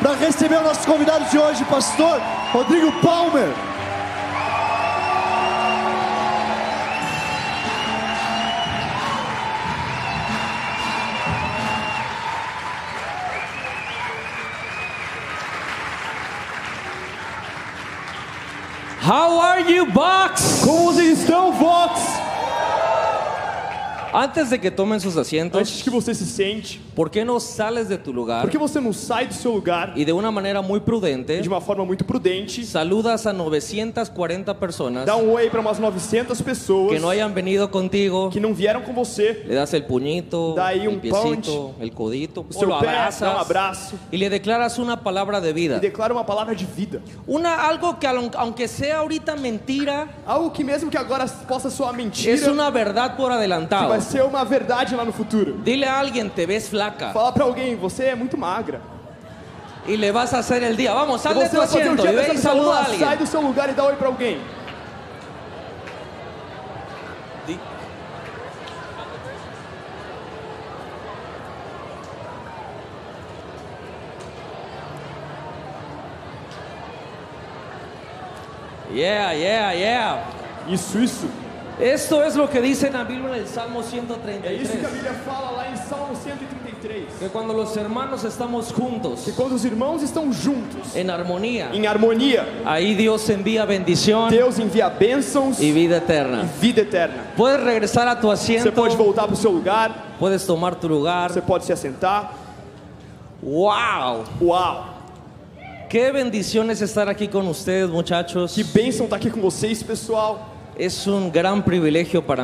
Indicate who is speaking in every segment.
Speaker 1: para receber o nosso convidado de hoje, pastor Rodrigo Palmer.
Speaker 2: How are you, Box?
Speaker 3: Como vocês estão, Vox?
Speaker 2: Antes de que tomen sus asientos,
Speaker 3: Antes que você se sente,
Speaker 2: ¿por qué no sales de tu lugar
Speaker 3: por que você não sai do seu lugar
Speaker 2: y de una manera muy prudente
Speaker 3: de uma forma muito prudente,
Speaker 2: saludas a 940 personas
Speaker 3: dá um oi para umas 900 pessoas
Speaker 2: que no hayan venido contigo?
Speaker 3: que não vieram com você,
Speaker 2: Le das el puñito,
Speaker 3: Da ahí
Speaker 2: el
Speaker 3: un
Speaker 2: piecito, el codito,
Speaker 3: o seu
Speaker 2: lo
Speaker 3: pé, dá um
Speaker 2: abrazas
Speaker 3: abraço
Speaker 2: y le declaras una palabra de
Speaker 3: e
Speaker 2: vida.
Speaker 3: declara uma palavra de vida.
Speaker 2: Una algo que aun- aunque sea ahorita mentira,
Speaker 3: Algo que mesmo que agora possa soar mentira,
Speaker 2: es una verdad por
Speaker 3: que
Speaker 2: adelantado.
Speaker 3: vai ser uma verdade lá no futuro.
Speaker 2: Dile a alguien, te ves flaca
Speaker 3: Fala pra alguém, você é muito magra.
Speaker 2: y le vas a hacer el día. Vamos,
Speaker 3: E
Speaker 2: sal de tu asiento
Speaker 3: dia
Speaker 2: y ve
Speaker 3: dessa
Speaker 2: y
Speaker 3: pessoa,
Speaker 2: saluda a
Speaker 3: vamos lá, sai do seu lugar e dá oi pra alguém.
Speaker 2: Yeah, yeah, yeah.
Speaker 3: Isso, isso.
Speaker 2: Esto es lo que dice en la Biblia en el Salmo
Speaker 3: É isso que a
Speaker 2: 133.
Speaker 3: Bíblia fala lá em Salmo 133.
Speaker 2: Que cuando los hermanos estamos juntos,
Speaker 3: Que quando os irmãos estão juntos,
Speaker 2: en armonía,
Speaker 3: em harmonia,
Speaker 2: ahí Dios envía bendición
Speaker 3: Deus envia bênçãos e
Speaker 2: vida eterna.
Speaker 3: vida eterna.
Speaker 2: Puedes regresar a tu
Speaker 3: Você
Speaker 2: asiento,
Speaker 3: pode voltar pro seu lugar,
Speaker 2: puedes tomar tu lugar.
Speaker 3: você pode se assentar.
Speaker 2: ¡Wow!
Speaker 3: Uau!
Speaker 2: Qué bendición es estar aquí con ustedes, muchachos.
Speaker 3: Que bênção estar aqui com vocês, pessoal.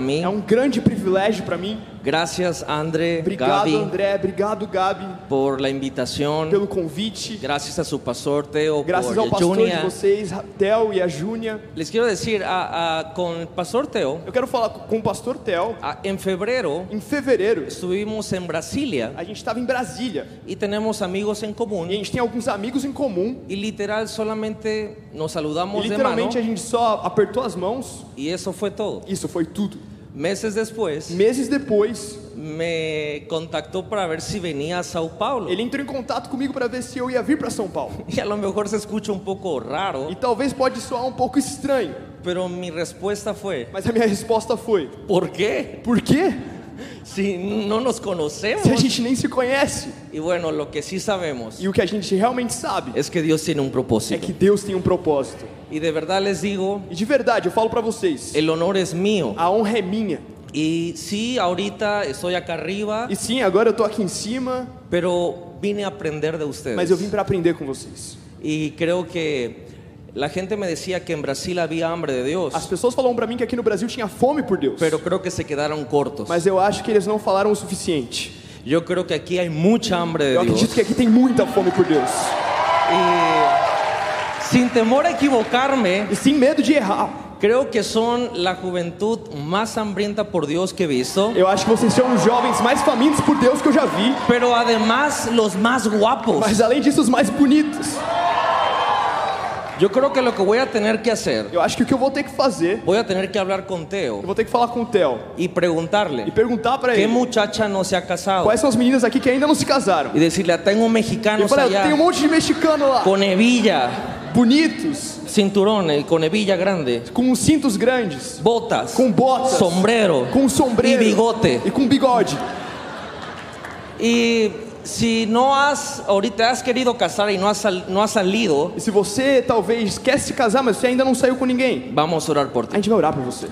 Speaker 2: Para.
Speaker 3: É um grande privilégio para mim.
Speaker 2: Gracias, André,
Speaker 3: Obrigado,
Speaker 2: Gaby,
Speaker 3: André. Obrigado, Gabi,
Speaker 2: por la invitación.
Speaker 3: pelo convite.
Speaker 2: Gracias a su pastor Teo
Speaker 3: Graças ao pastor de vocês, Theo e a Júnia.
Speaker 2: Les quiero decir, a- a- con Pastor Teo,
Speaker 3: Eu quero falar com o pastor Theo.
Speaker 2: a- en febrero
Speaker 3: Em fevereiro,
Speaker 2: estuvimos en Brasilia
Speaker 3: a gente estava em Brasília.
Speaker 2: y tenemos amigos en común
Speaker 3: E a gente tem alguns amigos em comum.
Speaker 2: y literal solamente nos
Speaker 3: E
Speaker 2: saludamos de mano
Speaker 3: literalmente a gente só apertou as mãos.
Speaker 2: y eso fue todo.
Speaker 3: Isso foi tudo.
Speaker 2: Meses después
Speaker 3: Meses depois,
Speaker 2: me contactó para ver si venía a Sao Paulo
Speaker 3: ele entrou em contato comigo para ver se eu ia vir para São Paulo.
Speaker 2: y a lo mejor se escucha un poco raro,
Speaker 3: E talvez pode soar um pouco estranho,
Speaker 2: pero mi respuesta fue,
Speaker 3: mas a minha resposta foi:
Speaker 2: ¿por qué?
Speaker 3: Por quê?
Speaker 2: Si no nos conocemos.
Speaker 3: Se a gente nem se conhece.
Speaker 2: Y bueno, lo que sí sabemos
Speaker 3: E o que a gente realmente sabe
Speaker 2: es que tiene un
Speaker 3: é
Speaker 2: propósito.
Speaker 3: que Deus tem um propósito.
Speaker 2: Y de verdad les digo,
Speaker 3: E de verdade, eu falo para vocês:
Speaker 2: el honor es mío.
Speaker 3: a honra é minha.
Speaker 2: Y sí, ahorita estoy acá arriba,
Speaker 3: E sim, agora eu tô aqui em cima,
Speaker 2: pero vine a aprender de ustedes.
Speaker 3: mas eu vim para aprender com vocês.
Speaker 2: Y creo que la gente me decía que en Brasil había hambre de Dios,
Speaker 3: As pessoas falavam para mim que aqui no Brasil tinha fome por Deus.
Speaker 2: pero creo que se quedaron cortos.
Speaker 3: Mas eu acho que eles não falaram o suficiente.
Speaker 2: Yo creo que aquí hay mucha hambre de
Speaker 3: Eu acredito que aqui tem muita fome por Deus.
Speaker 2: Y sin temor a equivocarme,
Speaker 3: E sem medo de errar.
Speaker 2: creo que son la juventud más hambrienta por Dios que he visto.
Speaker 3: Eu acho que vocês são os jovens mais famintos por Deus que eu já vi.
Speaker 2: Pero además los más guapos.
Speaker 3: Mas além disso, os mais bonitos.
Speaker 2: Creo que lo que voy a tener que hacer,
Speaker 3: Eu acho que o que eu vou ter que fazer,
Speaker 2: voy a tener que hablar con
Speaker 3: eu
Speaker 2: Teo
Speaker 3: vou ter que falar com o Theo
Speaker 2: y
Speaker 3: e perguntar para
Speaker 2: qué
Speaker 3: ele
Speaker 2: muchacha no se ha casado
Speaker 3: quais são as meninas aqui que ainda não se casaram.
Speaker 2: y decirle, tengo
Speaker 3: Eu
Speaker 2: mexicanos
Speaker 3: falei,
Speaker 2: allá
Speaker 3: tem um monte de mexicano lá,
Speaker 2: con hebilla,
Speaker 3: bonitos,
Speaker 2: cinturón y con hebilla grande,
Speaker 3: com cintos grandes,
Speaker 2: botas,
Speaker 3: com botas,
Speaker 2: sombrero
Speaker 3: com sombreiro
Speaker 2: y bigote.
Speaker 3: e com bigode.
Speaker 2: Y si no has, ahorita has querido casar y no has, no has salido,
Speaker 3: E se você talvez quer se casar, mas você ainda não saiu com ninguém,
Speaker 2: vamos a orar por
Speaker 3: a
Speaker 2: ti.
Speaker 3: gente vai orar por você.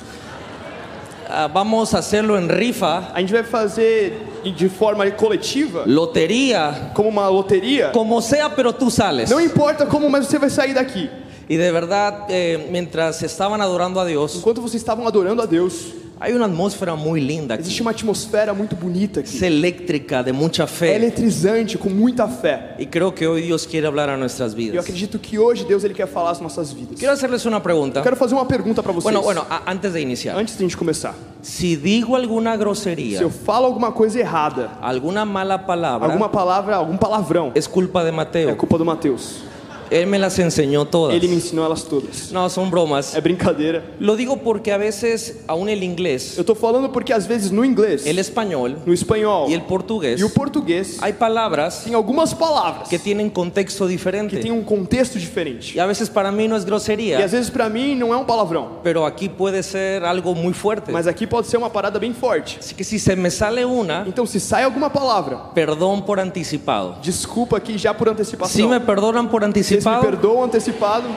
Speaker 2: Ah, vamos a hacerlo en rifa,
Speaker 3: A gente vai fazer de forma coletiva,
Speaker 2: lotería,
Speaker 3: como uma loteria.
Speaker 2: como sea, pero tú sales.
Speaker 3: Não importa como, mas você vai sair daqui.
Speaker 2: Y de verdad, eh, mientras estaban adorando a Dios,
Speaker 3: Enquanto vocês estavam adorando a Deus,
Speaker 2: hay una atmósfera muy linda
Speaker 3: existe
Speaker 2: aquí.
Speaker 3: uma atmosfera muito bonita aqui.
Speaker 2: eléctrica, de mucha
Speaker 3: É
Speaker 2: fe.
Speaker 3: eletrizante, com muita fé.
Speaker 2: Y creo que hoy Dios quiere hablar a nuestras
Speaker 3: E eu
Speaker 2: vidas.
Speaker 3: acredito que hoje Deus ele quer falar as nossas vidas.
Speaker 2: Quiero hacerles una pregunta.
Speaker 3: Eu quero fazer uma pergunta para vocês.
Speaker 2: Bueno, bueno, antes de iniciar.
Speaker 3: Antes de a gente começar.
Speaker 2: Si digo alguna
Speaker 3: Se
Speaker 2: grosería,
Speaker 3: eu falo alguma coisa errada,
Speaker 2: alguna mala palabra,
Speaker 3: alguma palavra, algum palavrão,
Speaker 2: es culpa de
Speaker 3: é
Speaker 2: Mateo.
Speaker 3: culpa do Mateus.
Speaker 2: Él me las enseñó todas.
Speaker 3: Ele me ensinou elas todas.
Speaker 2: No, son bromas.
Speaker 3: É brincadeira.
Speaker 2: Lo digo porque a veces, aún el inglés,
Speaker 3: Eu tô falando porque às vezes no inglês,
Speaker 2: el español
Speaker 3: no espanhol
Speaker 2: y el portugués,
Speaker 3: e o português
Speaker 2: hay palabras
Speaker 3: tem algumas palavras
Speaker 2: que tienen contexto
Speaker 3: que
Speaker 2: diferente.
Speaker 3: têm um contexto diferente.
Speaker 2: Y a veces para mí no es
Speaker 3: E
Speaker 2: grosería,
Speaker 3: às vezes pra mim não é um palavrão,
Speaker 2: pero aquí puede ser algo muy fuerte.
Speaker 3: mas aqui pode ser uma parada bem forte.
Speaker 2: Así que si se me sale una,
Speaker 3: Então se sai alguma palavra,
Speaker 2: perdón por anticipado.
Speaker 3: desculpa aqui já por antecipação.
Speaker 2: Si me perdonan por
Speaker 3: Vocês me perdoam antecipado.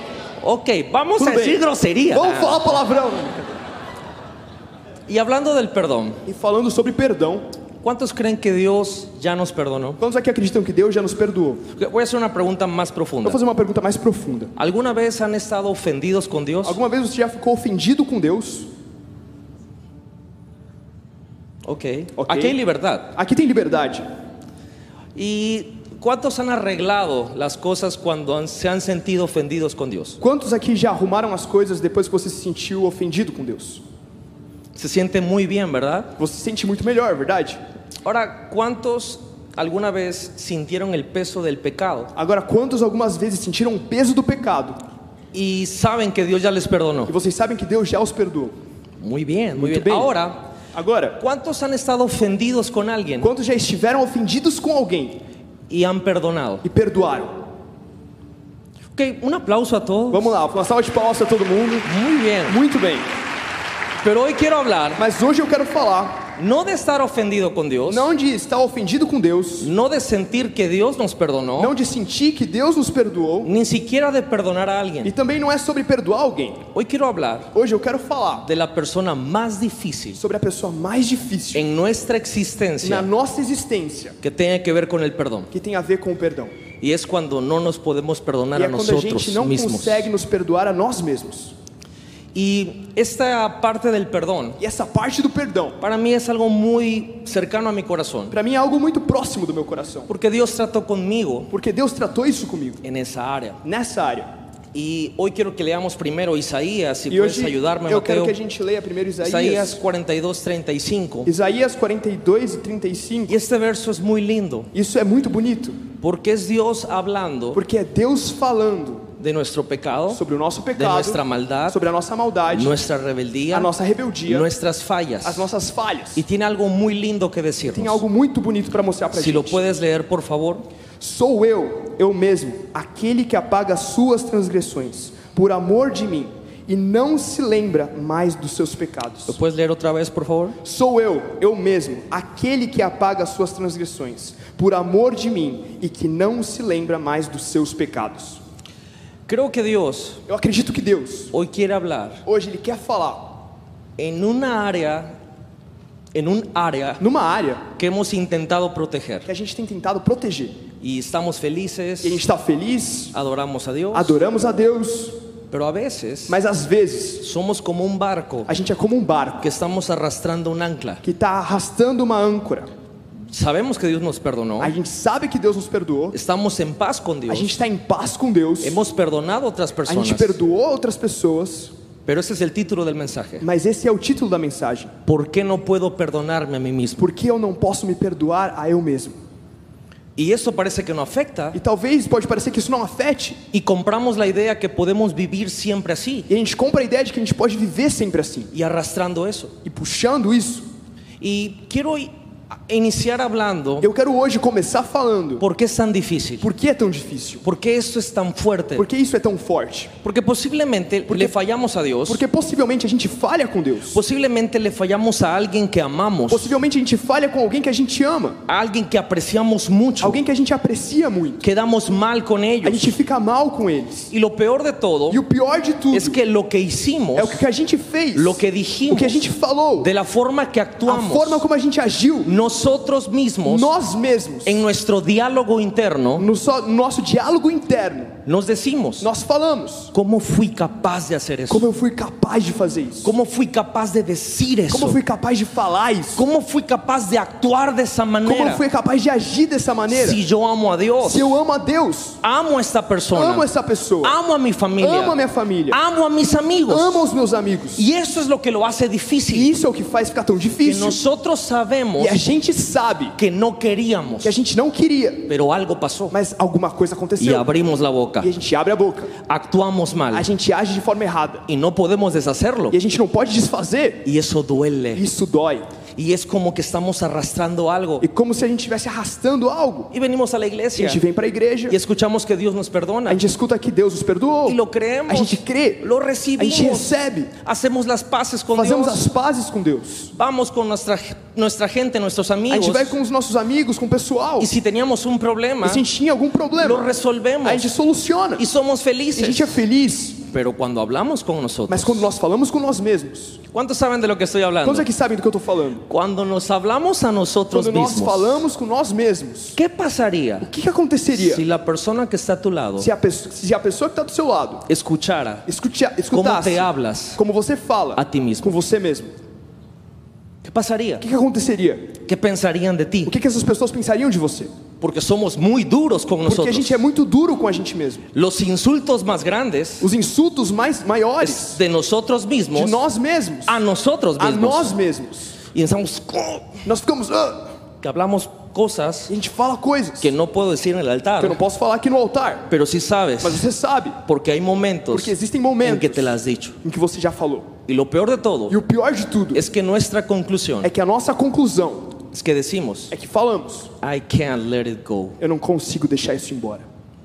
Speaker 2: ok, vamos
Speaker 3: Tudo
Speaker 2: a decir
Speaker 3: bem.
Speaker 2: grosería.
Speaker 3: Vamos falar palavrão.
Speaker 2: Y hablando del perdón,
Speaker 3: E falando sobre perdão,
Speaker 2: ¿cuántos creen que Dios ya nos perdonó?
Speaker 3: quantos aqui acreditam que Deus já nos perdoou?
Speaker 2: Voy a hacer una pregunta más profunda.
Speaker 3: Vou fazer uma pergunta mais profunda.
Speaker 2: ¿Alguna vez han estado ofendidos con Dios?
Speaker 3: Alguma vez você já ficou ofendido com Deus?
Speaker 2: Ok.
Speaker 3: Ok.
Speaker 2: Aquí hay libertad.
Speaker 3: Aqui tem liberdade.
Speaker 2: ¿Y cuántos han arreglado las cosas cuando han- se han sentido ofendidos con Dios?
Speaker 3: Quantos aqui já arrumaram as coisas depois que você se sentiu ofendido com Deus?
Speaker 2: Se siente muy bien, ¿verdad?
Speaker 3: Você se sente muito melhor, verdade?
Speaker 2: Ahora, ¿cuántos alguna vez sintieron el peso del pecado
Speaker 3: Agora, quantos algumas vezes sentiram o peso do pecado
Speaker 2: y saben que Dios ya les perdonó?
Speaker 3: e vocês sabem que Deus já os perdoou?
Speaker 2: Muy bien, muy
Speaker 3: Muito
Speaker 2: bien.
Speaker 3: bem.
Speaker 2: Ahora,
Speaker 3: Agora,
Speaker 2: ¿cuántos han estado ofendidos con alguien
Speaker 3: quantos já estiveram ofendidos com alguém
Speaker 2: y han perdonado?
Speaker 3: e perdoaram?
Speaker 2: Ok, un aplauso a todos.
Speaker 3: Vamos lá, uma salva de palmas a todo mundo.
Speaker 2: Muy bien.
Speaker 3: Muito bem.
Speaker 2: Pero hoy quiero hablar
Speaker 3: Mas hoje eu quero falar
Speaker 2: no de estar ofendido con Dios,
Speaker 3: não de estar ofendido com Deus,
Speaker 2: no de sentir que Dios nos perdonó,
Speaker 3: não de sentir que Deus nos perdoou
Speaker 2: ni siquiera de perdonar a
Speaker 3: e
Speaker 2: alguien.
Speaker 3: também não é sobre perdoar alguém.
Speaker 2: Hoy quiero hablar
Speaker 3: Hoje eu quero falar
Speaker 2: de la persona más difícil
Speaker 3: sobre a pessoa mais difícil
Speaker 2: en nuestra
Speaker 3: na
Speaker 2: existencia
Speaker 3: nossa existência
Speaker 2: que tiene que ver con el perdón.
Speaker 3: que tem a ver com o perdão.
Speaker 2: Y es cuando no nos podemos perdonar
Speaker 3: E
Speaker 2: a
Speaker 3: é quando a gente não consegue nos perdoar a nós mesmos.
Speaker 2: Y esta parte del perdón,
Speaker 3: E essa parte do perdão,
Speaker 2: para mí es algo muy cercano a mi corazón.
Speaker 3: para mim é algo muito próximo do meu coração,
Speaker 2: Porque Dios trató conmigo
Speaker 3: porque Deus tratou isso comigo,
Speaker 2: en esa área.
Speaker 3: nessa área.
Speaker 2: Y hoy quiero que leamos primero Isaías, si
Speaker 3: E
Speaker 2: puedes
Speaker 3: hoje
Speaker 2: ayudarme,
Speaker 3: eu quero
Speaker 2: Mateo.
Speaker 3: que a gente leia primeiro
Speaker 2: Isaías
Speaker 3: Isaías.
Speaker 2: 42, 35.
Speaker 3: Isaías 42 e 35.
Speaker 2: Y este verso es muy lindo,
Speaker 3: Isso é muito bonito,
Speaker 2: porque es Dios hablando
Speaker 3: porque é Deus falando
Speaker 2: de nuestro pecado,
Speaker 3: sobre o nosso
Speaker 2: de
Speaker 3: pecado,
Speaker 2: nuestra maldad,
Speaker 3: sobre a nossa maldade,
Speaker 2: nuestra rebeldía,
Speaker 3: a nossa rebeldia,
Speaker 2: nuestras fallas.
Speaker 3: as nossas falhas.
Speaker 2: Y tiene algo muy lindo que
Speaker 3: Tem
Speaker 2: decirnos.
Speaker 3: algo muito bonito para mostrar para
Speaker 2: Si lo
Speaker 3: gente.
Speaker 2: puedes leer, por favor.
Speaker 3: Sou eu, eu mesmo, aquele que apaga as suas transgressões, por amor de mim, e não se lembra mais dos seus pecados.
Speaker 2: ¿Lo puedes leer otra vez, por favor?
Speaker 3: Sou eu, eu mesmo, aquele que apaga as suas transgressões, por amor de mim, e que não se lembra mais dos seus pecados.
Speaker 2: Creo que Dios
Speaker 3: Eu acredito que Deus,
Speaker 2: hoy quiere hablar
Speaker 3: hoje, Ele quer falar
Speaker 2: en una área, en un área
Speaker 3: numa área
Speaker 2: que hemos intentado proteger.
Speaker 3: que a gente tem tentado proteger.
Speaker 2: Y estamos felices,
Speaker 3: E a gente está feliz,
Speaker 2: adoramos a Dios,
Speaker 3: adoramos a Deus,
Speaker 2: pero a veces
Speaker 3: mas às vezes
Speaker 2: somos como un barco
Speaker 3: a gente é como um barco
Speaker 2: que estamos arrastrando un ancla.
Speaker 3: que está arrastando uma âncora.
Speaker 2: Sabemos que Dios nos perdonó,
Speaker 3: A gente sabe que Deus nos perdoou,
Speaker 2: estamos en paz con
Speaker 3: a
Speaker 2: Dios,
Speaker 3: gente está em paz com Deus,
Speaker 2: hemos perdonado a otras
Speaker 3: a gente perdoou outras pessoas,
Speaker 2: pero ese es el título del mensaje.
Speaker 3: mas esse é o título da mensagem.
Speaker 2: ¿Por qué no puedo perdonarme a mí mismo?
Speaker 3: Por que eu não posso me perdoar a eu mesmo?
Speaker 2: Y esto parece que no afecta
Speaker 3: E talvez pode parecer que isso não afete,
Speaker 2: y compramos la idea que podemos vivir siempre así
Speaker 3: e a gente compra a ideia de que a gente pode viver sempre assim,
Speaker 2: y arrastrando eso.
Speaker 3: e puxando isso.
Speaker 2: Y quiero i- iniciar hablando.
Speaker 3: Eu quero hoje começar falando.
Speaker 2: Por qué es tan difícil,
Speaker 3: por que é tão difícil,
Speaker 2: por qué esto es tan fuerte,
Speaker 3: por que isso é tão forte,
Speaker 2: porque posiblemente le fallamos a Dios,
Speaker 3: porque possivelmente a gente falha com Deus,
Speaker 2: posiblemente le fallamos a alguien que amamos,
Speaker 3: possivelmente a gente falha com alguém que a gente ama,
Speaker 2: a alguien que apreciamos mucho,
Speaker 3: alguém que a gente aprecia muito,
Speaker 2: quedamos mal con
Speaker 3: a
Speaker 2: ellos.
Speaker 3: gente fica mal com eles.
Speaker 2: Y lo peor de todo
Speaker 3: E o pior de tudo
Speaker 2: es que lo que hicimos,
Speaker 3: é o que a gente fez,
Speaker 2: lo que
Speaker 3: o
Speaker 2: dijimos,
Speaker 3: que a gente falou,
Speaker 2: de la forma que
Speaker 3: a
Speaker 2: actuamos,
Speaker 3: forma como a gente agiu,
Speaker 2: nosotros mismos,
Speaker 3: nós mesmos,
Speaker 2: en nuestro diálogo interno,
Speaker 3: no so- no nosso diálogo interno,
Speaker 2: nos decimos,
Speaker 3: nós falamos
Speaker 2: ¿cómo fui capaz de hacer eso?
Speaker 3: como eu fui capaz de fazer isso,
Speaker 2: ¿Cómo fui capaz de decir eso?
Speaker 3: como eu fui capaz de falar isso,
Speaker 2: ¿Cómo fui capaz de actuar de esa
Speaker 3: como eu fui capaz de agir dessa maneira.
Speaker 2: Si yo amo a Dios,
Speaker 3: Se eu amo a Deus,
Speaker 2: amo esta persona,
Speaker 3: amo essa pessoa,
Speaker 2: amo a mi familia,
Speaker 3: amo a minha família,
Speaker 2: amo a mis amigos.
Speaker 3: amo os meus amigos.
Speaker 2: Y eso es lo que lo hace
Speaker 3: E
Speaker 2: difícil.
Speaker 3: isso é o que faz ficar tão
Speaker 2: Que
Speaker 3: difícil.
Speaker 2: nosotros sabemos
Speaker 3: E a gente gente sabe
Speaker 2: que no queríamos,
Speaker 3: que a gente não queria,
Speaker 2: pero algo pasó
Speaker 3: mas alguma coisa aconteceu.
Speaker 2: abrimos la boca.
Speaker 3: E a gente abre a boca.
Speaker 2: Actuamos mal
Speaker 3: A gente age de forma errada.
Speaker 2: y no podemos deshacerlo.
Speaker 3: E a gente não pode desfazer.
Speaker 2: Y eso duele.
Speaker 3: Isso dói.
Speaker 2: Y es como que estamos arrastrando algo.
Speaker 3: E como se a gente estivesse arrastando algo.
Speaker 2: Y venimos a la
Speaker 3: A gente vem para a igreja,
Speaker 2: y escuchamos que Dios nos
Speaker 3: a
Speaker 2: perdona.
Speaker 3: gente escuta que Deus nos perdoou.
Speaker 2: Y lo creemos.
Speaker 3: A gente crê.
Speaker 2: Lo
Speaker 3: A gente
Speaker 2: recibimos.
Speaker 3: recebe.
Speaker 2: Hacemos las paces con
Speaker 3: Fazemos
Speaker 2: Dios.
Speaker 3: as pazes com Deus.
Speaker 2: Vamos con nuestra, nuestra gente,
Speaker 3: A
Speaker 2: amigos.
Speaker 3: gente vai com os nossos amigos, com o pessoal. E
Speaker 2: si teníamos un problema,
Speaker 3: se a gente tinha algum
Speaker 2: lo
Speaker 3: problema,
Speaker 2: resolvemos.
Speaker 3: a gente soluciona.
Speaker 2: Y somos
Speaker 3: E a gente é feliz.
Speaker 2: Pero cuando hablamos con nosotros,
Speaker 3: Mas quando nós falamos com nós mesmos,
Speaker 2: ¿cuántos saben de lo que estoy hablando?
Speaker 3: quantos aqui sabem do que eu estou falando?
Speaker 2: Cuando nos hablamos a nosotros
Speaker 3: Quando nós
Speaker 2: mismos,
Speaker 3: falamos com nós mesmos,
Speaker 2: ¿qué pasaría
Speaker 3: o que, que aconteceria
Speaker 2: si la persona que está a tu lado
Speaker 3: se a pessoa, se a pessoa que está do seu lado
Speaker 2: escuchara
Speaker 3: escuta,
Speaker 2: cómo
Speaker 3: escutasse
Speaker 2: te hablas?
Speaker 3: como você fala
Speaker 2: A ti mesmo.
Speaker 3: com você mesmo?
Speaker 2: ¿Qué pasaría?
Speaker 3: O que, que aconteceria?
Speaker 2: ¿Qué pensarían de ti?
Speaker 3: O que, que essas pessoas pensariam de você?
Speaker 2: Porque somos muy duros con
Speaker 3: Porque a gente é muito duro com a gente mesmo.
Speaker 2: Los insultos más grandes
Speaker 3: Os insultos mais maiores
Speaker 2: de nosotros mismos
Speaker 3: de nós mesmos,
Speaker 2: a nosotros
Speaker 3: a
Speaker 2: mismos.
Speaker 3: nós mesmos.
Speaker 2: Y pensamos
Speaker 3: Nós ficamos, "Ah",
Speaker 2: que hablamos cosas
Speaker 3: e a gente fala coisas
Speaker 2: que no puedo decir en el
Speaker 3: que eu não
Speaker 2: altar,
Speaker 3: posso falar aqui no altar,
Speaker 2: pero sí sabes,
Speaker 3: mas você sabe,
Speaker 2: porque hay momentos
Speaker 3: porque existem
Speaker 2: en
Speaker 3: momentos
Speaker 2: que te las dicho.
Speaker 3: em que você já falou.
Speaker 2: Y lo peor de todo
Speaker 3: E o pior de tudo
Speaker 2: es que nuestra conclusión
Speaker 3: é que a nossa conclusão
Speaker 2: es que decimos,
Speaker 3: é que falamos,
Speaker 2: I can't let it go.
Speaker 3: eu não consigo deixar isso embora.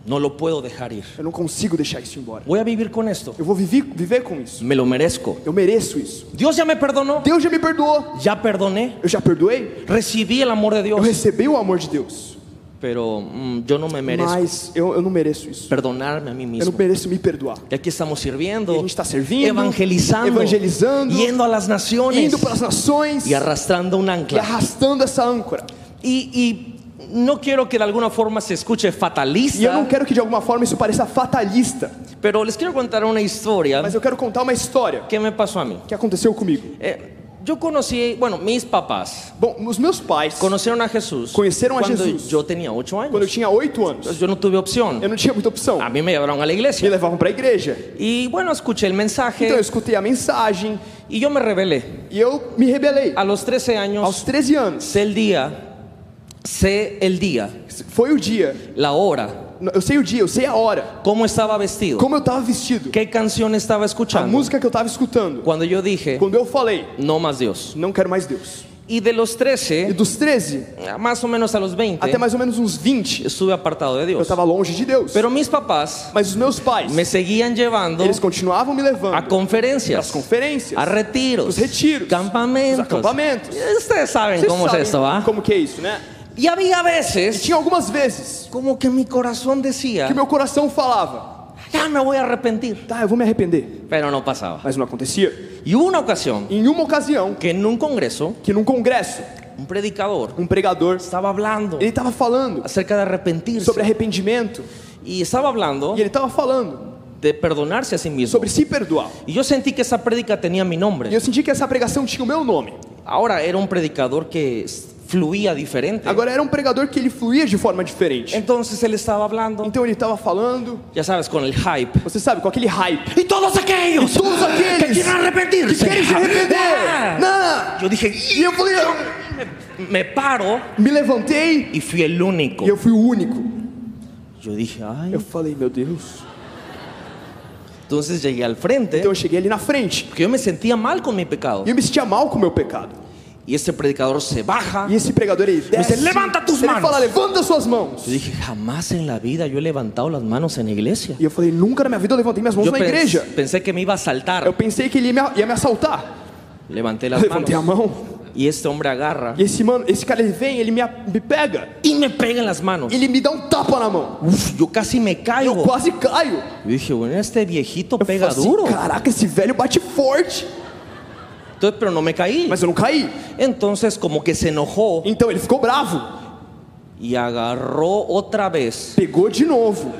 Speaker 2: No lo puedo dejar ir.
Speaker 3: Eu não consigo deixar isso embora.
Speaker 2: Voy a vivir con esto.
Speaker 3: Eu vou viver, viver com isso.
Speaker 2: Me lo merezco.
Speaker 3: Eu mereço isso.
Speaker 2: Dios ya me perdonó.
Speaker 3: Deus já me perdoou.
Speaker 2: Ya perdoné.
Speaker 3: Eu já perdoei.
Speaker 2: Recibí el amor de
Speaker 3: Eu
Speaker 2: Dios.
Speaker 3: recebi o amor de Deus.
Speaker 2: Pero mm, yo no me merezco
Speaker 3: Mas eu, eu não mereço isso.
Speaker 2: perdonarme a mí
Speaker 3: Eu não mereço me perdoar.
Speaker 2: Y aquí estamos sirviendo,
Speaker 3: E a gente está servindo,
Speaker 2: evangelizando,
Speaker 3: evangelizando,
Speaker 2: a las naciones
Speaker 3: Indo para as nações
Speaker 2: y arrastrando un
Speaker 3: e
Speaker 2: ancla.
Speaker 3: arrastando essa âncora.
Speaker 2: Y, y no quiero que de alguna forma se escuche
Speaker 3: E eu não
Speaker 2: fatalista,
Speaker 3: quero que de alguma forma isso pareça fatalista.
Speaker 2: pero les quiero contar una historia
Speaker 3: Mas eu quero contar uma história
Speaker 2: que me pasó a mí.
Speaker 3: que aconteceu comigo.
Speaker 2: Eh, yo conocí, bueno, mis papás
Speaker 3: Bom, os meus pais,
Speaker 2: conocieron a Jesús
Speaker 3: Conocieron a
Speaker 2: cuando
Speaker 3: Jesús.
Speaker 2: yo tenía ocho
Speaker 3: quando eu tinha oito anos,
Speaker 2: yo no tuve opción.
Speaker 3: eu não tinha muita opção.
Speaker 2: A mí me llevaron a la
Speaker 3: Me levavam para a igreja.
Speaker 2: Y bueno, escuché el
Speaker 3: Então eu escutei a mensagem
Speaker 2: y yo me rebelé.
Speaker 3: e eu me rebelei.
Speaker 2: A los 13 años
Speaker 3: Aos 13 anos,
Speaker 2: sé el día, sé el día,
Speaker 3: foi o dia.
Speaker 2: la hora,
Speaker 3: Eu sei o dia, eu sei a hora.
Speaker 2: cómo estaba vestido,
Speaker 3: Como eu estava vestido.
Speaker 2: qué canción estaba
Speaker 3: A
Speaker 2: escuchando.
Speaker 3: música que eu estava escutando.
Speaker 2: Cuando yo dije,
Speaker 3: Quando eu falei,
Speaker 2: no más Dios.
Speaker 3: não quero mais Deus.
Speaker 2: Y de los
Speaker 3: E
Speaker 2: 13,
Speaker 3: dos 13
Speaker 2: más o menos a los 20,
Speaker 3: até mais ou menos uns 20,
Speaker 2: estuve apartado de
Speaker 3: eu
Speaker 2: Dios.
Speaker 3: estava longe de Deus.
Speaker 2: Pero mis papás
Speaker 3: Mas os meus pais,
Speaker 2: me seguían llevando
Speaker 3: eles continuavam me
Speaker 2: a
Speaker 3: levando para as
Speaker 2: conferencias,
Speaker 3: conferências,
Speaker 2: a retiros,
Speaker 3: os retiros,
Speaker 2: campamentos.
Speaker 3: os acampamentos.
Speaker 2: Ustedes saben
Speaker 3: Vocês
Speaker 2: cómo es
Speaker 3: sabem
Speaker 2: esto, ¿va?
Speaker 3: como que é isso, né?
Speaker 2: Y había
Speaker 3: E
Speaker 2: veces
Speaker 3: tinha algumas vezes
Speaker 2: como que mi corazón decía,
Speaker 3: que meu coração falava,
Speaker 2: ya me voy a arrepentir.
Speaker 3: tá, eu vou me arrepender.
Speaker 2: Pero no pasaba.
Speaker 3: Mas não acontecia.
Speaker 2: Hubo una ocasión
Speaker 3: Em uma ocasião,
Speaker 2: que en un congreso,
Speaker 3: que num congresso,
Speaker 2: un predicador
Speaker 3: um pregador,
Speaker 2: estaba hablando
Speaker 3: ele estava falando
Speaker 2: acerca de arrepentirse.
Speaker 3: sobre arrependimento
Speaker 2: Y estaba hablando
Speaker 3: e ele estava falando
Speaker 2: de perdonarse a sí mismo.
Speaker 3: sobre se perdoar.
Speaker 2: Y yo sentí que esa prédica tenía mi
Speaker 3: E
Speaker 2: nombre.
Speaker 3: eu senti que essa pregação tinha o meu nome.
Speaker 2: Ahora era un predicador que fluía diferente.
Speaker 3: Agora era um pregador que ele fluía de forma diferente.
Speaker 2: Entonces él estaba hablando,
Speaker 3: Então ele estava falando,
Speaker 2: ya sabes, con el hype.
Speaker 3: você sabe, com aquele hype.
Speaker 2: Y todos aquellos
Speaker 3: E todos aqueles
Speaker 2: que quieren arrepentirse.
Speaker 3: que querem se arrepender.
Speaker 2: Ah.
Speaker 3: Não.
Speaker 2: Yo dije,
Speaker 3: E eu falei, eu
Speaker 2: me, me paro
Speaker 3: me levantei
Speaker 2: y fui el único.
Speaker 3: e eu fui o único.
Speaker 2: Yo dije, ay.
Speaker 3: Eu falei, meu Deus.
Speaker 2: Entonces llegué al frente,
Speaker 3: Então eu cheguei ali na frente
Speaker 2: porque yo me sentía mal con mi pecado.
Speaker 3: e eu me sentia mal com o meu pecado.
Speaker 2: Y este predicador se baja.
Speaker 3: E esse pregador ele desce.
Speaker 2: dice, "Levanta tus
Speaker 3: ele
Speaker 2: manos."
Speaker 3: fala, levanta suas mãos.
Speaker 2: Yo dije, jamás en la vida yo he levantado las manos en la iglesia.
Speaker 3: E eu falei, nunca na minha vida eu levantei minhas mãos
Speaker 2: Yo
Speaker 3: na igreja.
Speaker 2: pensé que me iba a saltar.
Speaker 3: Eu pensei que ele ia me, ia me assaltar. Eu levantei a
Speaker 2: manos.
Speaker 3: mão.
Speaker 2: Y este hombre agarra
Speaker 3: E esse mano, esse cara ele vem, ele me, a- me pega,
Speaker 2: y me pega en las manos.
Speaker 3: ele me dá um tapa na mão.
Speaker 2: Uf, yo casi me
Speaker 3: Eu
Speaker 2: caigo.
Speaker 3: quase caio.
Speaker 2: Yo dije, bueno, este viejito
Speaker 3: Eu
Speaker 2: pega
Speaker 3: assim,
Speaker 2: duro.
Speaker 3: Caraca, esse velho bate forte.
Speaker 2: Entonces, pero no me caí.
Speaker 3: Mas eu não caí.
Speaker 2: Entonces, como que se enojó
Speaker 3: Então ele ficou bravo.
Speaker 2: y agarró otra vez.
Speaker 3: Pegou de novo.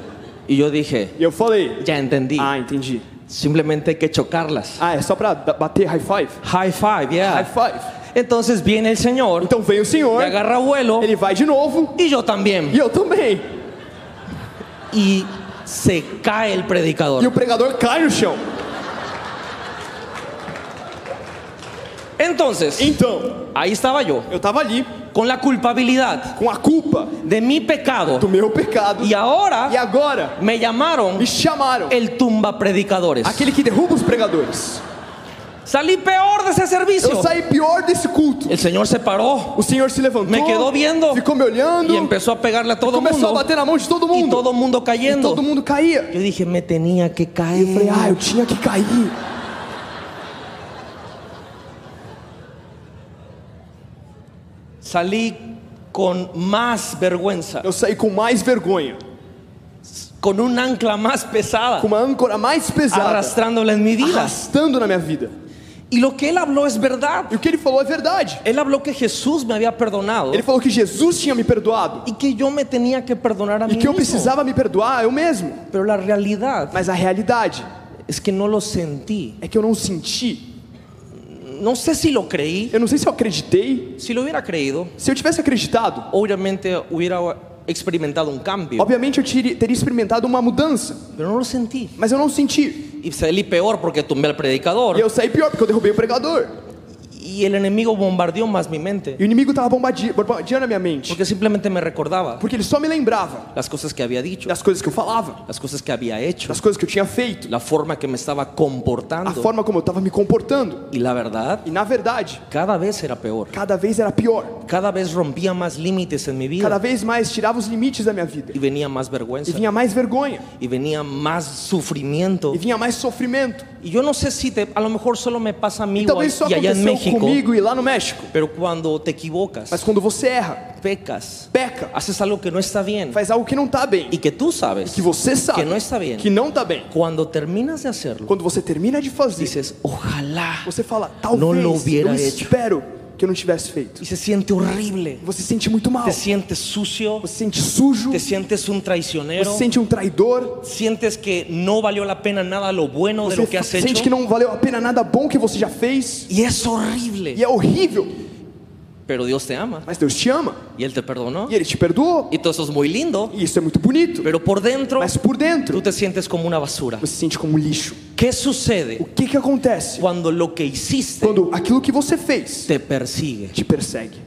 Speaker 2: Y yo dije,
Speaker 3: E eu falei,
Speaker 2: ya entendí.
Speaker 3: ah, entendi.
Speaker 2: Simplemente hay que chocarlas.
Speaker 3: Ah, é só pra da- bater high five?
Speaker 2: High five, yeah.
Speaker 3: High five.
Speaker 2: Entonces viene el Señor,
Speaker 3: Então vem o senhor,
Speaker 2: me agarra vuelo
Speaker 3: ele vai de novo
Speaker 2: y yo también.
Speaker 3: e eu também.
Speaker 2: Y se cae el
Speaker 3: E
Speaker 2: predicador.
Speaker 3: o pregador cai no chão.
Speaker 2: Entonces,
Speaker 3: Então,
Speaker 2: ahí estaba yo,
Speaker 3: eu tava ali,
Speaker 2: con la culpabilidad
Speaker 3: com a culpa
Speaker 2: de mi pecado.
Speaker 3: do meu pecado.
Speaker 2: Y ahora
Speaker 3: E agora
Speaker 2: me llamaron
Speaker 3: me chamaram
Speaker 2: el tumba predicadores.
Speaker 3: aquele que derruba os pregadores.
Speaker 2: Salí peor de ese servicio.
Speaker 3: Eu saí pior desse culto.
Speaker 2: El Señor se paró
Speaker 3: O Senhor se levantou,
Speaker 2: Me quedó viendo.
Speaker 3: ficou me olhando,
Speaker 2: y empezó a pegarle a todo el
Speaker 3: começou a
Speaker 2: mundo.
Speaker 3: bater na mão de todo
Speaker 2: Y
Speaker 3: mundo.
Speaker 2: todo el mundo
Speaker 3: E
Speaker 2: cayendo.
Speaker 3: todo mundo caía.
Speaker 2: Yo dije, me tenía que
Speaker 3: Eu
Speaker 2: caer.
Speaker 3: falei, ah, eu tinha que cair.
Speaker 2: Salí con más vergüenza,
Speaker 3: Eu saí com mais vergonha,
Speaker 2: con un ancla más pesada,
Speaker 3: com uma âncora mais pesada,
Speaker 2: arrastrándola en mi vida.
Speaker 3: arrastando na minha vida.
Speaker 2: Y lo que él habló es verdad.
Speaker 3: E o que ele falou é verdade.
Speaker 2: Él habló que Jesús me había perdonado
Speaker 3: Ele falou que Jesus tinha me perdoado
Speaker 2: y que yo me tenía que perdonar a
Speaker 3: e
Speaker 2: mí
Speaker 3: que eu
Speaker 2: mismo.
Speaker 3: precisava me perdoar eu mesmo.
Speaker 2: Pero la realidad
Speaker 3: Mas a realidade
Speaker 2: es que no lo sentí.
Speaker 3: é que eu não senti.
Speaker 2: No sé si lo creí.
Speaker 3: Eu não sei se eu acreditei.
Speaker 2: Si lo hubiera creído,
Speaker 3: Se eu tivesse acreditado,
Speaker 2: obviamente hubiera experimentado un cambio.
Speaker 3: obviamente eu tiri- teria experimentado uma mudança.
Speaker 2: Pero no lo sentí.
Speaker 3: Mas eu não senti.
Speaker 2: Y salí peor porque tumbé al
Speaker 3: E
Speaker 2: predicador.
Speaker 3: eu saí pior porque eu derrubei o pregador.
Speaker 2: Y el enemigo bombardeó más mi mente.
Speaker 3: E o inimigo estava bombardea- bombardeando a minha mente.
Speaker 2: Porque simplemente me recordaba
Speaker 3: Porque ele só me lembrava
Speaker 2: las cosas que había dicho,
Speaker 3: das coisas que eu falava,
Speaker 2: las cosas que había hecho,
Speaker 3: das coisas que eu tinha feito,
Speaker 2: la forma que me estaba
Speaker 3: a
Speaker 2: comportando.
Speaker 3: forma como eu estava me comportando.
Speaker 2: Y la verdad,
Speaker 3: E na verdade,
Speaker 2: cada vez era peor.
Speaker 3: cada vez era pior.
Speaker 2: Cada vez rompía más límites en mi
Speaker 3: Cada
Speaker 2: vida.
Speaker 3: vez mais tirava os limites da minha vida.
Speaker 2: Y venía más
Speaker 3: E
Speaker 2: vergüenza.
Speaker 3: vinha mais vergonha.
Speaker 2: Y venía más sufrimiento.
Speaker 3: E vinha mais sofrimento.
Speaker 2: Y yo no sé si te, a lo mejor solo me pasa a mí
Speaker 3: E
Speaker 2: o
Speaker 3: só
Speaker 2: y allá en
Speaker 3: aconteceu
Speaker 2: México.
Speaker 3: Comigo e lá no México.
Speaker 2: Pero cuando te equivocas,
Speaker 3: Mas quando você erra,
Speaker 2: pecas,
Speaker 3: peca,
Speaker 2: haces algo que no está bien
Speaker 3: faz algo que não está bem.
Speaker 2: y que tú sabes
Speaker 3: Que você sabe
Speaker 2: que no está bien.
Speaker 3: que não está bem.
Speaker 2: Cuando terminas de hacerlo,
Speaker 3: Quando você termina de fazer,
Speaker 2: dices, ojalá.
Speaker 3: você fala,
Speaker 2: Não lo
Speaker 3: talvez
Speaker 2: hubiera
Speaker 3: eu
Speaker 2: hecho.
Speaker 3: Que eu não tivesse feito.
Speaker 2: Y se siente horrible.
Speaker 3: Você se sente muito mal.
Speaker 2: Te sientes sucio,
Speaker 3: Você se sente sujo.
Speaker 2: te sientes un traicionero,
Speaker 3: Você se sente um traidor.
Speaker 2: sientes que no valió la pena nada lo bueno de
Speaker 3: Você
Speaker 2: lo que has
Speaker 3: sente
Speaker 2: hecho.
Speaker 3: que não valeu a pena nada bom que você já fez.
Speaker 2: Y es horrible.
Speaker 3: E é horrível.
Speaker 2: Pero Dios te ama
Speaker 3: Mas Deus te ama.
Speaker 2: y Él te perdonó.
Speaker 3: E Ele te perdoou.
Speaker 2: Todo eso es muy lindo.
Speaker 3: E isso é muito bonito.
Speaker 2: Pero por dentro,
Speaker 3: Mas por dentro,
Speaker 2: tú te sientes como una basura.
Speaker 3: você se sente como lixo.
Speaker 2: ¿Qué sucede
Speaker 3: O que que acontece
Speaker 2: cuando lo que hiciste
Speaker 3: quando aquilo que você fez
Speaker 2: te persigue?
Speaker 3: te persegue?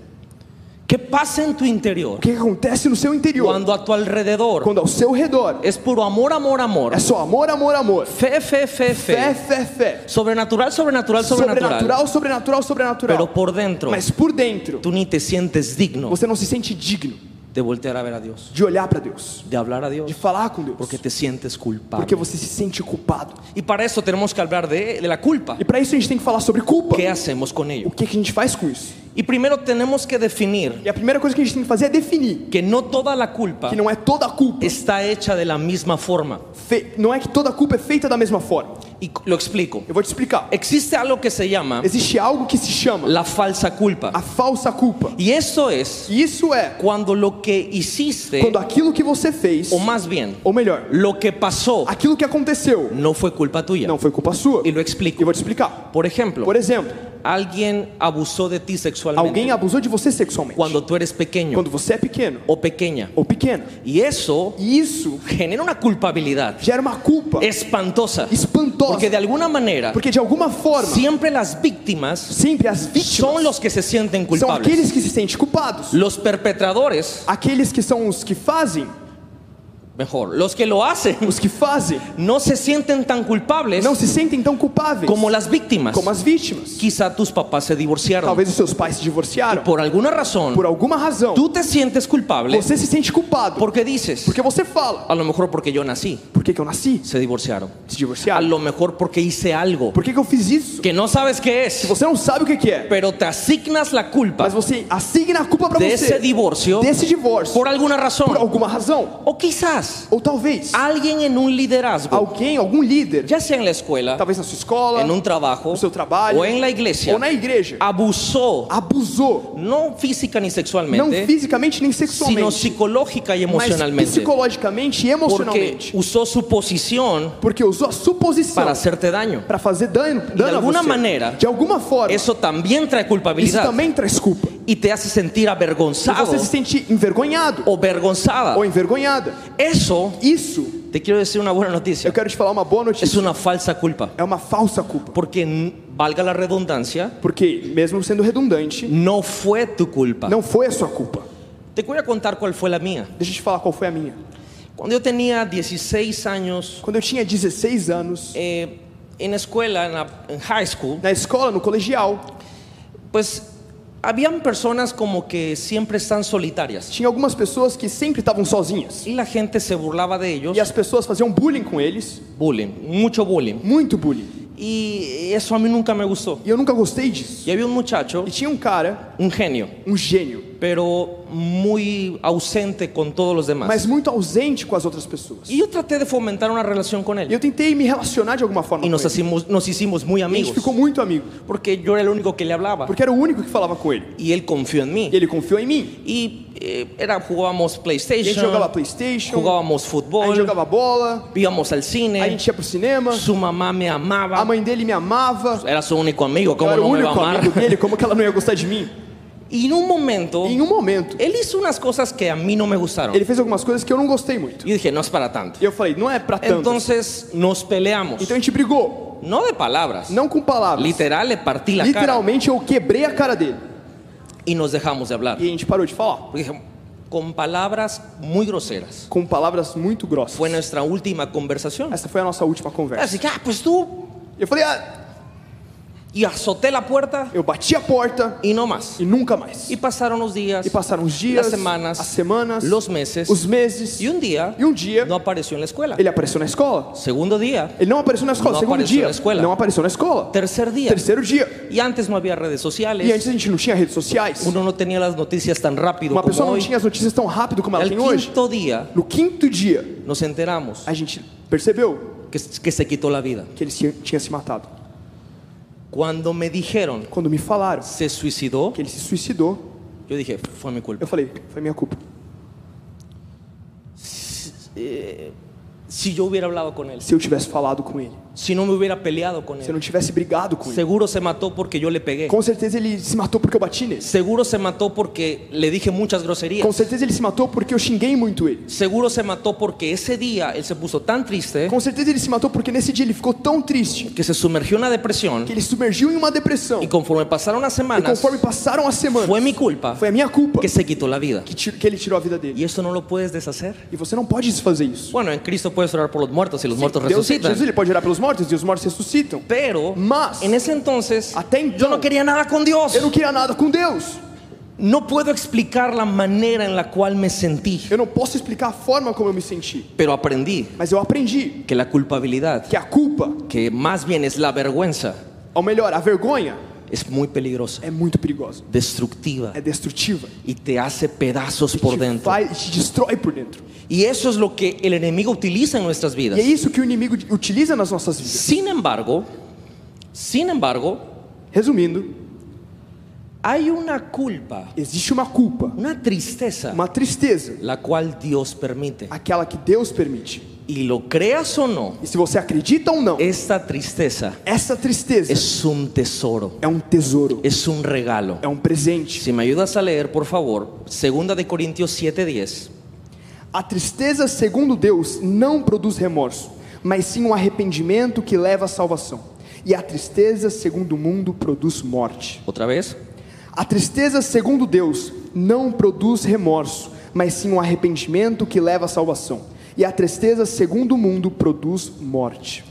Speaker 2: ¿Qué pasa en tu interior
Speaker 3: O que que acontece no seu interior?
Speaker 2: cuando a tu alrededor
Speaker 3: Quando ao seu redor
Speaker 2: es puro amor, amor, amor?
Speaker 3: é só amor, amor, amor.
Speaker 2: Fe, fe, fe,
Speaker 3: Fé,
Speaker 2: fe.
Speaker 3: fé, fé.
Speaker 2: Sobrenatural, sobrenatural, sobrenatural.
Speaker 3: Sobrenatural, sobrenatural, sobrenatural.
Speaker 2: Pero por dentro,
Speaker 3: Mas por dentro,
Speaker 2: tú ni te sientes digno
Speaker 3: você não se sente digno
Speaker 2: de voltear a ver a Dios,
Speaker 3: de olhar para Deus,
Speaker 2: de hablar a Dios,
Speaker 3: de falar com Deus,
Speaker 2: porque te sientes culpable.
Speaker 3: porque você se sente culpado.
Speaker 2: Y para eso tenemos que hablar de, de la culpa.
Speaker 3: E para isso a gente tem que falar sobre culpa.
Speaker 2: ¿Qué hacemos con ello?
Speaker 3: O que que a gente faz com isso?
Speaker 2: Y primero tenemos que definir
Speaker 3: E a primeira coisa que a gente tem que fazer é definir
Speaker 2: que no toda la culpa
Speaker 3: que não é toda a culpa,
Speaker 2: está hecha de la misma forma.
Speaker 3: fe- não é que toda a culpa é feita da mesma forma.
Speaker 2: Y lo explico.
Speaker 3: Eu vou te explicar.
Speaker 2: Existe algo que se llama
Speaker 3: Existe algo que se chama
Speaker 2: la falsa culpa.
Speaker 3: a falsa culpa.
Speaker 2: Y eso es
Speaker 3: E isso é
Speaker 2: cuando lo que hiciste,
Speaker 3: quando aquilo que você fez,
Speaker 2: o más bien,
Speaker 3: ou melhor,
Speaker 2: lo que pasó,
Speaker 3: aquilo que aconteceu
Speaker 2: no fue culpa tuya.
Speaker 3: não foi culpa sua.
Speaker 2: Y lo
Speaker 3: E
Speaker 2: explico.
Speaker 3: vou te explicar.
Speaker 2: Por ejemplo,
Speaker 3: Por exemplo,
Speaker 2: alguien abusó de ti sexualmente
Speaker 3: alguém abusou de você sexualmente.
Speaker 2: cuando tú eres pequeño
Speaker 3: Quando você é pequeno
Speaker 2: o pequeña.
Speaker 3: ou pequena.
Speaker 2: Y eso
Speaker 3: E isso
Speaker 2: genera una culpabilidad
Speaker 3: gera uma culpa
Speaker 2: espantosa.
Speaker 3: espantosa.
Speaker 2: Porque de alguna manera,
Speaker 3: Porque de alguma forma,
Speaker 2: siempre las víctimas
Speaker 3: sempre as vítimas
Speaker 2: son los que se sienten
Speaker 3: são
Speaker 2: culpables.
Speaker 3: aqueles que se sentem culpados.
Speaker 2: Los perpetradores,
Speaker 3: Aqueles que são os que fazem,
Speaker 2: mejor, los que lo hacen,
Speaker 3: os que fazem,
Speaker 2: no se sienten tan culpables
Speaker 3: não se sentem tão culpáveis
Speaker 2: como las víctimas.
Speaker 3: como as vítimas.
Speaker 2: Quizá tus papás se divorciaron.
Speaker 3: Talvez os seus pais se divorciaram.
Speaker 2: Por alguna razón,
Speaker 3: Por alguma razão,
Speaker 2: tú te sientes culpable
Speaker 3: você se sente culpado.
Speaker 2: porque dices,
Speaker 3: Porque você fala,
Speaker 2: a lo mejor porque yo nací,
Speaker 3: por que, que eu nasci?
Speaker 2: se divorciaron.
Speaker 3: Se
Speaker 2: A
Speaker 3: divorciaram.
Speaker 2: lo mejor porque hice algo
Speaker 3: Por que, que eu fiz isso?
Speaker 2: que no sabes qué es,
Speaker 3: Você não sabe o que, que é.
Speaker 2: pero te asignas la culpa
Speaker 3: Mas você assigna a culpa
Speaker 2: de
Speaker 3: você
Speaker 2: ese divorcio
Speaker 3: desse divórcio.
Speaker 2: por alguna
Speaker 3: Por
Speaker 2: razón.
Speaker 3: alguma razão.
Speaker 2: O quizás
Speaker 3: Ou talvez
Speaker 2: alguien en un liderazgo,
Speaker 3: alguém, algum líder,
Speaker 2: ya sea en la escuela,
Speaker 3: talvez na sua escola,
Speaker 2: en un trabajo
Speaker 3: no seu trabalho,
Speaker 2: o en la iglesia,
Speaker 3: ou na igreja,
Speaker 2: abusó,
Speaker 3: abusou.
Speaker 2: no física
Speaker 3: Não
Speaker 2: sexualmente,
Speaker 3: fisicamente nem
Speaker 2: sino
Speaker 3: sexualmente,
Speaker 2: psicológica y
Speaker 3: mas
Speaker 2: emocionalmente,
Speaker 3: psicologicamente e
Speaker 2: porque
Speaker 3: emocionalmente.
Speaker 2: usó su posición
Speaker 3: Porque usou a suposição
Speaker 2: para hacerte daño.
Speaker 3: para fazer dano, dano a
Speaker 2: alguna
Speaker 3: você.
Speaker 2: maneira,
Speaker 3: de alguma forma,
Speaker 2: Eso también trae
Speaker 3: isso
Speaker 2: culpabilidad
Speaker 3: também traz culpa.
Speaker 2: y te hace sentir
Speaker 3: E
Speaker 2: avergonzado
Speaker 3: você se sente envergonhado
Speaker 2: o vergonzada.
Speaker 3: ou envergonhada.
Speaker 2: Eso
Speaker 3: Isso
Speaker 2: Te quiero decir una buena
Speaker 3: Eu
Speaker 2: noticia.
Speaker 3: quero te falar uma boa notícia.
Speaker 2: una falsa culpa.
Speaker 3: É uma falsa culpa.
Speaker 2: Porque, valga la redundancia,
Speaker 3: Porque, mesmo sendo redundante,
Speaker 2: no fue tu culpa.
Speaker 3: não foi a sua culpa.
Speaker 2: Te a contar cuál fue la mía.
Speaker 3: Deixa eu te falar qual foi a minha.
Speaker 2: Cuando yo tenía 16 años,
Speaker 3: Quando eu tinha 16 anos,
Speaker 2: eh, en escuela, en, la- en high school,
Speaker 3: na escola, no colegial,
Speaker 2: pues habían personas como que siempre están solitarias.
Speaker 3: tinha algumas pessoas que sempre estavam sozinhas.
Speaker 2: Y la gente se burlaba de ellos.
Speaker 3: E as pessoas faziam bullying com eles,
Speaker 2: Bullying, mucho bullying.
Speaker 3: muito bullying.
Speaker 2: Y eso a mí nunca me gustó.
Speaker 3: E eu nunca gostei disso.
Speaker 2: Y había un muchacho,
Speaker 3: E tinha um cara,
Speaker 2: un genio,
Speaker 3: um gênio,
Speaker 2: pero muy ausente con todos los demás.
Speaker 3: mas muito ausente com as outras pessoas.
Speaker 2: Y yo traté de fomentar una relación con
Speaker 3: E
Speaker 2: él.
Speaker 3: eu tentei me relacionar de alguma forma com
Speaker 2: nos
Speaker 3: ele.
Speaker 2: hicimos, nos hicimos muy
Speaker 3: E a gente
Speaker 2: amigos.
Speaker 3: ficou muito amigo,
Speaker 2: Porque yo era el único que le hablaba.
Speaker 3: porque era o único que falava com ele.
Speaker 2: Y él confió en mí.
Speaker 3: E ele confiou em mim.
Speaker 2: Y eh, era, jugábamos
Speaker 3: E a
Speaker 2: PlayStation,
Speaker 3: jogava Playstation,
Speaker 2: jugábamos
Speaker 3: a gente jogava bola,
Speaker 2: íbamos al
Speaker 3: a
Speaker 2: cine.
Speaker 3: gente ia pro cinema,
Speaker 2: Su mamá me
Speaker 3: a
Speaker 2: amaba.
Speaker 3: mãe dele me amava,
Speaker 2: Era su único amigo,
Speaker 3: eu
Speaker 2: ¿cómo
Speaker 3: era o
Speaker 2: no me va a
Speaker 3: único
Speaker 2: amar?
Speaker 3: amigo dele, como que ela não ia gostar de mim?
Speaker 2: Y en un momento,
Speaker 3: E em um momento,
Speaker 2: él hizo unas cosas que a mí no me gustaron.
Speaker 3: ele fez algumas coisas que eu não gostei muito.
Speaker 2: Y yo dije, no es para tanto.
Speaker 3: E eu falei, não é pra tanto.
Speaker 2: Entonces nos peleamos.
Speaker 3: Então a gente brigou,
Speaker 2: No de palabras.
Speaker 3: não com palavras.
Speaker 2: Literal, le partí la cara.
Speaker 3: Literalmente eu quebrei a cara dele.
Speaker 2: Y nos dejamos de hablar.
Speaker 3: E a gente parou de falar.
Speaker 2: Porque dije, con palabras muy groseras.
Speaker 3: Com palavras muito grossas.
Speaker 2: Fue nuestra última conversación.
Speaker 3: Essa foi a nossa última conversa.
Speaker 2: Así que, ah, pues tú.
Speaker 3: Eu falei, ah,
Speaker 2: Y azoté la puerta
Speaker 3: eu bati a porta
Speaker 2: y no más.
Speaker 3: e nunca mais.
Speaker 2: Y pasaron los días,
Speaker 3: E passaram os dias,
Speaker 2: las semanas,
Speaker 3: as semanas,
Speaker 2: los meses.
Speaker 3: os meses.
Speaker 2: Y un día,
Speaker 3: E um dia,
Speaker 2: no apareció en la escuela.
Speaker 3: ele apareceu na escola.
Speaker 2: Segundo día,
Speaker 3: Ele não apareceu na escola.
Speaker 2: Não
Speaker 3: Segundo
Speaker 2: apareceu
Speaker 3: dia,
Speaker 2: na escola.
Speaker 3: não apareceu na escola.
Speaker 2: tercer día.
Speaker 3: Terceiro dia.
Speaker 2: Y antes no había redes sociales.
Speaker 3: E antes a gente não tinha redes sociais.
Speaker 2: Uno no tenía las noticias tan rápido
Speaker 3: Uma pessoa não tinha as notícias tão rápido como ela tem hoje.
Speaker 2: quinto día
Speaker 3: No quinto dia,
Speaker 2: nos enteramos
Speaker 3: a gente percebeu
Speaker 2: que, que se quitó la vida.
Speaker 3: que ele tinha se matado.
Speaker 2: Cuando me dijeron
Speaker 3: Quando me falaram
Speaker 2: se suicidó,
Speaker 3: que ele se suicidou,
Speaker 2: yo dije, fue mi culpa.
Speaker 3: eu falei, foi minha culpa.
Speaker 2: Si yo hubiera hablado con él,
Speaker 3: Se eu tivesse falado com ele,
Speaker 2: si no me hubiera peleado con
Speaker 3: se eu não tivesse brigado com ele,
Speaker 2: seguro se mató porque yo le pegué.
Speaker 3: com certeza ele se matou porque eu bati nele.
Speaker 2: Seguro se mató porque le dije muchas groserías.
Speaker 3: Com certeza ele se matou porque eu xinguei muito ele.
Speaker 2: Seguro se mató porque ese día él se puso tan triste
Speaker 3: Com certeza ele se matou porque nesse dia ele ficou tão triste
Speaker 2: que se sumergió en una depresión
Speaker 3: que ele sumergiu em uma depressão.
Speaker 2: y conforme pasaron las
Speaker 3: E
Speaker 2: semanas,
Speaker 3: conforme passaram as semanas,
Speaker 2: fue mi culpa
Speaker 3: foi a minha culpa
Speaker 2: que se quitó la vida.
Speaker 3: que, que ele tirou a vida dele.
Speaker 2: Y eso no lo puedes deshacer.
Speaker 3: E você não pode desfazer isso.
Speaker 2: Bueno, en Cristo puedes orar por los muertos y los muertos
Speaker 3: Deus,
Speaker 2: resucitan.
Speaker 3: Jesus ele pode orar pelos mortos e os mortos ressuscitam.
Speaker 2: Pero
Speaker 3: Mas-
Speaker 2: en ese entonces
Speaker 3: Até
Speaker 2: yo
Speaker 3: então,
Speaker 2: no quería nada con Dios.
Speaker 3: eu não queria nada com Deus.
Speaker 2: No puedo explicar la manera en la cual me sentí,
Speaker 3: Eu não posso explicar a forma como eu me senti.
Speaker 2: pero aprendí
Speaker 3: Mas eu aprendi
Speaker 2: que la culpabilidad,
Speaker 3: que a culpa,
Speaker 2: que más bien es la vergüenza,
Speaker 3: ou melhor, a vergonha,
Speaker 2: es muy peligrosa,
Speaker 3: é muito perigosa.
Speaker 2: destructiva
Speaker 3: É destrutiva.
Speaker 2: y te hace pedazos por
Speaker 3: te,
Speaker 2: dentro.
Speaker 3: faz, te destrói por dentro.
Speaker 2: Y eso es lo que el enemigo utiliza en nuestras vidas.
Speaker 3: E é isso que o inimigo utiliza nas nossas vidas.
Speaker 2: Sin embargo, sin embargo,
Speaker 3: Resumindo,
Speaker 2: hay una culpa,
Speaker 3: existe uma culpa,
Speaker 2: una tristeza,
Speaker 3: uma tristeza,
Speaker 2: la cual Dios permite.
Speaker 3: aquela que Deus permite.
Speaker 2: Y lo creas o no,
Speaker 3: E se você acredita ou não,
Speaker 2: esta tristeza
Speaker 3: essa tristeza
Speaker 2: es un tesoro,
Speaker 3: é um tesouro,
Speaker 2: es un regalo.
Speaker 3: é um presente.
Speaker 2: Si me ayudas a leer, por favor, segunda de Corintios 7:10.
Speaker 3: A tristeza, segundo Deus, não produz remorso, mas sim um arrependimento que leva à salvação. E a tristeza, segundo o mundo, produz morte.
Speaker 2: Otra vez.
Speaker 3: A tristeza, segundo Deus, não produz remorso, mas sim um arrependimento que leva à salvação. E a tristeza, segundo o mundo, produz morte.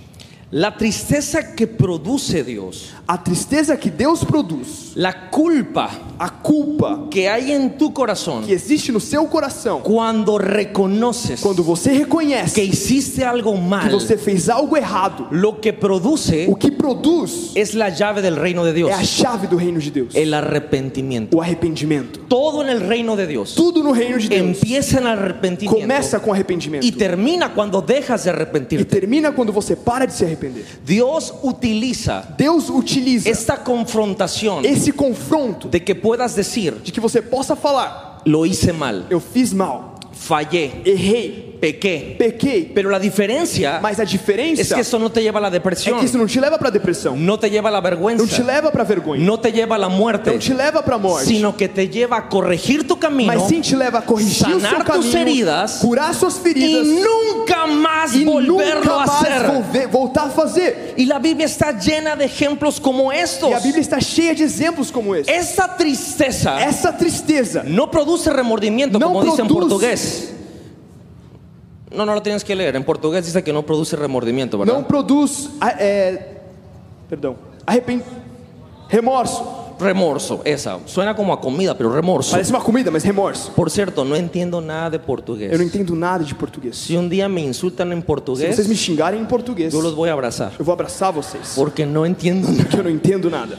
Speaker 2: La tristeza que produce Dios,
Speaker 3: A tristeza que Deus produz,
Speaker 2: la culpa
Speaker 3: a culpa
Speaker 2: que hay en tu corazón
Speaker 3: que existe no seu coração,
Speaker 2: cuando reconoces
Speaker 3: quando você reconhece
Speaker 2: que hiciste algo
Speaker 3: que
Speaker 2: mal,
Speaker 3: você fez algo errado,
Speaker 2: lo que produce
Speaker 3: o que produz
Speaker 2: es la llave del reino de Dios,
Speaker 3: é a chave do reino de Deus,
Speaker 2: el arrepentimiento.
Speaker 3: o arrependimento.
Speaker 2: Todo en el reino de Dios
Speaker 3: Tudo no reino de Deus
Speaker 2: empieza en arrepentimiento
Speaker 3: começa com arrependimento
Speaker 2: y termina cuando dejas de
Speaker 3: e
Speaker 2: arrepentirte.
Speaker 3: termina quando você para de se arrepender.
Speaker 2: Dios utiliza
Speaker 3: Deus utiliza
Speaker 2: esta confrontación
Speaker 3: esse confronto
Speaker 2: de que puedas decir,
Speaker 3: de que você possa falar:
Speaker 2: lo hice mal,
Speaker 3: eu fiz mal,
Speaker 2: fallé,
Speaker 3: errei,
Speaker 2: pequé.
Speaker 3: pequei.
Speaker 2: Pero la diferencia
Speaker 3: Mas a diferença
Speaker 2: es que eso no te lleva a la
Speaker 3: é
Speaker 2: depresión,
Speaker 3: que isso não te leva para depressão,
Speaker 2: no te lleva a la
Speaker 3: não te
Speaker 2: vergüenza,
Speaker 3: leva para vergonha,
Speaker 2: no te lleva a la muerte,
Speaker 3: não te leva para morte,
Speaker 2: sino que te lleva a corregir tu camino
Speaker 3: mas sim te leva a corrigir o
Speaker 2: sanar
Speaker 3: seu
Speaker 2: tus
Speaker 3: caminho,
Speaker 2: heridas
Speaker 3: curar suas
Speaker 2: y
Speaker 3: feridas
Speaker 2: nunca más
Speaker 3: e ver- voltar a fazer.
Speaker 2: Y la Biblia está llena de ejemplos como estos.
Speaker 3: E a Bíblia está cheia de exemplos como esse.
Speaker 2: Esa tristeza
Speaker 3: Essa tristeza
Speaker 2: no produce remordimiento,
Speaker 3: No
Speaker 2: como dice en
Speaker 3: produce.
Speaker 2: portugués. No, no lo tienes que leer. En portugués dice que no produce remordimiento, ¿verdad?
Speaker 3: não produz a- é, perdão, arrepend... remorso.
Speaker 2: Remorso, esa. Suena como a comida, pero remorso.
Speaker 3: Parece uma comida, mas remorso.
Speaker 2: Por cierto, no entiendo nada de portugués.
Speaker 3: Eu não entendo nada de português.
Speaker 2: Si un día me insultan en
Speaker 3: Se
Speaker 2: portugués,
Speaker 3: vocês me xingarem em português,
Speaker 2: yo los voy a abrazar.
Speaker 3: eu vou abraçar vocês.
Speaker 2: Porque no entiendo nada.
Speaker 3: Porque eu não entendo nada.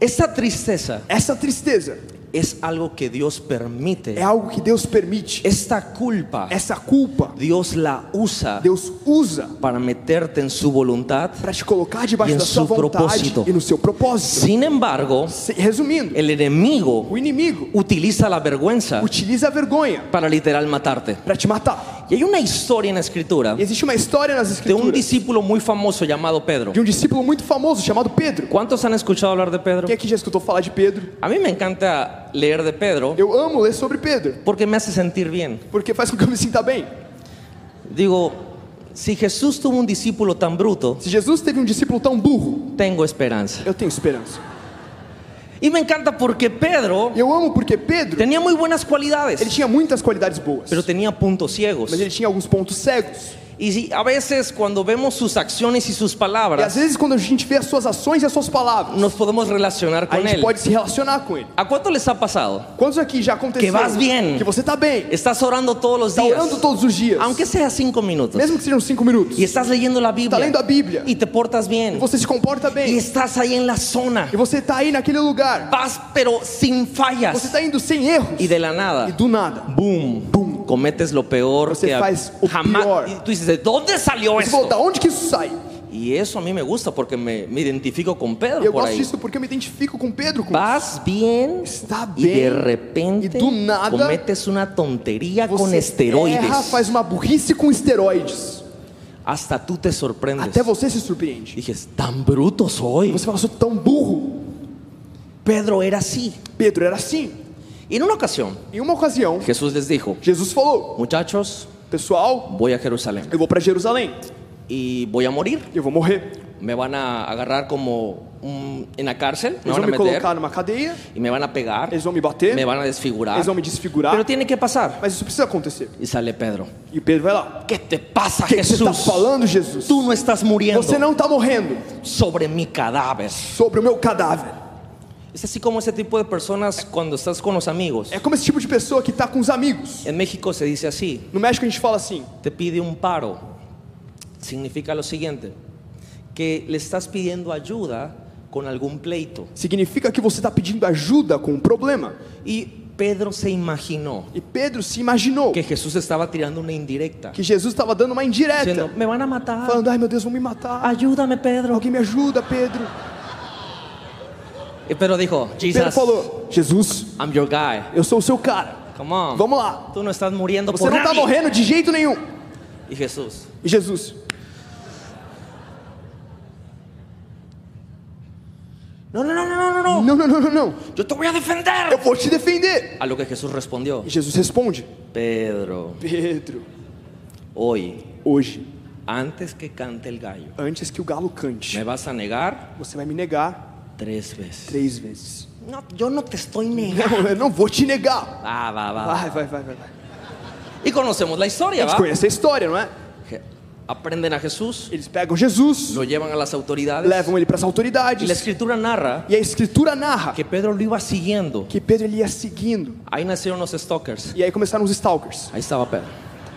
Speaker 2: Esa tristeza
Speaker 3: Essa tristeza
Speaker 2: es algo que Dios permite.
Speaker 3: é algo que Deus permite.
Speaker 2: Esta culpa,
Speaker 3: Essa culpa,
Speaker 2: Dios la usa
Speaker 3: Deus usa
Speaker 2: para meterte en su voluntad.
Speaker 3: para te colocar debaixo
Speaker 2: E em
Speaker 3: da sua vontade
Speaker 2: propósito.
Speaker 3: e no seu propósito.
Speaker 2: Sin embargo,
Speaker 3: Resumindo,
Speaker 2: el enemigo
Speaker 3: o inimigo
Speaker 2: utiliza la vergüenza
Speaker 3: utiliza a vergonha
Speaker 2: para literal matarte.
Speaker 3: para te matar.
Speaker 2: Y hay una historia en la escritura
Speaker 3: E existe uma história nas
Speaker 2: de un
Speaker 3: escrituras
Speaker 2: discípulo muy famoso llamado Pedro.
Speaker 3: de um discípulo muito famoso chamado Pedro.
Speaker 2: ¿Cuántos han escuchado hablar de Pedro?
Speaker 3: Quem aqui já escutou falar de Pedro?
Speaker 2: A mí me encanta leer de Pedro
Speaker 3: Eu amo ler sobre Pedro,
Speaker 2: porque me hace sentir bien.
Speaker 3: porque faz com que eu me sinta bem.
Speaker 2: Digo, si Jesús tuvo un discípulo tan bruto,
Speaker 3: Se Jesus teve um discípulo tão burro,
Speaker 2: tengo esperanza.
Speaker 3: eu tenho esperança.
Speaker 2: Y me encanta porque Pedro
Speaker 3: Eu amo porque Pedro,
Speaker 2: tenía muy buenas cualidades,
Speaker 3: ele tinha muitas qualidades boas,
Speaker 2: pero tenía puntos ciegos.
Speaker 3: mas ele tinha alguns pontos cegos.
Speaker 2: Si, a veces cuando vemos sus acciones y sus
Speaker 3: E às vezes quando a gente vê as suas ações e as suas palavras,
Speaker 2: nos podemos relacionar
Speaker 3: a
Speaker 2: con
Speaker 3: gente
Speaker 2: él.
Speaker 3: pode se relacionar com ele.
Speaker 2: ¿A cuánto les ha pasado?
Speaker 3: Quantos aqui já aconteceu?
Speaker 2: Que vas bien.
Speaker 3: que você está bem,
Speaker 2: Estás orando todos los
Speaker 3: está
Speaker 2: días,
Speaker 3: orando todos os dias,
Speaker 2: aunque sea cinco minutos,
Speaker 3: mesmo que sejam cinco minutos,
Speaker 2: y estás leyendo la
Speaker 3: está lendo a Bíblia,
Speaker 2: y te portas bien,
Speaker 3: você se comporta bem,
Speaker 2: estás ahí en la zona,
Speaker 3: e você está aí naquele lugar,
Speaker 2: vas pero sin
Speaker 3: você
Speaker 2: fallas,
Speaker 3: está indo sem erros,
Speaker 2: y de la
Speaker 3: e
Speaker 2: nada,
Speaker 3: do nada,
Speaker 2: boom, boom, cometes lo peor
Speaker 3: Você
Speaker 2: que
Speaker 3: faz o
Speaker 2: jamás.
Speaker 3: pior.
Speaker 2: Y tú dices, ¿de dónde salió
Speaker 3: você falou, da onde que isso sai?
Speaker 2: Y eso a mí me gusta porque me, me identifico con Pedro
Speaker 3: Eu
Speaker 2: por
Speaker 3: gosto
Speaker 2: ahí.
Speaker 3: disso porque eu me identifico com Pedro, com
Speaker 2: Vas bien
Speaker 3: Está
Speaker 2: y de
Speaker 3: bem,
Speaker 2: repente
Speaker 3: e do nada,
Speaker 2: cometes una tontería con
Speaker 3: você
Speaker 2: esteroides.
Speaker 3: erra, faz uma burrice com esteroides,
Speaker 2: Hasta tú te sorprendes.
Speaker 3: até você se surpreende.
Speaker 2: Dijes, tan bruto soy.
Speaker 3: Você fala, sou tão burro.
Speaker 2: Pedro era así.
Speaker 3: Pedro era assim.
Speaker 2: Y en una ocasión,
Speaker 3: Em uma ocasião,
Speaker 2: Jesús les dijo,
Speaker 3: Jesus falou:
Speaker 2: muchachos,
Speaker 3: Pessoal,
Speaker 2: voy a Jerusalén
Speaker 3: eu vou para Jerusalém,
Speaker 2: y voy a morir.
Speaker 3: eu vou morrer.
Speaker 2: Me van a agarrar como un- en la cárcel, me
Speaker 3: Eles
Speaker 2: van
Speaker 3: vão
Speaker 2: a
Speaker 3: me
Speaker 2: meter
Speaker 3: colocar numa cadeia,
Speaker 2: y me van a pegar,
Speaker 3: eles vão me bater,
Speaker 2: me van a desfigurar.
Speaker 3: eles vão me desfigurar,
Speaker 2: Pero tiene que pasar.
Speaker 3: mas isso precisa acontecer.
Speaker 2: Y sale Pedro.
Speaker 3: E Pedro vai lá:
Speaker 2: ¿Qué te pasa,
Speaker 3: O que que você está
Speaker 2: Jesús?
Speaker 3: falando, Jesus?
Speaker 2: Tú no estás muriendo
Speaker 3: Você não está morrendo
Speaker 2: sobre mi cadáver.
Speaker 3: sobre o meu cadáver.
Speaker 2: Es así como ese tipo de personas cuando estás con los amigos.
Speaker 3: É como esse tipo de pessoa que está com os amigos.
Speaker 2: En México se dice así,
Speaker 3: No México a gente fala assim:
Speaker 2: te pide un paro. Significa lo siguiente, que le estás pidiendo ayuda con algún pleito.
Speaker 3: significa que você está pedindo ajuda com um problema.
Speaker 2: Y Pedro se imaginó
Speaker 3: E Pedro se imaginou
Speaker 2: que Jesús estaba tirando una indirecta.
Speaker 3: que Jesus estava dando uma indireta,
Speaker 2: Diciendo, me van a matar.
Speaker 3: falando: ai meu Deus, vão me matar.
Speaker 2: Ayúdame, Pedro.
Speaker 3: Alguém me ajuda, Pedro.
Speaker 2: Pedro dijo,
Speaker 3: Pedro
Speaker 2: Jesus,
Speaker 3: falou: Jesus,
Speaker 2: I'm your guy.
Speaker 3: eu sou o seu cara.
Speaker 2: Come on.
Speaker 3: Vamos lá.
Speaker 2: Tú no estás muriendo
Speaker 3: Você
Speaker 2: por
Speaker 3: não está
Speaker 2: nadie.
Speaker 3: morrendo de jeito nenhum.
Speaker 2: Y Jesús,
Speaker 3: E Jesus,
Speaker 2: no, no, no, no, no.
Speaker 3: não, não, não, não, não.
Speaker 2: Yo te voy a
Speaker 3: Eu
Speaker 2: defender.
Speaker 3: vou te defender.
Speaker 2: A lo que Jesús respondió,
Speaker 3: E Jesus responde:
Speaker 2: Pedro,
Speaker 3: Pedro,
Speaker 2: hoy,
Speaker 3: hoje,
Speaker 2: antes que cante el gallo,
Speaker 3: antes que o galo cante,
Speaker 2: me vas a negar
Speaker 3: você vai me negar
Speaker 2: tres veces.
Speaker 3: três vezes.
Speaker 2: No, yo no te estoy negando.
Speaker 3: Não, eu não vou te negar.
Speaker 2: Va, va.
Speaker 3: Vai, vai, vai, vai. vai.
Speaker 2: Y conocemos la
Speaker 3: A gente conhece a história, não é?
Speaker 2: Aprenden a Jesús,
Speaker 3: Eles pegam Jesus,
Speaker 2: lo llevan a las autoridades.
Speaker 3: levam ele para as
Speaker 2: Y la
Speaker 3: autoridades.
Speaker 2: escritura narra
Speaker 3: E a escritura narra
Speaker 2: que Pedro lo iba siguiendo.
Speaker 3: que Pedro ele ia seguindo.
Speaker 2: Ahí nacieron los stalkers.
Speaker 3: E aí começaram os stalkers.
Speaker 2: Ahí estaba Pedro.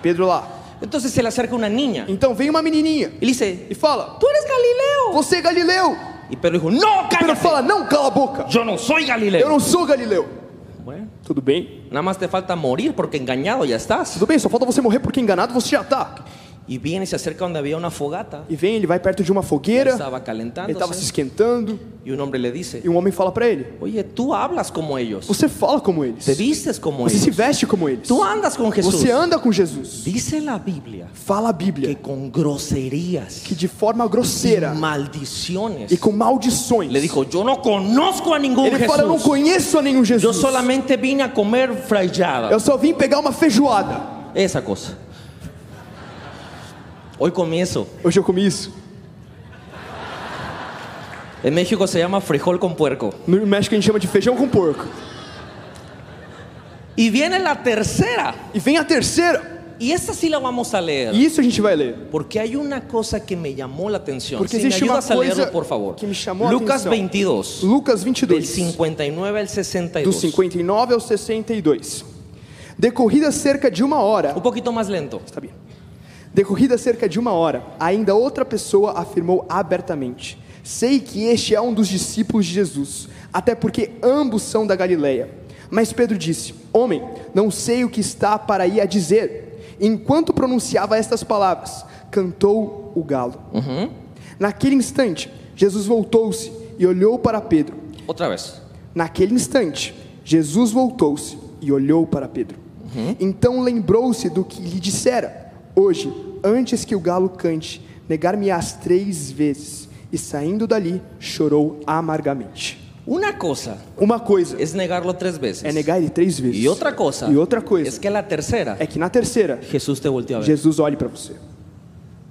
Speaker 3: Pedro lá.
Speaker 2: Entonces se le acerca una niña
Speaker 3: Então vem uma menininha
Speaker 2: y le dice,
Speaker 3: e fala:
Speaker 2: tú eres Galileo.
Speaker 3: Você é Galileu.
Speaker 2: Y Pedro dijo,
Speaker 3: Pedro
Speaker 2: cállate.
Speaker 3: fala: Não, cala a boca.
Speaker 2: Yo no soy
Speaker 3: Eu
Speaker 2: Galileo.
Speaker 3: não sou Galileu.
Speaker 2: Bueno,
Speaker 3: Tudo bem?
Speaker 2: nada más te falta morir porque engañado ya estás.
Speaker 3: Tudo bem, só falta você morrer porque enganado você já tá.
Speaker 2: Viene y se acerca donde había una fogata.
Speaker 3: E vem, ele vai perto de uma fogueira,
Speaker 2: Estaba
Speaker 3: ele estava se esquentando,
Speaker 2: Y un hombre le dice,
Speaker 3: e um homem fala para ele:
Speaker 2: oye, tú hablas como ellos.
Speaker 3: Você fala como eles.
Speaker 2: Te vistes como
Speaker 3: Você se
Speaker 2: ellos.
Speaker 3: veste como eles.
Speaker 2: Tú andas con Jesús.
Speaker 3: Você anda com Jesus.
Speaker 2: Dice la Biblia
Speaker 3: Fala a Bíblia
Speaker 2: que con groserías
Speaker 3: que de forma grosseira
Speaker 2: maldiciones
Speaker 3: e com maldições.
Speaker 2: le dijo, yo no conozco a ningún
Speaker 3: Ele fala: Eu não conheço a nenhum Jesus.
Speaker 2: solamente vine a comer frayada.
Speaker 3: Eu só vim pegar uma feijoada.
Speaker 2: Esa cosa. Hoy comienzo.
Speaker 3: Hoje eu comi isso.
Speaker 2: En México se llama frijol con puerco.
Speaker 3: No México a gente chama de feijão com porco.
Speaker 2: Y viene la tercera.
Speaker 3: E vem a terceira.
Speaker 2: Y esta sí la vamos a leer.
Speaker 3: E isso a gente vai ler.
Speaker 2: Porque hay una cosa que me llamó la atención.
Speaker 3: Porque
Speaker 2: si me
Speaker 3: existe uma
Speaker 2: ayudas a leerlo,
Speaker 3: coisa
Speaker 2: por favor.
Speaker 3: que me chamou a
Speaker 2: Lucas
Speaker 3: atenção.
Speaker 2: 22,
Speaker 3: Lucas
Speaker 2: del
Speaker 3: 22,
Speaker 2: 59 al
Speaker 3: do
Speaker 2: 62.
Speaker 3: 59 ao 62. Decorrida cerca de uma hora,
Speaker 2: Un poquito más lento.
Speaker 3: Está bem. Decorrida cerca de uma hora, ainda outra pessoa afirmou abertamente: Sei que este é um dos discípulos de Jesus, até porque ambos são da Galileia. Mas Pedro disse: Homem, não sei o que está para ir a dizer. Enquanto pronunciava estas palavras, cantou o galo. Naquele instante, Jesus voltou-se e olhou para Pedro.
Speaker 2: Otra vez.
Speaker 3: Naquele instante, Jesus voltou-se e olhou para Pedro. Então lembrou-se do que lhe dissera: Hoje, antes que o galo cante, negar-me-ás três vezes. E saindo dali, chorou amargamente.
Speaker 2: Una cosa
Speaker 3: Uma coisa
Speaker 2: es negarlo tres veces.
Speaker 3: é negar ele três vezes.
Speaker 2: Y otra cosa
Speaker 3: E outra coisa
Speaker 2: es que la tercera,
Speaker 3: é que na terceira,
Speaker 2: Jesús te volteó a ver.
Speaker 3: Jesus olhe para você.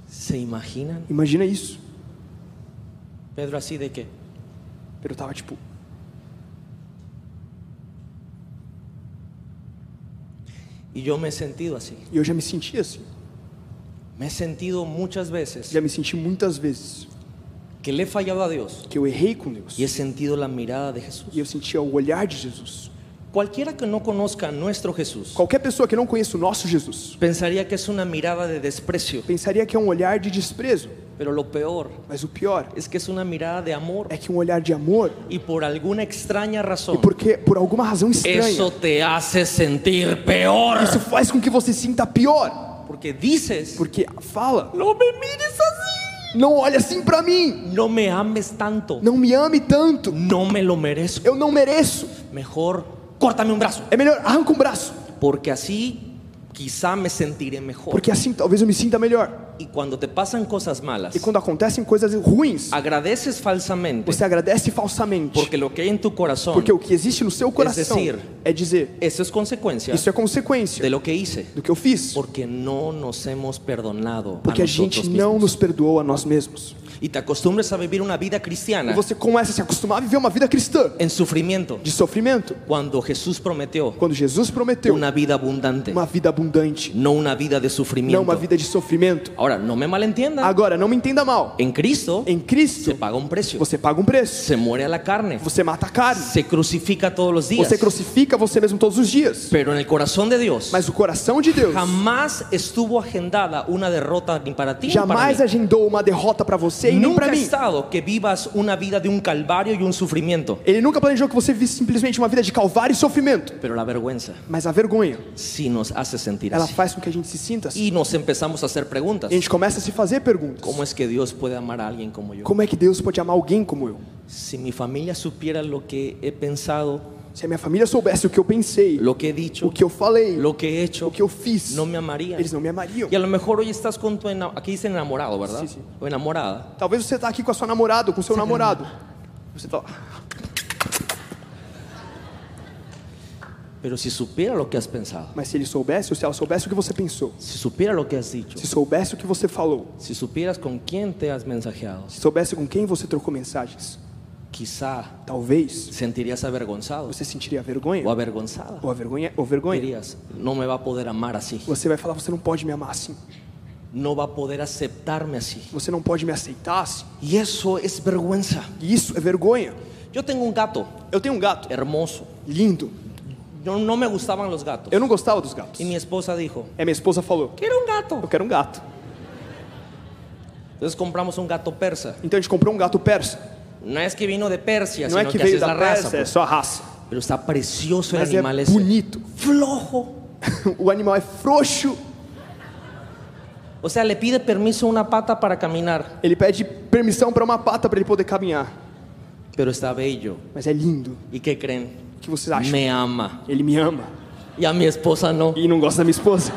Speaker 2: ¿Se imaginan?
Speaker 3: Imagina isso.
Speaker 2: Pedro así de qué?
Speaker 3: Pedro tava tipo,
Speaker 2: Y yo me sentido así.
Speaker 3: e eu já me senti assim.
Speaker 2: Me he sentido muchas veces
Speaker 3: Já me senti muitas vezes
Speaker 2: que le he fallado a Dios
Speaker 3: que eu errei com Deus.
Speaker 2: y he sentido la mirada de Jesús.
Speaker 3: E eu sentia o olhar de Jesus.
Speaker 2: Cualquiera que no conozca a nuestro Jesús
Speaker 3: Qualquer pessoa que não conheça o nosso Jesus
Speaker 2: pensaría que es una mirada de desprecio,
Speaker 3: pensaria que é um olhar de desprezo,
Speaker 2: pero lo peor
Speaker 3: mas o pior
Speaker 2: es que es una mirada de amor
Speaker 3: é que um olhar de amor
Speaker 2: y por alguna extraña
Speaker 3: e
Speaker 2: razón
Speaker 3: porque por alguma razão estranha
Speaker 2: eso te hace sentir peor
Speaker 3: isso faz com que você sinta pior,
Speaker 2: porque dices,
Speaker 3: porque fala,
Speaker 2: no me mires así,
Speaker 3: não olha assim pra mim,
Speaker 2: no me ames tanto,
Speaker 3: não me ame tanto,
Speaker 2: no me lo merezco,
Speaker 3: eu não mereço.
Speaker 2: mejor córtame un brazo,
Speaker 3: É melhor arranca um braço,
Speaker 2: porque así quizá me sentiré mejor.
Speaker 3: porque assim talvez eu me sinta melhor.
Speaker 2: Y cuando te pasan cosas malas,
Speaker 3: E quando acontecem coisas ruins,
Speaker 2: agradeces falsamente
Speaker 3: você agradece falsamente,
Speaker 2: porque lo que hay en tu corazón,
Speaker 3: porque o que existe no seu coração
Speaker 2: decir,
Speaker 3: é dizer,
Speaker 2: eso es consecuencia
Speaker 3: isso é consequência
Speaker 2: de lo que hice,
Speaker 3: do que eu fiz,
Speaker 2: porque no nos hemos perdonado
Speaker 3: porque
Speaker 2: a
Speaker 3: a gente não nos perdoou a nós mesmos.
Speaker 2: Y te acostumbres a vivir una vida
Speaker 3: E
Speaker 2: cristiana
Speaker 3: você começa a se acostumar a viver uma vida cristã
Speaker 2: en sufrimiento,
Speaker 3: de sofrimento,
Speaker 2: cuando Jesús prometió
Speaker 3: quando Jesus prometeu
Speaker 2: una vida abundante,
Speaker 3: uma vida abundante,
Speaker 2: no una vida de
Speaker 3: não
Speaker 2: sufrimiento.
Speaker 3: uma vida de sofrimento.
Speaker 2: Ahora, no me malentiendan,
Speaker 3: Agora, não me entenda mal.
Speaker 2: en Cristo
Speaker 3: Em Cristo,
Speaker 2: se paga un precio,
Speaker 3: você paga um preço.
Speaker 2: se muere a la carne,
Speaker 3: Você mata a carne.
Speaker 2: se crucifica todos los días,
Speaker 3: Você crucifica você mesmo todos os dias.
Speaker 2: pero en el corazón de Dios
Speaker 3: Mas o coração de Deus
Speaker 2: jamás estuvo agendada una derrota ni para ti ni para
Speaker 3: jamais
Speaker 2: mí.
Speaker 3: agendou uma derrota para você e nem
Speaker 2: Nunca
Speaker 3: para
Speaker 2: ha
Speaker 3: mim.
Speaker 2: estado que vivas una vida de un calvario y un sufrimiento,
Speaker 3: Ele nunca planejou que você vivesse simplesmente uma vida de calvário e sofrimento.
Speaker 2: pero la vergüenza
Speaker 3: Mas a vergonha,
Speaker 2: sí nos hace sentir
Speaker 3: ela
Speaker 2: así.
Speaker 3: faz com que a gente se sinta assim.
Speaker 2: Y nos empezamos a hacer preguntas.
Speaker 3: E gente começa a se fazer perguntas.
Speaker 2: ¿Cómo es que Dios puede amar a alguien como yo?
Speaker 3: Como é que Deus pode amar alguém como eu?
Speaker 2: Si mi familia supiera lo que he pensado,
Speaker 3: Se a minha família soubesse o que eu pensei,
Speaker 2: lo que he dicho,
Speaker 3: o que eu falei,
Speaker 2: lo que he hecho,
Speaker 3: o que eu fiz,
Speaker 2: no me
Speaker 3: eles não me amariam.
Speaker 2: Y a lo mejor hoy estás con tu enamorado, aquí dice enamorado, ¿verdad?
Speaker 3: Sí, sí.
Speaker 2: O enamorada.
Speaker 3: Talvez você está aqui com a sua namorada, ou com o seu namorado. Você tá lá.
Speaker 2: Pero si supiera lo que has pensado,
Speaker 3: Mas se ele soubesse, ou se ela soubesse o que você pensou,
Speaker 2: si supiera lo que has dicho,
Speaker 3: se soubesse o que você falou,
Speaker 2: si supieras con quién te has mensajeado,
Speaker 3: se soubesse com quem você trocou mensagens,
Speaker 2: quizá
Speaker 3: talvez
Speaker 2: sentirías avergonzado
Speaker 3: você sentiria vergonha
Speaker 2: o avergonzada.
Speaker 3: ou vergonha ou vergonha.
Speaker 2: Dirías, no me va a poder amar así,
Speaker 3: Você vai falar, você não pode me amar assim.
Speaker 2: no va a poder aceptarme así.
Speaker 3: Você não pode me aceitar assim.
Speaker 2: Y eso es vergüenza.
Speaker 3: E isso é vergonha.
Speaker 2: Yo tengo un gato
Speaker 3: Eu tenho um gato
Speaker 2: hermoso.
Speaker 3: lindo.
Speaker 2: Yo no me gustaban los gatos.
Speaker 3: Eu não gostava dos gatos.
Speaker 2: Y mi esposa dijo,
Speaker 3: É minha esposa falou:
Speaker 2: quiero un gato.
Speaker 3: "Eu quero um gato".
Speaker 2: Entonces compramos un gato persa.
Speaker 3: Então a gente comprou um gato persa.
Speaker 2: No es que vino de Persia,
Speaker 3: Não é que
Speaker 2: que,
Speaker 3: veio da
Speaker 2: raza.
Speaker 3: Pérsia, é só a raça.
Speaker 2: Pero está precioso
Speaker 3: Mas
Speaker 2: animal
Speaker 3: é
Speaker 2: ese.
Speaker 3: bonito.
Speaker 2: Flojo.
Speaker 3: O animal é frouxo.
Speaker 2: O sea, le pide permiso a una pata para caminar,
Speaker 3: Ele pede permissão para uma pata para ele poder caminhar.
Speaker 2: pero está bello.
Speaker 3: Mas é lindo.
Speaker 2: ¿Y qué creen?
Speaker 3: O que vocês acham?
Speaker 2: Me ama.
Speaker 3: Ele me ama.
Speaker 2: Y a mi esposa no.
Speaker 3: E não gosta da minha esposa.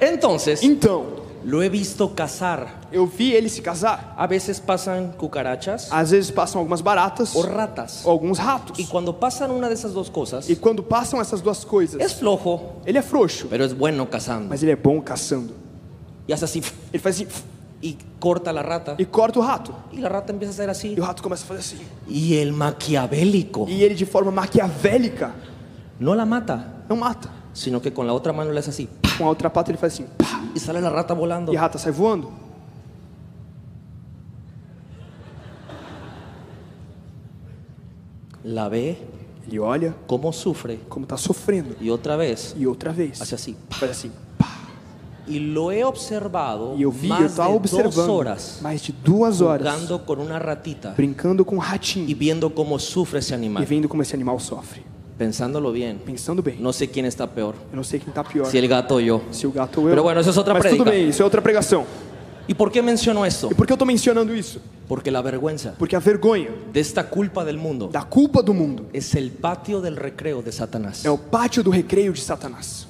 Speaker 2: Entonces,
Speaker 3: Então,
Speaker 2: lo he visto cazar.
Speaker 3: eu vi ele se casar.
Speaker 2: A veces pasan cucarachas
Speaker 3: Às vezes passam algumas baratas
Speaker 2: o ratas.
Speaker 3: ou alguns ratos.
Speaker 2: Y cuando pasan una de esas dos cosas,
Speaker 3: E quando passam essas duas coisas,
Speaker 2: es flojo,
Speaker 3: ele é frouxo,
Speaker 2: pero es bueno cazando.
Speaker 3: mas ele é bom caçando.
Speaker 2: Y hace así.
Speaker 3: Ele faz assim,
Speaker 2: y corta la rata.
Speaker 3: e corta o rato.
Speaker 2: Y la rata empieza a hacer así.
Speaker 3: E o rato começa a fazer assim.
Speaker 2: Y el maquiavélico
Speaker 3: E ele, de forma maquiavélica,
Speaker 2: no la mata,
Speaker 3: não mata.
Speaker 2: sino que con la otra mano le hace así.
Speaker 3: Com a outra pata ele faz assim. pá,
Speaker 2: Y sale la rata volando.
Speaker 3: E a rata sai voando.
Speaker 2: La ve
Speaker 3: Ele olha
Speaker 2: cómo sufre
Speaker 3: como está sofrendo.
Speaker 2: y otra vez
Speaker 3: E outra vez,
Speaker 2: hace así.
Speaker 3: faz assim.
Speaker 2: Y lo he observado
Speaker 3: E eu vi, eu
Speaker 2: más
Speaker 3: estava
Speaker 2: de dos
Speaker 3: observando
Speaker 2: horas
Speaker 3: mais de duas horas
Speaker 2: jugando con una ratita
Speaker 3: brincando com um
Speaker 2: y
Speaker 3: ratinho
Speaker 2: viendo cómo sufre esse
Speaker 3: e
Speaker 2: animal.
Speaker 3: vendo como esse animal sofre.
Speaker 2: Pensándolo bien,
Speaker 3: Pensando bem.
Speaker 2: no sé quién está peor,
Speaker 3: Eu não sei quem está pior.
Speaker 2: si el gato o yo.
Speaker 3: Se o gato ou eu.
Speaker 2: Pero bueno, eso es otra
Speaker 3: Mas
Speaker 2: predica.
Speaker 3: tudo bem, isso é outra pregação.
Speaker 2: ¿Y por qué menciono esto?
Speaker 3: E por que eu estou mencionando isso?
Speaker 2: Porque la vergüenza
Speaker 3: Porque a vergonha
Speaker 2: de esta culpa del mundo
Speaker 3: da culpa do mundo
Speaker 2: es el patio del recreo de Satanás.
Speaker 3: é o pátio do recreio de Satanás.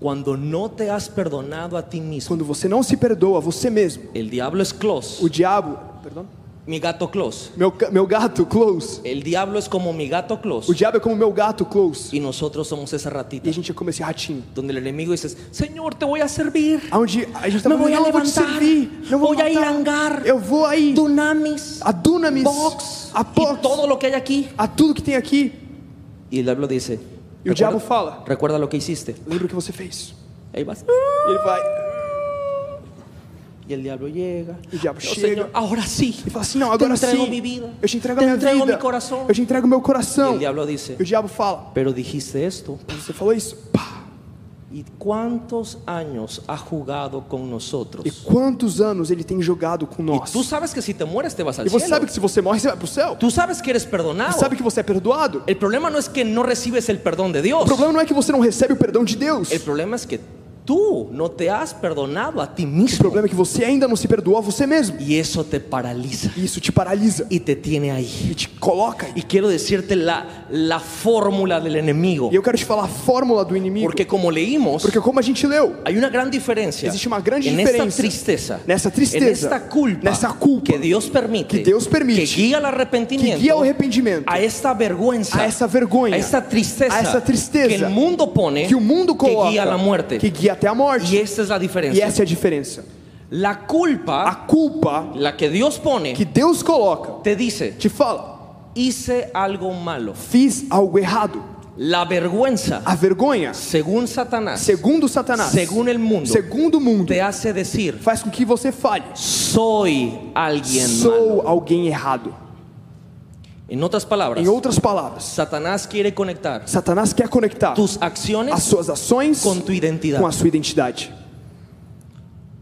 Speaker 2: Cuando no te has perdonado a ti mismo,
Speaker 3: Quando você não se perdoa você mesmo,
Speaker 2: el diablo es close,
Speaker 3: o diabo, perdão,
Speaker 2: mi gato close.
Speaker 3: meu, meu gato close,
Speaker 2: El diablo es como mi gato
Speaker 3: o
Speaker 2: close
Speaker 3: diabo é como meu gato close,
Speaker 2: y nosotros somos esa
Speaker 3: e
Speaker 2: ratita
Speaker 3: a gente é como esse ratinho.
Speaker 2: donde el enemigo dice, Señor, te voy a servir.
Speaker 3: Onde a gente tá
Speaker 2: Me a
Speaker 3: não, vou te servir, não vou
Speaker 2: voy a ir a hangar,
Speaker 3: eu vou aí,
Speaker 2: Dunamis,
Speaker 3: a Dunamis,
Speaker 2: Box.
Speaker 3: A Box,
Speaker 2: todo lo que hay aquí.
Speaker 3: a tudo que tem aqui.
Speaker 2: Y el diablo dice,
Speaker 3: E o diabo fala,
Speaker 2: recuerda lo que hiciste.
Speaker 3: lembra o que você fez.
Speaker 2: Ahí vas.
Speaker 3: E ele vai,
Speaker 2: Y el diablo llega.
Speaker 3: e o diabo
Speaker 2: "Oh,
Speaker 3: chega,
Speaker 2: Señor, ahora sí.
Speaker 3: e fala assim, não, agora sim, eu te entrego
Speaker 2: Te
Speaker 3: a minha
Speaker 2: entrego
Speaker 3: vida, eu te entrego o meu coração.
Speaker 2: el diablo dice,
Speaker 3: E o diabo fala,
Speaker 2: pero dijiste esto.
Speaker 3: você falou isso? Pá.
Speaker 2: ¿Y cuántos años ha jugado con nosotros?
Speaker 3: E quantos anos ele tem jogado com nós?
Speaker 2: tú sabes que si te mueres te vas al
Speaker 3: E você
Speaker 2: cielo.
Speaker 3: sabe que se você morre, você vai pro céu.
Speaker 2: Tú sabes que eres perdonado.
Speaker 3: Você sabe que você é perdoado.
Speaker 2: El problema no es que no recibes el perdón de Dios.
Speaker 3: O problema não é que você não recebe o perdão de Deus.
Speaker 2: El problema es que tú no te has perdonado a ti
Speaker 3: O
Speaker 2: mismo.
Speaker 3: problema é que você ainda não se perdoou a você mesmo.
Speaker 2: Y eso te paraliza
Speaker 3: E isso te paralisa
Speaker 2: y te tiene ahí.
Speaker 3: e te coloca aí.
Speaker 2: Y quiero decirte la, la fórmula del enemigo.
Speaker 3: E eu quero te falar a fórmula do inimigo.
Speaker 2: Porque como leímos,
Speaker 3: Porque como a gente leu,
Speaker 2: hay una gran diferencia
Speaker 3: existe uma grande
Speaker 2: en
Speaker 3: diferença
Speaker 2: esta tristeza,
Speaker 3: nessa tristeza,
Speaker 2: esta culpa,
Speaker 3: nessa culpa
Speaker 2: que Dios permite,
Speaker 3: que Deus permite,
Speaker 2: que guía al
Speaker 3: que
Speaker 2: arrepentimiento,
Speaker 3: guia ao arrependimento,
Speaker 2: a esta vergüenza,
Speaker 3: a essa vergonha,
Speaker 2: a esta tristeza,
Speaker 3: a essa tristeza
Speaker 2: que el mundo pone,
Speaker 3: que o mundo coloca,
Speaker 2: que guía a la muerte.
Speaker 3: que guia até a morte.
Speaker 2: y esta es la
Speaker 3: E
Speaker 2: diferencia.
Speaker 3: essa é a diferença.
Speaker 2: La culpa,
Speaker 3: A culpa
Speaker 2: la que Dios pone,
Speaker 3: que Deus coloca
Speaker 2: te dice,
Speaker 3: te fala:
Speaker 2: hice algo malo.
Speaker 3: fiz algo errado.
Speaker 2: La vergüenza,
Speaker 3: A vergonha,
Speaker 2: según Satanás,
Speaker 3: segundo Satanás,
Speaker 2: según el mundo,
Speaker 3: segundo o mundo,
Speaker 2: te hace decir,
Speaker 3: faz com que você fale:
Speaker 2: soy alguien malo.
Speaker 3: sou alguém errado.
Speaker 2: En otras palabras,
Speaker 3: Em outras palavras,
Speaker 2: Satanás quiere conectar
Speaker 3: Satanás quer conectar
Speaker 2: tus acciones
Speaker 3: as suas ações
Speaker 2: con tu identidad.
Speaker 3: com a sua identidade.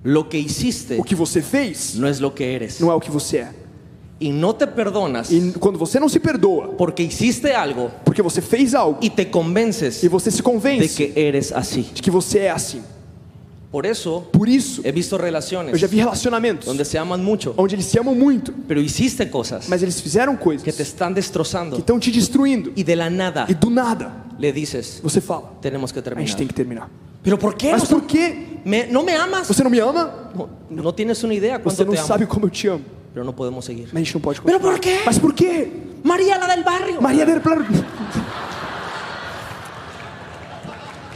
Speaker 2: Lo que hiciste
Speaker 3: O que você fez
Speaker 2: no es lo que eres.
Speaker 3: não é o que você é.
Speaker 2: Y no te perdonas
Speaker 3: E quando você não se perdoa,
Speaker 2: porque hiciste algo
Speaker 3: porque você fez algo
Speaker 2: y te convences
Speaker 3: e você se
Speaker 2: de
Speaker 3: convence
Speaker 2: que eres así.
Speaker 3: de que você é assim.
Speaker 2: Por eso
Speaker 3: Por isso,
Speaker 2: he visto
Speaker 3: eu já
Speaker 2: relaciones
Speaker 3: vi relacionamentos
Speaker 2: donde se aman mucho,
Speaker 3: onde eles se amam muito,
Speaker 2: pero hiciste cosas
Speaker 3: mas eles fizeram coisas
Speaker 2: que te
Speaker 3: que
Speaker 2: están destrozando
Speaker 3: estão te destruindo
Speaker 2: y de la nada
Speaker 3: e do nada
Speaker 2: le dices,
Speaker 3: você fala:
Speaker 2: tenemos que
Speaker 3: a
Speaker 2: terminar.
Speaker 3: gente tem que terminar.
Speaker 2: Pero ¿por qué?
Speaker 3: Mas por que
Speaker 2: me- no me amas.
Speaker 3: você não me ama?
Speaker 2: No tienes una idea cuánto
Speaker 3: Você não sabe como eu te amo.
Speaker 2: Pero no podemos seguir.
Speaker 3: Mas a gente não pode
Speaker 2: Pero
Speaker 3: continuar.
Speaker 2: por quê?
Speaker 3: Mas por quê?
Speaker 2: María, la del barrio.
Speaker 3: Maria del Plano.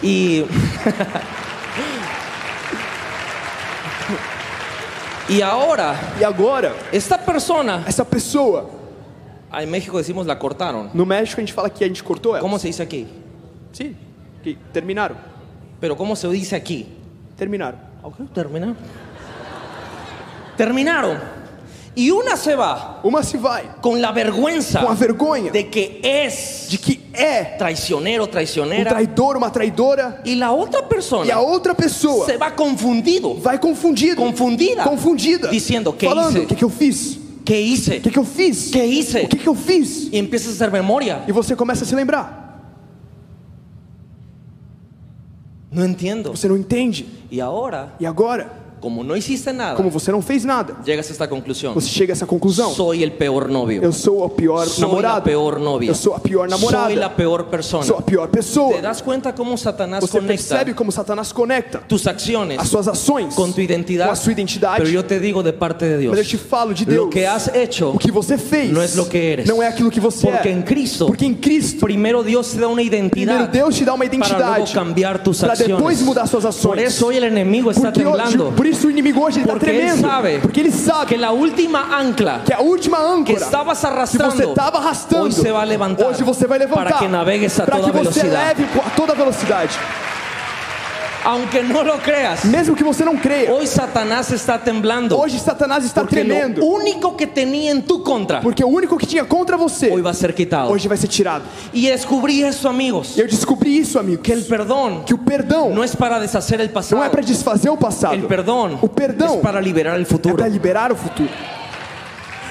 Speaker 2: Y. y ahora,
Speaker 3: E agora,
Speaker 2: esta persona,
Speaker 3: essa pessoa,
Speaker 2: en México decimos la cortaron.
Speaker 3: no México a gente fala que a gente cortou ela.
Speaker 2: ¿Cómo se dice aquí?
Speaker 3: Sim, que terminaram.
Speaker 2: Pero ¿cómo se dice aquí?
Speaker 3: Terminaram.
Speaker 2: Ok, terminaron. Terminaron. Y una se va
Speaker 3: Uma se vai
Speaker 2: con la vergüenza
Speaker 3: com a vergonha
Speaker 2: de que es
Speaker 3: de que é
Speaker 2: traicionero,
Speaker 3: um
Speaker 2: traicionera.
Speaker 3: traidor, uma traidora,
Speaker 2: Y la otra
Speaker 3: e a outra pessoa
Speaker 2: se va confundido.
Speaker 3: vai confundido,
Speaker 2: Confundida.
Speaker 3: confundida,
Speaker 2: Dizendo, "Que
Speaker 3: falando, o que, que eu fiz?
Speaker 2: ¿Qué hice?
Speaker 3: O que, que eu fiz?
Speaker 2: ¿Qué hice?
Speaker 3: O que, que eu fiz?
Speaker 2: Y empiezas a hacer memoria.
Speaker 3: E você começa a se lembrar.
Speaker 2: No entiendo.
Speaker 3: Você não entende.
Speaker 2: Y ahora,
Speaker 3: E agora,
Speaker 2: como no hiciste nada,
Speaker 3: como você não fez nada,
Speaker 2: llegas a esta conclusión.
Speaker 3: você chega a essa conclusão.
Speaker 2: Soy el peor novio.
Speaker 3: Eu sou a pior
Speaker 2: Soy la
Speaker 3: namorada.
Speaker 2: peor novia.
Speaker 3: Eu sou a pior namorada.
Speaker 2: Soy la peor persona.
Speaker 3: Sou a pior pessoa.
Speaker 2: ¿Te das cuenta cómo Satanás
Speaker 3: Você
Speaker 2: conecta
Speaker 3: percebe como Satanás conecta
Speaker 2: tus acciones
Speaker 3: as suas ações
Speaker 2: con tu identidad?
Speaker 3: com a sua identidade.
Speaker 2: Pero yo te digo de parte de Dios.
Speaker 3: Mas eu te falo de Deus.
Speaker 2: Lo que has hecho
Speaker 3: O que você fez
Speaker 2: no es lo que eres.
Speaker 3: não é aquilo que você
Speaker 2: Porque
Speaker 3: é.
Speaker 2: en Cristo,
Speaker 3: Porque em Cristo,
Speaker 2: primero Dios te da una
Speaker 3: primeiro
Speaker 2: identidad
Speaker 3: Deus te dá uma
Speaker 2: para luego
Speaker 3: identidade
Speaker 2: cambiar tus
Speaker 3: para
Speaker 2: acciones.
Speaker 3: depois mudar suas ações.
Speaker 2: Por eso hoy el enemigo está
Speaker 3: Porque hoje,
Speaker 2: temblando.
Speaker 3: por isso o inimigo hoje está
Speaker 2: ele
Speaker 3: tremendo.
Speaker 2: sabe
Speaker 3: porque ele sabe
Speaker 2: que la última ancla
Speaker 3: que a última
Speaker 2: que
Speaker 3: âncora
Speaker 2: estabas
Speaker 3: que você estava arrastando,
Speaker 2: hoje você vai levantar
Speaker 3: hoje você vai levantar
Speaker 2: para que navegues a
Speaker 3: para
Speaker 2: toda
Speaker 3: que você
Speaker 2: velocidade.
Speaker 3: leve a toda velocidade.
Speaker 2: Aunque no lo creas,
Speaker 3: Mesmo que você não creia,
Speaker 2: hoy Satanás está temblando.
Speaker 3: hoje Satanás está
Speaker 2: Porque
Speaker 3: tremendo.
Speaker 2: lo único que tenía en tu contra
Speaker 3: Porque o único que tinha contra você
Speaker 2: hoy va a ser quitado.
Speaker 3: hoje vai ser tirado.
Speaker 2: Y descubrí eso, amigos,
Speaker 3: E eu descobri isso, amigo,
Speaker 2: que el perdón
Speaker 3: que o perdão
Speaker 2: no es para deshacer el pasado.
Speaker 3: não é para desfazer o passado.
Speaker 2: El perdón
Speaker 3: o perdão
Speaker 2: es para liberar
Speaker 3: é
Speaker 2: futuro.
Speaker 3: para liberar o futuro.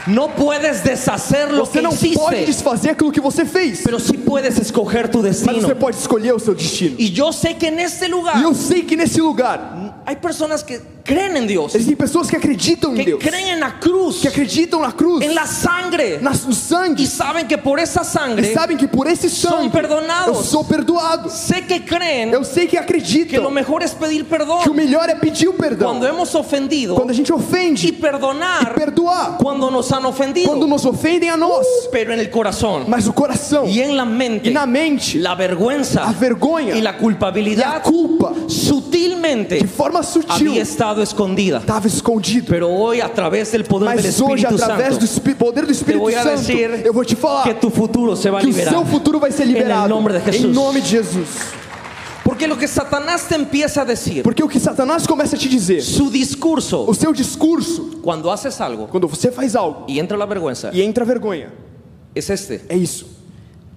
Speaker 2: No puedes deshacer lo
Speaker 3: Você
Speaker 2: que
Speaker 3: não pode desfazer aquilo que você fez,
Speaker 2: pero sí puedes escoger tu
Speaker 3: mas
Speaker 2: destino.
Speaker 3: você pode escolher o seu destino.
Speaker 2: Y yo sé que en este
Speaker 3: E
Speaker 2: lugar
Speaker 3: eu sei que nesse lugar
Speaker 2: hay personas que creen en Dios,
Speaker 3: existem pessoas que acreditam em
Speaker 2: que
Speaker 3: Deus,
Speaker 2: creen en la cruz,
Speaker 3: que acreditam na cruz,
Speaker 2: en la sangre,
Speaker 3: na, no sangue,
Speaker 2: y saben que por esa
Speaker 3: e
Speaker 2: sangre
Speaker 3: sabem que por esse
Speaker 2: São
Speaker 3: sangue
Speaker 2: perdonados.
Speaker 3: eu sou perdoado.
Speaker 2: sé que creen
Speaker 3: Eu sei que
Speaker 2: que lo
Speaker 3: acreditam
Speaker 2: mejor es pedir perdón.
Speaker 3: Que o melhor é pedir o perdão.
Speaker 2: cuando hemos ofendido
Speaker 3: Quando a gente
Speaker 2: y
Speaker 3: ofende,
Speaker 2: perdonar
Speaker 3: perdoar.
Speaker 2: cuando nos han ofendido,
Speaker 3: quando nos ofendem a nós,
Speaker 2: pero en el corazón
Speaker 3: mas o coração
Speaker 2: y en la mente,
Speaker 3: e na mente,
Speaker 2: la vergüenza
Speaker 3: a vergonha
Speaker 2: y la
Speaker 3: e a
Speaker 2: culpabilidad
Speaker 3: culpa
Speaker 2: sutilmente
Speaker 3: de forma sutil
Speaker 2: había estado escondida.
Speaker 3: estava escondido.
Speaker 2: Pero hoy a través del poder del
Speaker 3: Mas hoje,
Speaker 2: Espíritu
Speaker 3: através
Speaker 2: Santo,
Speaker 3: do poder do
Speaker 2: te
Speaker 3: Espírito
Speaker 2: a
Speaker 3: Santo,
Speaker 2: decir
Speaker 3: eu vou te falar
Speaker 2: que tu futuro se va a
Speaker 3: que o
Speaker 2: liberar.
Speaker 3: seu futuro vai ser liberado
Speaker 2: nombre de
Speaker 3: em
Speaker 2: Jesús.
Speaker 3: nome de Jesus.
Speaker 2: Porque lo que Satanás te empieza a decir,
Speaker 3: Porque o que Satanás começa a te dizer,
Speaker 2: su discurso,
Speaker 3: o seu discurso,
Speaker 2: cuando haces algo
Speaker 3: quando você faz algo
Speaker 2: y entra la vergüenza,
Speaker 3: e entra a vergonha,
Speaker 2: es este.
Speaker 3: é isso.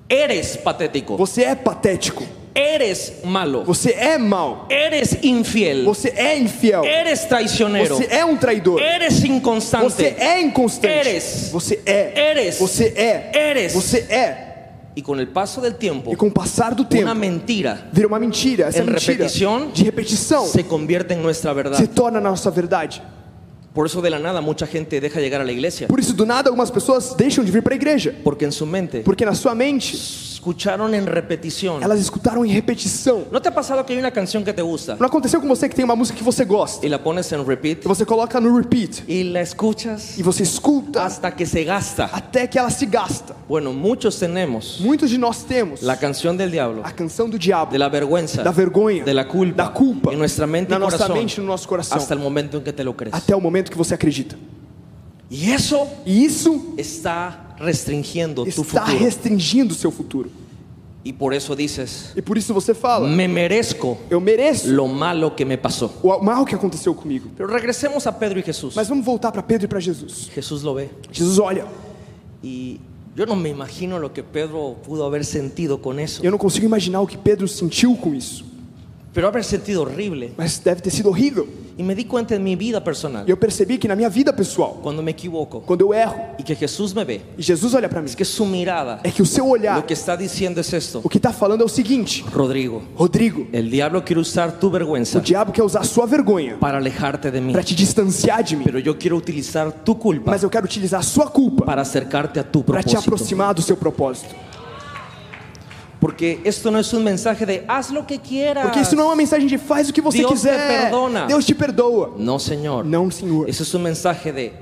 Speaker 2: Eres patético,
Speaker 3: Você é patético,
Speaker 2: eres malo,
Speaker 3: você é mau,
Speaker 2: eres infiel,
Speaker 3: você é infiel,
Speaker 2: eres traicionero,
Speaker 3: você é um traidor,
Speaker 2: eres
Speaker 3: você
Speaker 2: inconstante.
Speaker 3: é inconstante,
Speaker 2: Eres.
Speaker 3: você é,
Speaker 2: Eres.
Speaker 3: você é,
Speaker 2: Eres.
Speaker 3: você é.
Speaker 2: Y con el paso del tiempo,
Speaker 3: E com o passar do tempo,
Speaker 2: una mentira
Speaker 3: vira uma mentira. Essa
Speaker 2: Em
Speaker 3: mentira de repetição
Speaker 2: se convierte en nuestra
Speaker 3: se
Speaker 2: verdad.
Speaker 3: torna na nossa verdade.
Speaker 2: Por eso de la nada mucha gente deja llegar a la iglesia,
Speaker 3: Por isso, do nada, algumas pessoas deixam de vir para a igreja.
Speaker 2: porque en su mente
Speaker 3: Porque na sua mente,
Speaker 2: escucharon en repetición.
Speaker 3: elas escutaram em repetição.
Speaker 2: ¿No te ha pasado que hay una canción que te gusta
Speaker 3: Não aconteceu com você que tem uma música que você gosta
Speaker 2: y la pones en repeat
Speaker 3: e você coloca no repeat
Speaker 2: y la escuchas
Speaker 3: e você escuta
Speaker 2: hasta que se gasta?
Speaker 3: até que ela se gasta.
Speaker 2: Bueno, muchos tenemos
Speaker 3: Muitos de nós temos
Speaker 2: la canción del diablo,
Speaker 3: a canção do diabo,
Speaker 2: de la vergüenza,
Speaker 3: da vergonha,
Speaker 2: de la culpa,
Speaker 3: da culpa
Speaker 2: en nuestra mente
Speaker 3: na
Speaker 2: y
Speaker 3: nossa
Speaker 2: corazón,
Speaker 3: mente e no nosso coração,
Speaker 2: hasta el momento en que te lo crees.
Speaker 3: até o momento que você acredita.
Speaker 2: Y eso
Speaker 3: E isso
Speaker 2: está restringiendo tu
Speaker 3: está
Speaker 2: futuro.
Speaker 3: restringindo o seu futuro.
Speaker 2: Y por eso dices,
Speaker 3: E por isso você fala:
Speaker 2: me merezco
Speaker 3: eu mereço
Speaker 2: lo malo que me pasó.
Speaker 3: o mal que aconteceu comigo.
Speaker 2: Pero regresemos a Pedro y Jesús.
Speaker 3: Mas vamos voltar para Pedro e para Jesus.
Speaker 2: Jesús lo ve.
Speaker 3: Jesus olha,
Speaker 2: Y yo no me imagino lo que Pedro pudo haber sentido con eso.
Speaker 3: eu não consigo imaginar o que Pedro sentiu com isso,
Speaker 2: Pero haber sentido horrible.
Speaker 3: mas deve ter sido horrível.
Speaker 2: Y me di cuenta en mi vida personal,
Speaker 3: E eu percebi que na minha vida pessoal,
Speaker 2: cuando me equivoco,
Speaker 3: quando eu erro
Speaker 2: y que Jesús me ve,
Speaker 3: e Jesus olha para mim,
Speaker 2: es que su mirada,
Speaker 3: é que o seu olhar,
Speaker 2: lo que está diciendo es esto.
Speaker 3: o que está falando é o seguinte:
Speaker 2: Rodrigo,
Speaker 3: Rodrigo,
Speaker 2: el diablo quiere usar tu
Speaker 3: o
Speaker 2: vergüenza
Speaker 3: diabo quer usar sua vergonha
Speaker 2: para alejarte de mí.
Speaker 3: para te distanciar de mim,
Speaker 2: Pero yo quiero utilizar tu culpa
Speaker 3: mas eu quero utilizar sua culpa
Speaker 2: para acercarte a tu
Speaker 3: para te
Speaker 2: propósito.
Speaker 3: aproximar do seu propósito.
Speaker 2: Porque esto no es un mensaje de haz lo que quieras.
Speaker 3: Porque isso não é uma mensagem de faz o que você
Speaker 2: Deus te
Speaker 3: quiser.
Speaker 2: perdona.
Speaker 3: Deus te perdoa.
Speaker 2: No, Señor.
Speaker 3: Não, Senhor.
Speaker 2: Eso es un mensaje de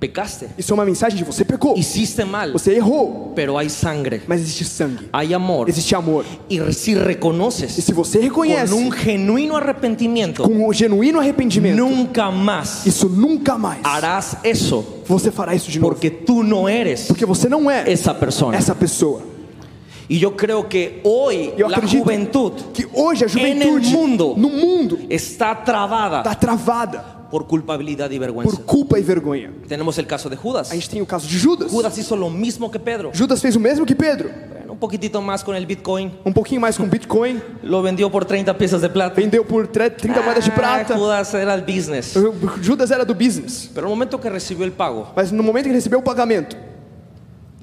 Speaker 2: pecaste,
Speaker 3: Isso é uma mensagem de você pecou.
Speaker 2: hiciste mal,
Speaker 3: Você errou,
Speaker 2: pero hay sangre,
Speaker 3: mas existe sangue,
Speaker 2: hay amor.
Speaker 3: existe amor. E
Speaker 2: reconoces
Speaker 3: se você reconhece
Speaker 2: con un genuino arrepentimiento,
Speaker 3: com um genuíno arrependimento,
Speaker 2: nunca más
Speaker 3: isso nunca mais
Speaker 2: harás eso,
Speaker 3: você fará isso de novo.
Speaker 2: porque tú no eres
Speaker 3: Porque você não é
Speaker 2: esa persona.
Speaker 3: essa pessoa.
Speaker 2: Y yo creo que hoy
Speaker 3: Eu
Speaker 2: la
Speaker 3: acredito
Speaker 2: juventud
Speaker 3: que hoje a juventude
Speaker 2: mundo
Speaker 3: no mundo
Speaker 2: está trabada
Speaker 3: está travada
Speaker 2: por culpabilidad y
Speaker 3: por
Speaker 2: vergüenza.
Speaker 3: culpa e vergonha.
Speaker 2: Tenemos el caso de Judas.
Speaker 3: A gente tem o caso de Judas.
Speaker 2: Judas hizo lo mismo que Pedro.
Speaker 3: Judas fez o mesmo que Pedro.
Speaker 2: Un poquitito más con el Bitcoin.
Speaker 3: Um pouquinho mais com Bitcoin,
Speaker 2: Lo vendió por 30 piezas de plata.
Speaker 3: vendeu por tre- 30 moedas de
Speaker 2: Ah,
Speaker 3: prata.
Speaker 2: Judas era el business.
Speaker 3: Judas era do business.
Speaker 2: Pero el momento que recibió el pago,
Speaker 3: Mas no momento que recebeu o pagamento,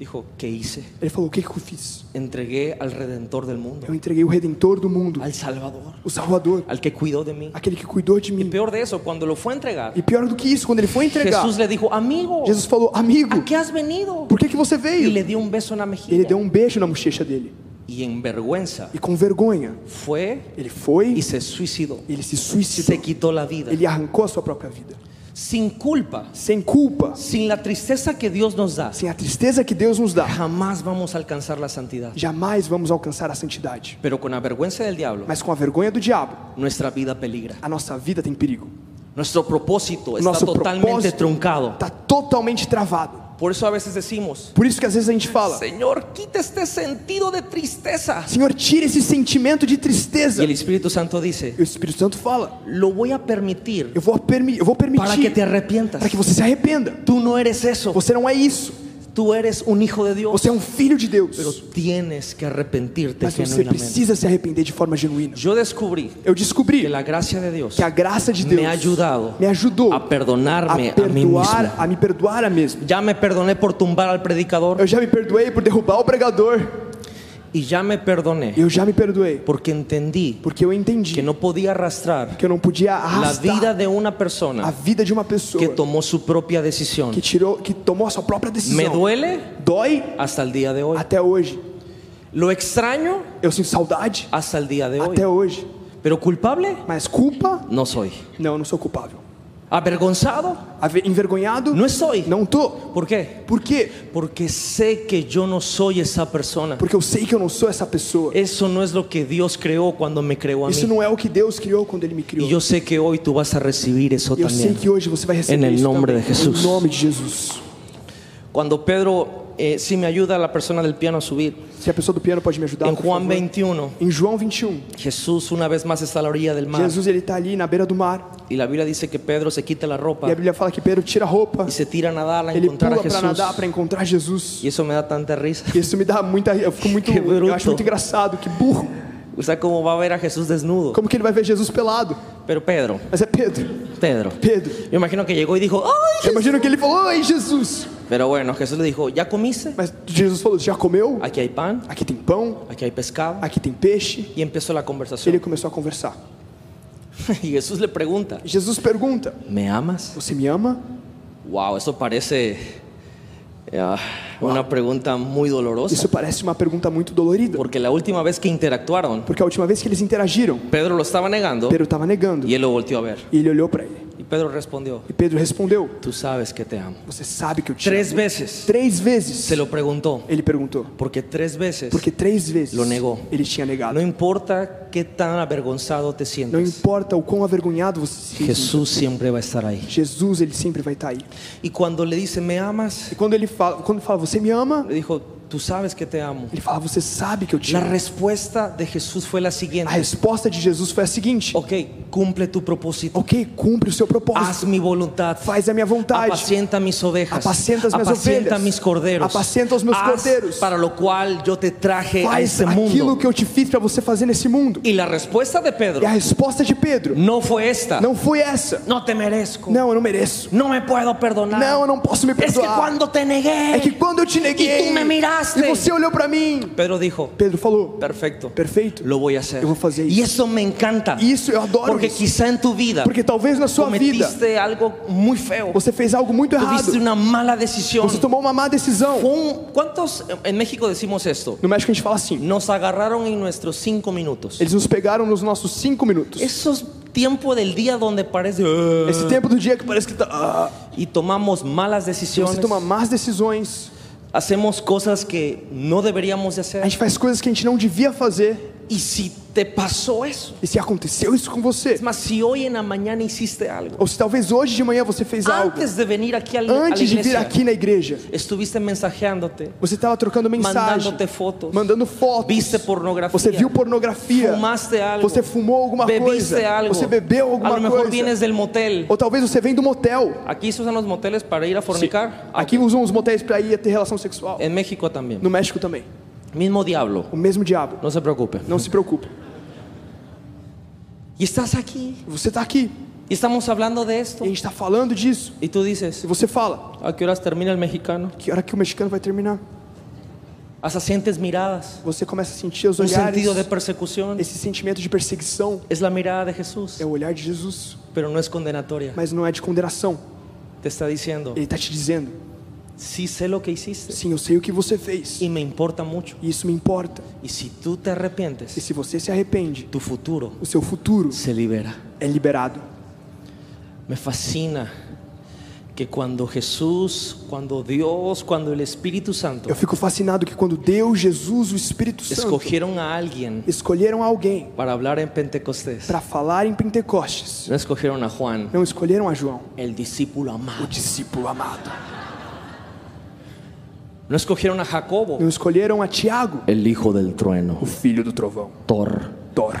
Speaker 2: dijo, ¿qué hice?
Speaker 3: ele falou: O que, que eu fiz?
Speaker 2: Entregué al Redentor del mundo,
Speaker 3: Eu entreguei o Redentor do mundo,
Speaker 2: al Salvador,
Speaker 3: o Salvador,
Speaker 2: al que cuidó de mí.
Speaker 3: aquele que cuidou de
Speaker 2: Y
Speaker 3: mim.
Speaker 2: peor de eso, cuando lo fue a entregar,
Speaker 3: E pior do que isso, quando ele foi entregar,
Speaker 2: Jesús le dijo, amigo,
Speaker 3: Jesus falou: Amigo,
Speaker 2: ¿a qué has venido?
Speaker 3: por que, que você
Speaker 2: Y
Speaker 3: veio?
Speaker 2: le dio un beso en la
Speaker 3: Ele
Speaker 2: mejilla.
Speaker 3: deu um beijo na bochecha dele.
Speaker 2: Y en vergüenza
Speaker 3: E com vergonha,
Speaker 2: fue
Speaker 3: ele foi,
Speaker 2: y se suicidó.
Speaker 3: ele se
Speaker 2: Se
Speaker 3: suicidou.
Speaker 2: quitó la vida.
Speaker 3: Ele arrancou a sua própria vida.
Speaker 2: Sin culpa,
Speaker 3: Sem culpa,
Speaker 2: sin la tristeza que Dios nos da,
Speaker 3: sem a tristeza que Deus nos dá,
Speaker 2: jamás vamos a alcanzar la santidad.
Speaker 3: jamais vamos alcançar a santidade.
Speaker 2: Pero con la vergüenza del diablo,
Speaker 3: Mas com a vergonha do diabo,
Speaker 2: nuestra vida peligra.
Speaker 3: a nossa vida tem perigo.
Speaker 2: Nuestro propósito está
Speaker 3: Nosso
Speaker 2: totalmente
Speaker 3: propósito
Speaker 2: truncado.
Speaker 3: está totalmente travado.
Speaker 2: Por eso a veces decimos,
Speaker 3: Por isso que às vezes a gente fala:
Speaker 2: Señor, quita este sentido de tristeza.
Speaker 3: Senhor, tira esse sentimento de tristeza.
Speaker 2: Y el Espíritu Santo dice,
Speaker 3: E o Espírito Santo fala:
Speaker 2: lo voy a permitir
Speaker 3: Eu vou, permi eu vou
Speaker 2: para que
Speaker 3: permitir
Speaker 2: te arrepientas.
Speaker 3: para que você se arrependa.
Speaker 2: Tú no eres eso.
Speaker 3: Você não é isso.
Speaker 2: Tú eres un hijo de Dios.
Speaker 3: Você é um filho de
Speaker 2: Pero
Speaker 3: Deus.
Speaker 2: tienes que arrepentirte
Speaker 3: Mas você precisa se arrepender de forma genuína.
Speaker 2: Yo descubrí
Speaker 3: Eu
Speaker 2: que
Speaker 3: descobri
Speaker 2: la gracia de Dios
Speaker 3: que a graça de Deus
Speaker 2: me ha ayudado
Speaker 3: me ajudou
Speaker 2: a perdonarme
Speaker 3: a
Speaker 2: a mí mismo.
Speaker 3: perdoar, a me perdoar a mesmo.
Speaker 2: Ya me perdoné por tumbar al predicador
Speaker 3: Eu já me perdoei por derrubar o pregador.
Speaker 2: Y ya me perdoné
Speaker 3: Eu já me perdoei
Speaker 2: porque entendí
Speaker 3: porque eu entendi
Speaker 2: que no podía arrastrar
Speaker 3: que eu não podia arrastar
Speaker 2: vida de una
Speaker 3: a
Speaker 2: persona
Speaker 3: vida de uma pessoa
Speaker 2: que tomó su propia decisión.
Speaker 3: que tirou, que tomou a sua própria
Speaker 2: Me
Speaker 3: decisão.
Speaker 2: duele
Speaker 3: Dói
Speaker 2: hasta el día de hoy.
Speaker 3: até hoje.
Speaker 2: Lo extraño
Speaker 3: Eu sinto saudade
Speaker 2: hasta el día de hoy.
Speaker 3: até hoje.
Speaker 2: Pero culpable
Speaker 3: Mas culpa?
Speaker 2: no soy.
Speaker 3: Não, eu não sou culpável.
Speaker 2: Avergonzado
Speaker 3: Ave- Envergonhado?
Speaker 2: no soy.
Speaker 3: Não tô.
Speaker 2: ¿Por qué?
Speaker 3: Por quê?
Speaker 2: Porque sé que yo no soy esa persona.
Speaker 3: Porque eu sei que eu não sou essa pessoa.
Speaker 2: Eso no es lo que Dios creó cuando me creó a
Speaker 3: Isso
Speaker 2: mí.
Speaker 3: não é o que Deus criou quando Ele me
Speaker 2: Y
Speaker 3: criou.
Speaker 2: yo sé que hoy tú vas a recibir eso
Speaker 3: E eu sei
Speaker 2: también.
Speaker 3: que hoje você vai receber
Speaker 2: En el
Speaker 3: isso
Speaker 2: nombre
Speaker 3: também,
Speaker 2: de Jesús.
Speaker 3: Em nome de Jesus.
Speaker 2: Cuando Pedro, eh, si me ayuda la persona del piano a subir,
Speaker 3: Se a pessoa do piano pode me ajudar,
Speaker 2: Juan
Speaker 3: favor.
Speaker 2: 21,
Speaker 3: Em João 21,
Speaker 2: Jesús una vez más está a la orilla del mar
Speaker 3: Jesus ele está ali na beira do mar
Speaker 2: y la Biblia dice que Pedro se quita la ropa
Speaker 3: e a Bíblia fala que Pedro tira a roupa,
Speaker 2: y se tira a nadar a
Speaker 3: ele
Speaker 2: encontrar a
Speaker 3: pula para nadar para encontrar Jesus.
Speaker 2: Y eso me da tanta risa.
Speaker 3: Isso me dá muita, eu fico muito, eu acho muito engraçado, que burro.
Speaker 2: O sea, cómo va a ver a Jesús desnudo.
Speaker 3: Como que ele vai ver Jesus pelado?
Speaker 2: Pero Pedro,
Speaker 3: Mas é Pedro,
Speaker 2: Pedro,
Speaker 3: Pedro.
Speaker 2: yo imagino que llegó y dijo, ¡ay!
Speaker 3: Eu imagino que ele falou: "Oi, Jesus".
Speaker 2: Pero bueno, Jesús le dijo, ¿ya comiste?
Speaker 3: Mas Jesus falou: "Já comeu?
Speaker 2: Aquí hay pan,
Speaker 3: Aqui tem pão,
Speaker 2: aquí hay pescado.
Speaker 3: aqui tem peixe".
Speaker 2: Y empezó la
Speaker 3: Ele
Speaker 2: conversación.
Speaker 3: começou a conversar.
Speaker 2: Y Jesús le pregunta,
Speaker 3: Jesus pergunta:
Speaker 2: ¿me amas?
Speaker 3: "Você me ama?"
Speaker 2: Wow, eso parece una pregunta muy dolorosa.
Speaker 3: Isso parece uma pergunta muito dolorida,
Speaker 2: Porque la última vez que interactuaron,
Speaker 3: porque a última vez que eles interagiram,
Speaker 2: Pedro lo estaba negando
Speaker 3: Pedro estava negando
Speaker 2: y él lo volteó a ver.
Speaker 3: e ele olhou para ele.
Speaker 2: Y Pedro respondió,
Speaker 3: E Pedro respondeu:
Speaker 2: tú sabes que te amo.
Speaker 3: "Você sabe que eu te
Speaker 2: Tres
Speaker 3: amo."
Speaker 2: veces
Speaker 3: Três vezes
Speaker 2: se lo preguntó,
Speaker 3: ele perguntou,
Speaker 2: porque tres veces
Speaker 3: porque três vezes
Speaker 2: Lo negou.
Speaker 3: ele tinha negado.
Speaker 2: no importa qué tan avergonzado te
Speaker 3: Não
Speaker 2: sientes,
Speaker 3: importa o quão avergonhado você se sinta,
Speaker 2: Jesús siempre va a estar ahí.
Speaker 3: Jesus ele sempre vai estar aí.
Speaker 2: Y cuando le dice, ¿me amas?
Speaker 3: E quando ele fala, quando fala, você me ama?
Speaker 2: Le dijo, tú sabes que te amo.
Speaker 3: Ele fala, você sabe que eu te amo.
Speaker 2: respuesta de Jesús fue la
Speaker 3: A
Speaker 2: siguiente.
Speaker 3: resposta de Jesus foi a seguinte:
Speaker 2: Ok, cumple tu propósito.
Speaker 3: Ok, cumpre o seu propósito,
Speaker 2: mi voluntad.
Speaker 3: faz a minha vontade,
Speaker 2: Apacienta mis ovejas.
Speaker 3: Apacenta as minhas
Speaker 2: Apacienta
Speaker 3: ovelhas.
Speaker 2: mis corderos.
Speaker 3: Apacenta os meus
Speaker 2: Haz
Speaker 3: cordeiros.
Speaker 2: Para lo cual yo te traje a
Speaker 3: faz
Speaker 2: este
Speaker 3: aquilo
Speaker 2: mundo.
Speaker 3: que eu te fiz para você fazer nesse mundo.
Speaker 2: Y la respuesta de Pedro
Speaker 3: E a resposta de Pedro
Speaker 2: no fue esta.
Speaker 3: não foi essa.
Speaker 2: No te merezco.
Speaker 3: Não, eu não mereço.
Speaker 2: No me puedo perdonar.
Speaker 3: Não, eu não posso me
Speaker 2: es que
Speaker 3: perdoar.
Speaker 2: cuando te negué.
Speaker 3: É que quando eu te neguei
Speaker 2: E tu me miraste.
Speaker 3: E você olhou para mim,
Speaker 2: Pedro dijo,
Speaker 3: Pedro falou:
Speaker 2: perfecto.
Speaker 3: Perfeito.
Speaker 2: Lo voy a hacer.
Speaker 3: Eu vou fazer
Speaker 2: Y
Speaker 3: isso.
Speaker 2: eso me encanta.
Speaker 3: Isso eu adoro.
Speaker 2: Porque
Speaker 3: isso.
Speaker 2: quizá en tu vida
Speaker 3: Porque talvez na sua vida
Speaker 2: cometiste algo muy feo.
Speaker 3: você fez algo muito errado.
Speaker 2: Tuviste una mala decisión.
Speaker 3: Você tomou uma má decisão.
Speaker 2: Fue un- ¿Cuántos en México decimos esto?
Speaker 3: No México a gente fala assim:
Speaker 2: Nos agarraron en nuestros cinco minutos.
Speaker 3: eles nos pegaram nos nossos cinco minutos.
Speaker 2: Esos tiempos del día donde parece "Ah",
Speaker 3: Esse tempo do dia que parece que tá, ah,
Speaker 2: y tomamos malas decisiones,
Speaker 3: você toma más decisões.
Speaker 2: Hacemos cosas que no deberíamos de
Speaker 3: A gente faz coisas que a gente não devia fazer.
Speaker 2: Y si te pasó eso,
Speaker 3: E se aconteceu isso com você,
Speaker 2: si hoy en la mañana hiciste algo,
Speaker 3: ou se talvez hoje de manhã você fez algo,
Speaker 2: antes de venir aquí a la, a la
Speaker 3: antes de vir aqui na igreja,
Speaker 2: estuviste mensajeándote,
Speaker 3: você estava trocando mensagem,
Speaker 2: mandándote fotos,
Speaker 3: mandando fotos,
Speaker 2: viste pornografía,
Speaker 3: você viu pornografia,
Speaker 2: fumaste algo,
Speaker 3: você fumou alguma
Speaker 2: bebiste
Speaker 3: coisa,
Speaker 2: algo,
Speaker 3: você bebeu
Speaker 2: a
Speaker 3: alguma
Speaker 2: lo mejor
Speaker 3: coisa,
Speaker 2: vienes del motel.
Speaker 3: ou talvez você vem do motel.
Speaker 2: Aquí se usan los moteles para ir a fornicar.
Speaker 3: Aqui usam os motéis para ir ter relação sexual.
Speaker 2: En México también.
Speaker 3: No México também.
Speaker 2: Mismo diablo.
Speaker 3: O mesmo diabo.
Speaker 2: No se preocupe.
Speaker 3: Não se preocupe.
Speaker 2: Y estás aquí.
Speaker 3: Você está aqui
Speaker 2: Y estamos hablando de esto.
Speaker 3: e a gente está falando disso.
Speaker 2: Y tú dices,
Speaker 3: E você fala:
Speaker 2: ¿a qué horas termina el mexicano?
Speaker 3: que hora que o mexicano vai terminar?
Speaker 2: Hasta sientes miradas.
Speaker 3: Você começa a sentir os
Speaker 2: Un
Speaker 3: olhares,
Speaker 2: sentido de persecución.
Speaker 3: esse sentimento de perseguição.
Speaker 2: Es la mirada de Jesús.
Speaker 3: É o olhar de Jesus,
Speaker 2: Pero no es condenatoria.
Speaker 3: mas não é de condenação.
Speaker 2: Te está diciendo,
Speaker 3: Ele está te dizendo:
Speaker 2: sí sé lo que hiciste.
Speaker 3: sim, eu sei o que você fez
Speaker 2: Y me importa mucho.
Speaker 3: e isso me importa.
Speaker 2: Y si tú te
Speaker 3: E
Speaker 2: arrepientes,
Speaker 3: se você se arrepende,
Speaker 2: tu futuro
Speaker 3: o seu futuro
Speaker 2: se libera.
Speaker 3: é liberado.
Speaker 2: Me fascina que cuando Jesús, cuando Dios, cuando el Espíritu Santo
Speaker 3: Eu fico fascinado que quando Deus, Jesus, o Espírito Santo
Speaker 2: escogieron a alguien
Speaker 3: escolheram alguém
Speaker 2: para hablar en Pentecostés,
Speaker 3: para falar em Pentecostes,
Speaker 2: no escogieron a Juan,
Speaker 3: não escolheram a João,
Speaker 2: el discípulo
Speaker 3: o
Speaker 2: amado,
Speaker 3: discípulo amado.
Speaker 2: No escogieron a Jacobo,
Speaker 3: Não escolheram a Tiago,
Speaker 2: el hijo del trueno,
Speaker 3: o filho do trovão,
Speaker 2: Thor,
Speaker 3: Thor.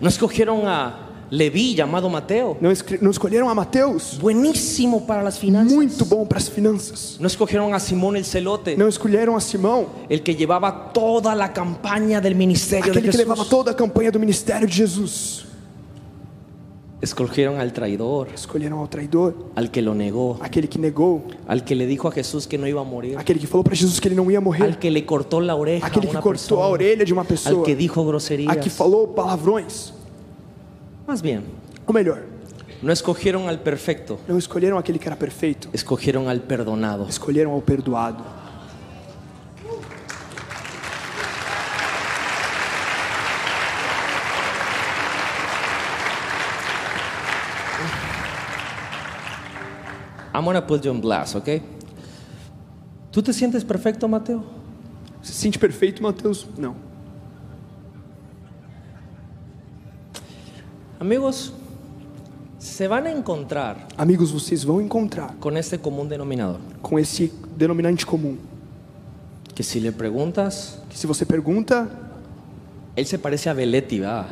Speaker 2: no escogieron a Leví llamado Mateo,
Speaker 3: Não, não escolheram a Mateus,
Speaker 2: buenísimo para las finanzas.
Speaker 3: muito bom para as finanças.
Speaker 2: No escogieron a Simón el celote,
Speaker 3: Não escolheram a Simão,
Speaker 2: el que llevaba toda la campaña del ministerio de
Speaker 3: aquele que levava toda a campanha do ministério de Jesus.
Speaker 2: Escogieron al traidor,
Speaker 3: Escolheram ao traidor,
Speaker 2: al que lo negó,
Speaker 3: aquele que negou,
Speaker 2: al que le dijo a Jesús que no iba a morir,
Speaker 3: aquele que falou para Jesus que ele não ia
Speaker 2: al
Speaker 3: morrer,
Speaker 2: que le cortó la oreja a
Speaker 3: aquele que
Speaker 2: una
Speaker 3: cortou a
Speaker 2: persona,
Speaker 3: orelha de uma
Speaker 2: al
Speaker 3: pessoa,
Speaker 2: que dijo
Speaker 3: a
Speaker 2: groserías.
Speaker 3: que falou palavrões.
Speaker 2: Más bien,
Speaker 3: Ou melhor,
Speaker 2: no escogieron al perfecto,
Speaker 3: não escolheram aquele que era perfeito,
Speaker 2: escogieron al perdonado.
Speaker 3: escolheram ao perdoado.
Speaker 2: I'm gonna put you on blast, ¿ok? ¿Tú te sientes perfecto, Mateo?
Speaker 3: Se sente perfeito, Mateus? Não.
Speaker 2: Amigos, se van a encontrar
Speaker 3: Amigos, vocês vão encontrar
Speaker 2: con este común denominador.
Speaker 3: com esse denominante comum.
Speaker 2: Que si le preguntas,
Speaker 3: Que se você pergunta,
Speaker 2: él se parece a Belletti, ¿verdad?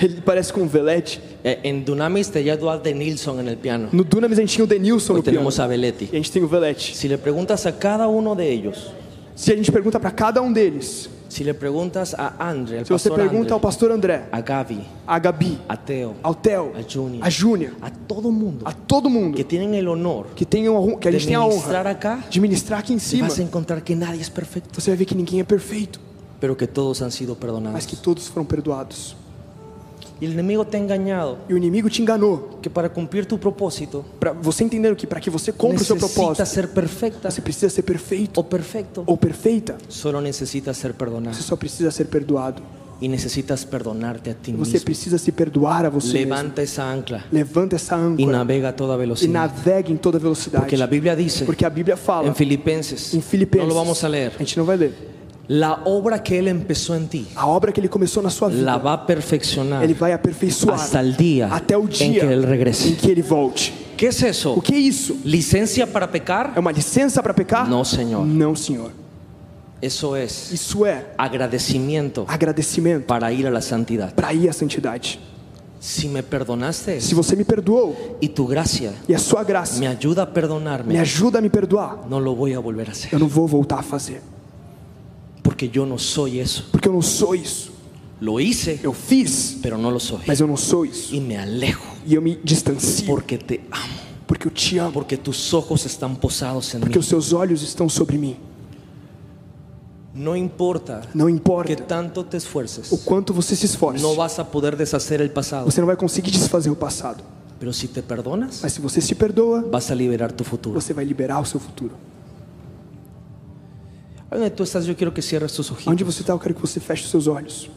Speaker 3: Ele parece com o Velete.
Speaker 2: Eh, En Dunamis tenía Eduard de Nilsson en el piano.
Speaker 3: No Dunamis a gente tinha o Denilson
Speaker 2: Hoy
Speaker 3: no piano.
Speaker 2: tenemos a Belletti.
Speaker 3: E a gente tem o Velete.
Speaker 2: Si le preguntas a cada uno de ellos,
Speaker 3: Se a gente pergunta para cada um deles,
Speaker 2: si le preguntas a Andre, al
Speaker 3: se você pergunta ao
Speaker 2: Andre,
Speaker 3: pastor André,
Speaker 2: a Gaby,
Speaker 3: a Gabi,
Speaker 2: a Teo,
Speaker 3: ao Theo,
Speaker 2: a Júnior,
Speaker 3: a Júnior,
Speaker 2: a todo mundo
Speaker 3: a todo mundo
Speaker 2: que tienen el honor
Speaker 3: que, tem a honra- que a gente tem a honra
Speaker 2: acá,
Speaker 3: de ministrar aqui em cima,
Speaker 2: vas a encontrar que nadie es perfecto,
Speaker 3: você vai ver que ninguém é perfeito,
Speaker 2: pero que todos han sido
Speaker 3: mas
Speaker 2: perdonados.
Speaker 3: que todos foram perdoados.
Speaker 2: Y el enemigo te engañado
Speaker 3: E o inimigo te enganou.
Speaker 2: que para cumplir tu propósito
Speaker 3: Para você entender que para que você cumpra o seu propósito,
Speaker 2: ser perfecta
Speaker 3: você precisa ser perfeito
Speaker 2: o perfecto.
Speaker 3: ou perfeita.
Speaker 2: Solo necesitas ser perdonado
Speaker 3: Você só precisa ser perdoado.
Speaker 2: y necesitas perdonarte a ti
Speaker 3: Você
Speaker 2: mismo.
Speaker 3: precisa se perdoar a você mesmo.
Speaker 2: Levanta esa ancla
Speaker 3: Levanta essa âncora
Speaker 2: navega a toda
Speaker 3: e
Speaker 2: velocidad.
Speaker 3: navegue em toda velocidade.
Speaker 2: Porque la Biblia dice
Speaker 3: Porque a Bíblia fala
Speaker 2: en Filipenses,
Speaker 3: em Filipenses.
Speaker 2: no lo vamos a
Speaker 3: A
Speaker 2: leer,
Speaker 3: gente não vai ler.
Speaker 2: La obra que Él empezó en ti
Speaker 3: A obra que ele começou na sua vida,
Speaker 2: la va a perfeccionar
Speaker 3: ele vai aperfeiçoar
Speaker 2: hasta el día
Speaker 3: até o dia
Speaker 2: que Él
Speaker 3: em
Speaker 2: regrese.
Speaker 3: que ele volte.
Speaker 2: ¿Qué es eso?
Speaker 3: O que é isso?
Speaker 2: ¿Licencia para pecar?
Speaker 3: É uma licença para pecar?
Speaker 2: No, Señor.
Speaker 3: Não, Senhor.
Speaker 2: Eso es
Speaker 3: Isso é
Speaker 2: agradecimiento
Speaker 3: agradecimento
Speaker 2: para ir a la santidad.
Speaker 3: para ir à santidade.
Speaker 2: Si me perdonaste
Speaker 3: Se você me perdoou
Speaker 2: y tu gracia
Speaker 3: e a sua graça
Speaker 2: me ayuda a
Speaker 3: me
Speaker 2: perdonarme,
Speaker 3: ajuda a me perdoar,
Speaker 2: no lo voy a volver a hacer.
Speaker 3: eu não vou voltar a fazer.
Speaker 2: Porque yo no soy eso.
Speaker 3: Porque eu não sou isso.
Speaker 2: Lo hice,
Speaker 3: Eu fiz,
Speaker 2: pero no lo soy.
Speaker 3: mas eu não sou isso.
Speaker 2: Y me alejo
Speaker 3: E eu me distancio
Speaker 2: porque te amo.
Speaker 3: porque eu te amo.
Speaker 2: Porque tus ojos están posados en
Speaker 3: Porque
Speaker 2: mí.
Speaker 3: os seus olhos estão sobre mim.
Speaker 2: No importa
Speaker 3: Não
Speaker 2: que
Speaker 3: importa
Speaker 2: tanto te
Speaker 3: o
Speaker 2: esfuerces,
Speaker 3: quanto você se esforce,
Speaker 2: no vas a poder deshacer el pasado.
Speaker 3: você não vai conseguir desfazer o passado.
Speaker 2: Pero si te perdonas,
Speaker 3: Mas se você se perdoa,
Speaker 2: vas a liberar tu futuro.
Speaker 3: você vai liberar o seu futuro. Onde você está, eu quero que você feche os seus olhos.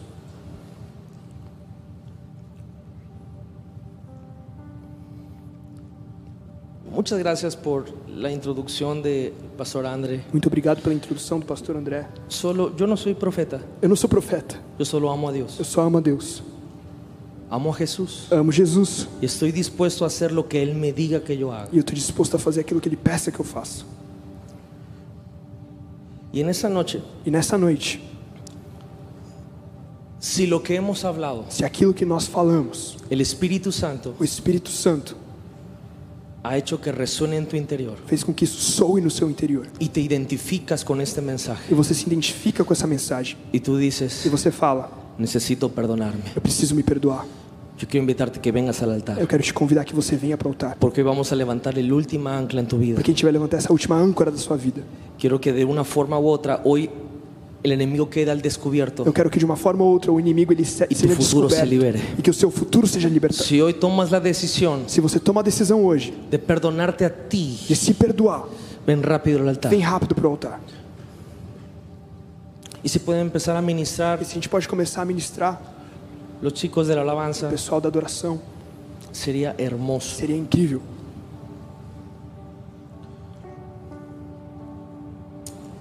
Speaker 2: Muchas gracias por la introducción de Pastor André.
Speaker 3: Muito obrigado pela introdução do pastor André.
Speaker 2: Solo, yo no soy profeta,
Speaker 3: Eu não sou profeta,
Speaker 2: yo solo amo a Dios.
Speaker 3: eu só amo a Deus.
Speaker 2: Amo a Jesús
Speaker 3: Amo Jesus
Speaker 2: y estoy dispuesto a hacer lo que Él me diga que yo haga.
Speaker 3: e eu estou disposto a fazer aquilo que Ele peça que eu faça.
Speaker 2: Y en esa noche,
Speaker 3: E nessa noite,
Speaker 2: si lo que hemos hablado,
Speaker 3: se aquilo que nós falamos,
Speaker 2: el Espíritu Santo
Speaker 3: o Espírito Santo
Speaker 2: ha hecho que resuene en tu interior
Speaker 3: fez com que isso soe no seu interior
Speaker 2: y te identificas con este mensaje
Speaker 3: e você se identifica com essa mensagem
Speaker 2: y tú
Speaker 3: e
Speaker 2: dices,
Speaker 3: você fala:
Speaker 2: necesito perdonarme.
Speaker 3: Eu preciso me perdoar.
Speaker 2: Yo quiero invitarte que vengas al altar
Speaker 3: Eu quero te convidar que você venha para o altar.
Speaker 2: porque vamos a levantar el última ancla en tu vida.
Speaker 3: Porque a gente vai levantar essa última âncora da sua vida.
Speaker 2: Quiero que de una forma u otra hoy el enemigo quede al descubierto.
Speaker 3: Eu quero que de uma forma ou outra o inimigo ele se,
Speaker 2: E
Speaker 3: seja
Speaker 2: futuro se
Speaker 3: descoberto
Speaker 2: libere.
Speaker 3: e que o seu futuro seja libertado.
Speaker 2: Si hoy tomas la decisión
Speaker 3: Se você toma a decisão hoje
Speaker 2: de perdonarte a ti,
Speaker 3: de se perdoar,
Speaker 2: ven rápido al altar.
Speaker 3: vem rápido para o altar.
Speaker 2: Y si pueden empezar a ministrar
Speaker 3: E se a gente pode começar a ministrar
Speaker 2: Los chicos de la alabanza.
Speaker 3: O pessoal da adoração.
Speaker 2: Seria hermoso.
Speaker 3: Seria incrível.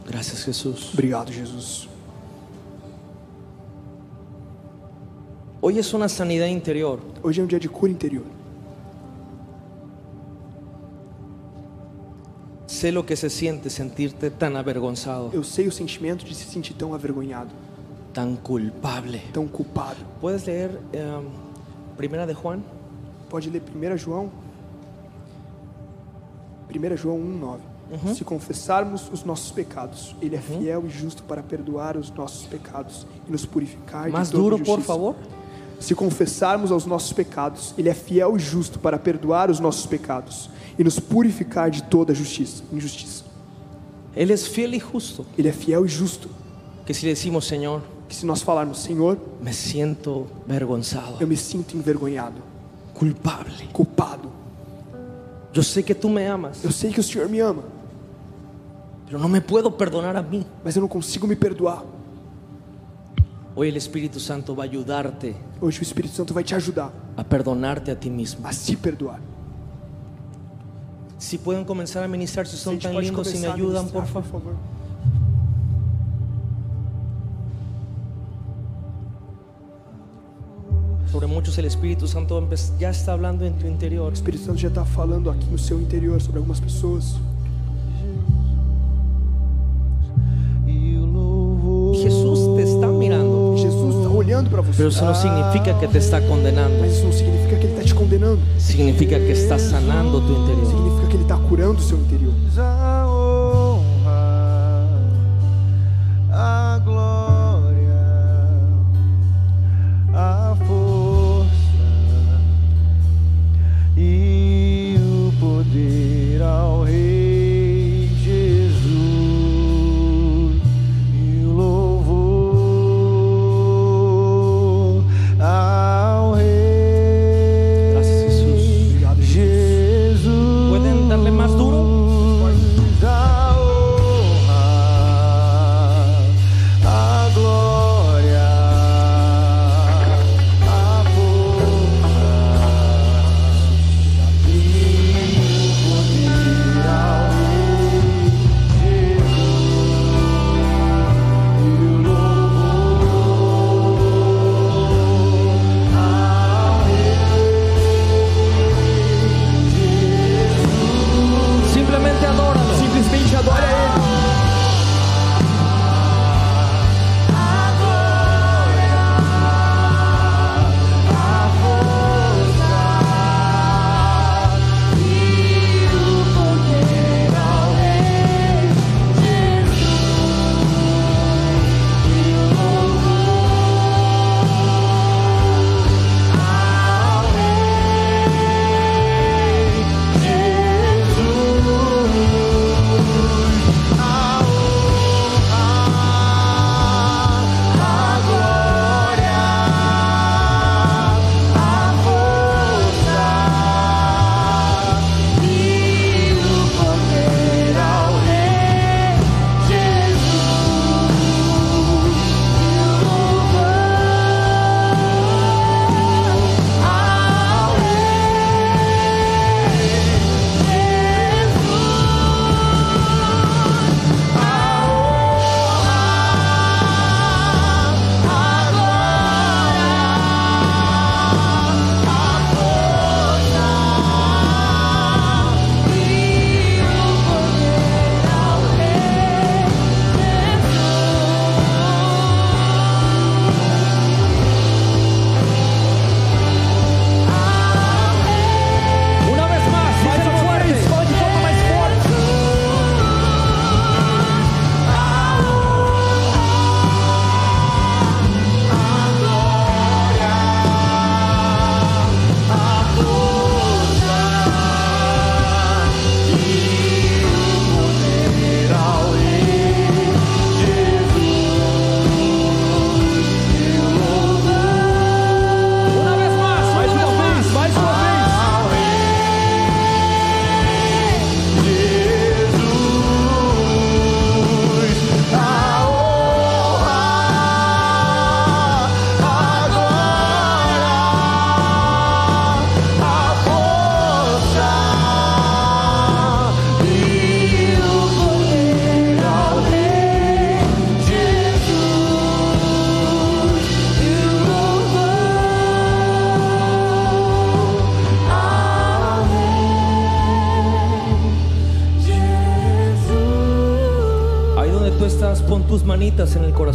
Speaker 2: Graças, Jesus.
Speaker 3: Obrigado, Jesus.
Speaker 2: Hoje é uma sanidade interior.
Speaker 3: Hoje é um dia de cura interior.
Speaker 2: Sei o que se sente sentir-te tão avergonzado.
Speaker 3: Eu sei o sentimento de se sentir tão avergonhado
Speaker 2: tan culpable.
Speaker 3: tão culpado.
Speaker 2: ¿Puedes leer eh, Primera de Juan?
Speaker 3: Pode ler 1 João 1 João 1,9 Se confessarmos os nossos pecados, Ele é fiel e justo para perdoar os nossos pecados e nos purificar
Speaker 2: Más
Speaker 3: de toda
Speaker 2: duro, por
Speaker 3: injustiça.
Speaker 2: favor.
Speaker 3: Se confessarmos os nossos pecados, Ele é fiel e justo para perdoar os nossos pecados e nos purificar de toda justiça, injustiça.
Speaker 2: Él es fiel y justo.
Speaker 3: Ele é fiel e justo.
Speaker 2: Que si le decimos, Señor,
Speaker 3: Que se nós falarmos, Senhor,
Speaker 2: me siento avergonzado,
Speaker 3: eu me sinto envergonhado,
Speaker 2: culpable.
Speaker 3: culpado.
Speaker 2: Yo sé que tú me amas,
Speaker 3: Eu sei que o Senhor me ama,
Speaker 2: pero no me puedo perdonar a mí.
Speaker 3: mas eu não consigo me perdoar.
Speaker 2: Hoy el Espíritu Santo va a ayudarte
Speaker 3: Hoje o Espírito Santo vai te ajudar
Speaker 2: a perdonarte a ti mismo.
Speaker 3: a se perdoar.
Speaker 2: Si pueden comenzar a ministrar, son
Speaker 3: gente
Speaker 2: tan
Speaker 3: pode
Speaker 2: lindos, si me
Speaker 3: começar a
Speaker 2: ayudan,
Speaker 3: ministrar,
Speaker 2: por favor. Sobre muchos el Espíritu Santo ya está hablando en tu interior.
Speaker 3: O Espírito Santo já está falando aqui no seu interior sobre algumas pessoas.
Speaker 2: Jesús te está mirando,
Speaker 3: Jesus está olhando para você.
Speaker 2: pero eso no significa que te está condenando.
Speaker 3: Mas isso não significa que Ele está te condenando.
Speaker 2: Significa que está sanando tu interior.
Speaker 3: Significa que Ele está curando o seu interior.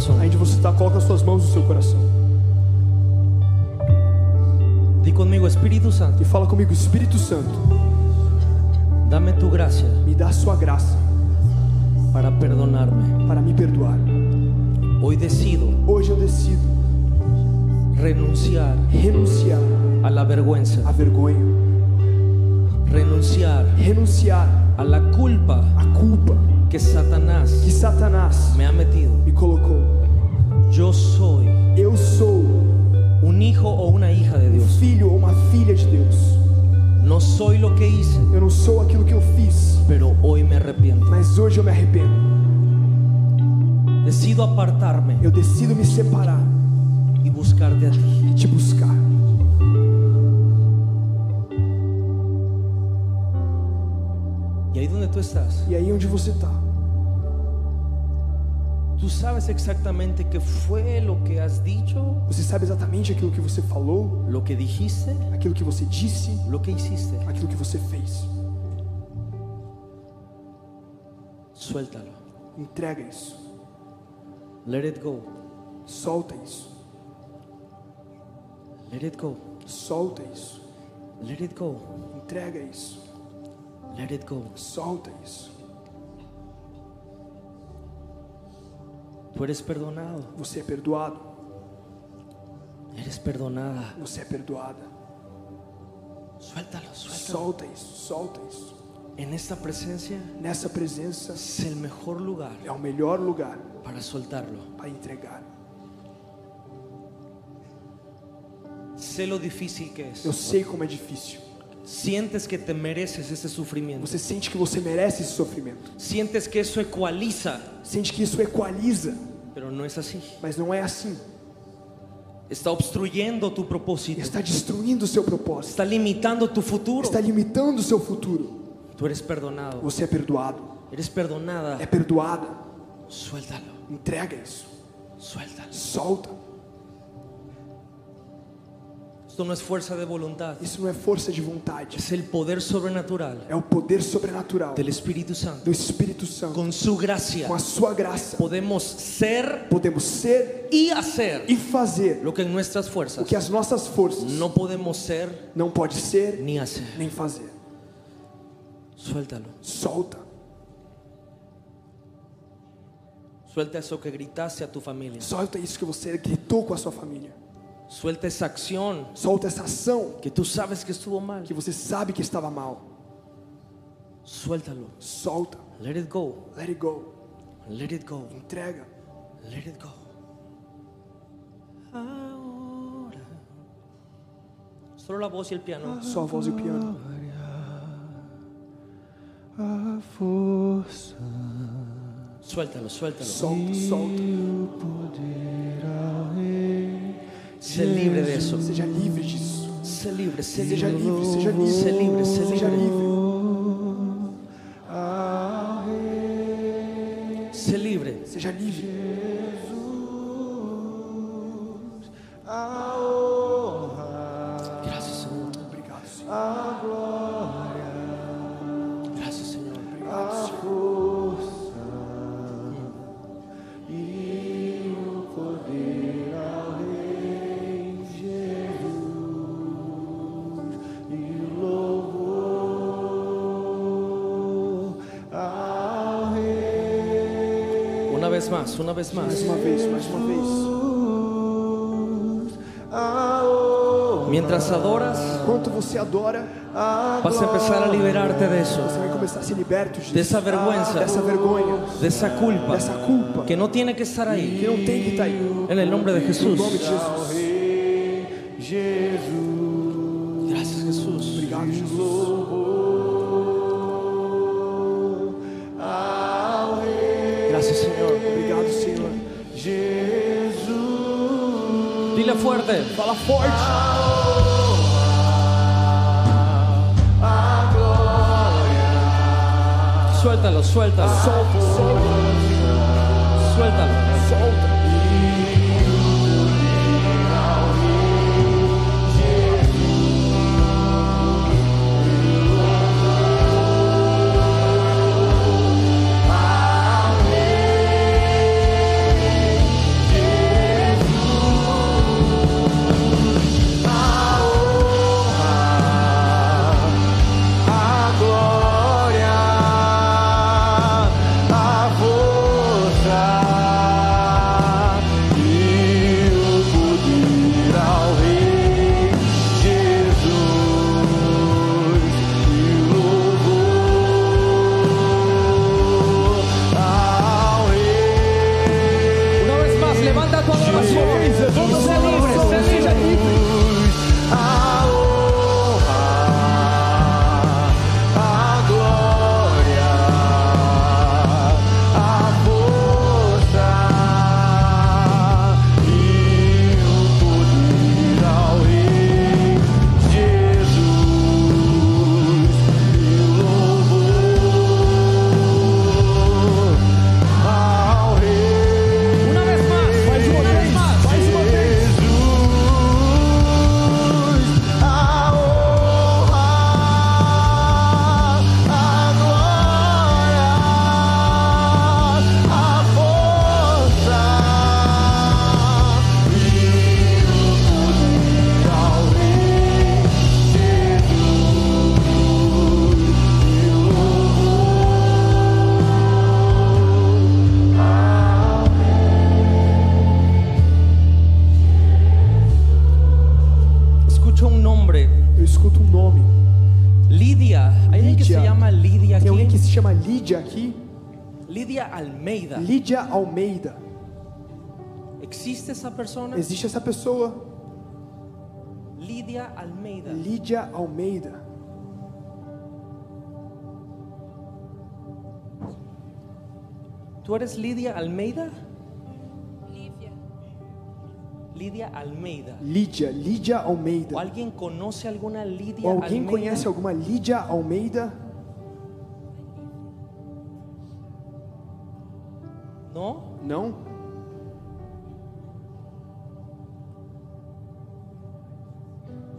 Speaker 2: Corazón.
Speaker 3: Aí onde você está, coloca as suas mãos no seu coração.
Speaker 2: Di conmigo, Espíritu Santo,
Speaker 3: E fala comigo, Espírito Santo,
Speaker 2: dame tu gracia
Speaker 3: me dá a sua graça
Speaker 2: para perdonarme.
Speaker 3: para me perdoar.
Speaker 2: Hoy decido
Speaker 3: Hoje eu decido
Speaker 2: renunciar
Speaker 3: renunciar
Speaker 2: a la vergüenza,
Speaker 3: à vergonha,
Speaker 2: renunciar
Speaker 3: renunciar
Speaker 2: a la culpa
Speaker 3: à culpa
Speaker 2: que Satanás
Speaker 3: que Satanás
Speaker 2: me ha metido.
Speaker 3: me colocou.
Speaker 2: Yo soy
Speaker 3: Eu sou
Speaker 2: un hijo o una hija de
Speaker 3: um
Speaker 2: Dios.
Speaker 3: filho ou uma filha de Deus.
Speaker 2: No soy lo que hice,
Speaker 3: Eu não sou aquilo que eu fiz,
Speaker 2: pero hoy me arrepiento.
Speaker 3: mas hoje eu me arrependo.
Speaker 2: Decido apartarme
Speaker 3: Eu decido me separar
Speaker 2: y buscarte a ti.
Speaker 3: e te buscar.
Speaker 2: Estás,
Speaker 3: E aí onde você está?
Speaker 2: tú sabes exactamente qué fue lo que has dicho,
Speaker 3: Você sabe exatamente aquilo que você falou,
Speaker 2: lo que dijiste,
Speaker 3: aquilo que você disse,
Speaker 2: lo que hiciste.
Speaker 3: aquilo que você fez.
Speaker 2: Suéltalo.
Speaker 3: Entrega isso.
Speaker 2: Let it go.
Speaker 3: Solta isso.
Speaker 2: Let it go.
Speaker 3: Solta isso.
Speaker 2: Let it go.
Speaker 3: Entrega isso.
Speaker 2: Let it go.
Speaker 3: Solta isso.
Speaker 2: Tú eres perdonado.
Speaker 3: Você é perdoado.
Speaker 2: Eres perdonada.
Speaker 3: Você é perdoada.
Speaker 2: Suéltalo, suéltalo.
Speaker 3: Solta isso. Solta isso.
Speaker 2: En esta presencia
Speaker 3: Nessa presença
Speaker 2: es el mejor lugar
Speaker 3: é o melhor lugar
Speaker 2: para soltarlo.
Speaker 3: para entregar.
Speaker 2: Sé lo difícil que es.
Speaker 3: Eu sei como é difícil.
Speaker 2: Sientes que te mereces ese sufrimiento.
Speaker 3: Você sente que você merece esse sofrimento.
Speaker 2: Sientes que eso ecualiza,
Speaker 3: Sente que isso equaliza,
Speaker 2: pero no es así.
Speaker 3: mas não é assim.
Speaker 2: Está obstruyendo tu propósito.
Speaker 3: Está destruindo o seu propósito.
Speaker 2: Está limitando tu futuro.
Speaker 3: Está limitando o seu futuro.
Speaker 2: Tú eres perdonado.
Speaker 3: Você é perdoado.
Speaker 2: Eres perdonada.
Speaker 3: É perdoada.
Speaker 2: Suéltalo.
Speaker 3: Entrega isso.
Speaker 2: Suéltalo.
Speaker 3: Solta.
Speaker 2: Esto no es fuerza de voluntad.
Speaker 3: Isso não é força de vontade.
Speaker 2: Es el poder sobrenatural
Speaker 3: É o poder sobrenatural
Speaker 2: del Espíritu Santo.
Speaker 3: do Espírito Santo.
Speaker 2: Con su gracia
Speaker 3: Com a sua graça,
Speaker 2: podemos ser
Speaker 3: podemos ser
Speaker 2: y hacer
Speaker 3: e fazer
Speaker 2: lo que en nuestras
Speaker 3: o que as nossas forças
Speaker 2: no podemos ser
Speaker 3: não pode ser
Speaker 2: ni hacer.
Speaker 3: nem fazer.
Speaker 2: Suéltalo.
Speaker 3: Solta.
Speaker 2: Suelta eso que gritaste a tu familia.
Speaker 3: Solta isso que você gritou com a sua família.
Speaker 2: Suelta esa acción
Speaker 3: Solta essa ação
Speaker 2: que tú sabes que estuvo mal.
Speaker 3: que você sabe que estava mal.
Speaker 2: Suéltalo.
Speaker 3: Solta.
Speaker 2: Let it go.
Speaker 3: Let it go.
Speaker 2: Let it go.
Speaker 3: Entrega.
Speaker 2: Let it go. Ahora. Solo la voz y el piano.
Speaker 3: Só a voz e o piano.
Speaker 4: a força
Speaker 2: Suéltalo, suéltalo.
Speaker 3: Solta, solta.
Speaker 4: E o poder ao Rei.
Speaker 2: Sé libre de eso.
Speaker 3: Seja livre disso.
Speaker 2: Sé libre, sé
Speaker 3: Seja livre, seja livre.
Speaker 2: Libre, sé
Speaker 3: Seja livre.
Speaker 2: Sé libre.
Speaker 3: Seja livre.
Speaker 2: Una vez
Speaker 3: Mais
Speaker 2: más.
Speaker 3: uma vez, mais uma vez.
Speaker 2: Mientras adoras,
Speaker 3: Enquanto você adora,
Speaker 2: vas a empezar a liberarte de eso,
Speaker 3: você vai começar a ser liberto disso.
Speaker 2: de esa vergüenza,
Speaker 3: Dessa vergonha,
Speaker 2: de esa culpa,
Speaker 3: dessa culpa
Speaker 2: que no tiene que estar ahí.
Speaker 3: que não tem que estar aí.
Speaker 2: En el nombre de
Speaker 3: No
Speaker 2: Jesús.
Speaker 3: nome de Jesus.
Speaker 4: Jesus.
Speaker 2: Gracias, Jesús.
Speaker 3: Obrigado, Jesus.
Speaker 2: Fuerte.
Speaker 3: Fala forte.
Speaker 2: Suéltalo, suéltalo, suéltalo. ¿Existe esa persona?
Speaker 3: Existe essa pessoa?
Speaker 2: Lidia Almeida.
Speaker 3: Lídia Almeida.
Speaker 2: ¿Tú eres Lidia Almeida?
Speaker 5: Lívia.
Speaker 2: Lidia Almeida.
Speaker 3: Lídia, Lídia
Speaker 2: ¿O
Speaker 3: Almeida.
Speaker 2: alguien conoce alguna Lidia
Speaker 3: Ou alguém
Speaker 2: Almeida?
Speaker 3: conhece alguma Lídia Almeida?
Speaker 2: ¿No?
Speaker 3: Não?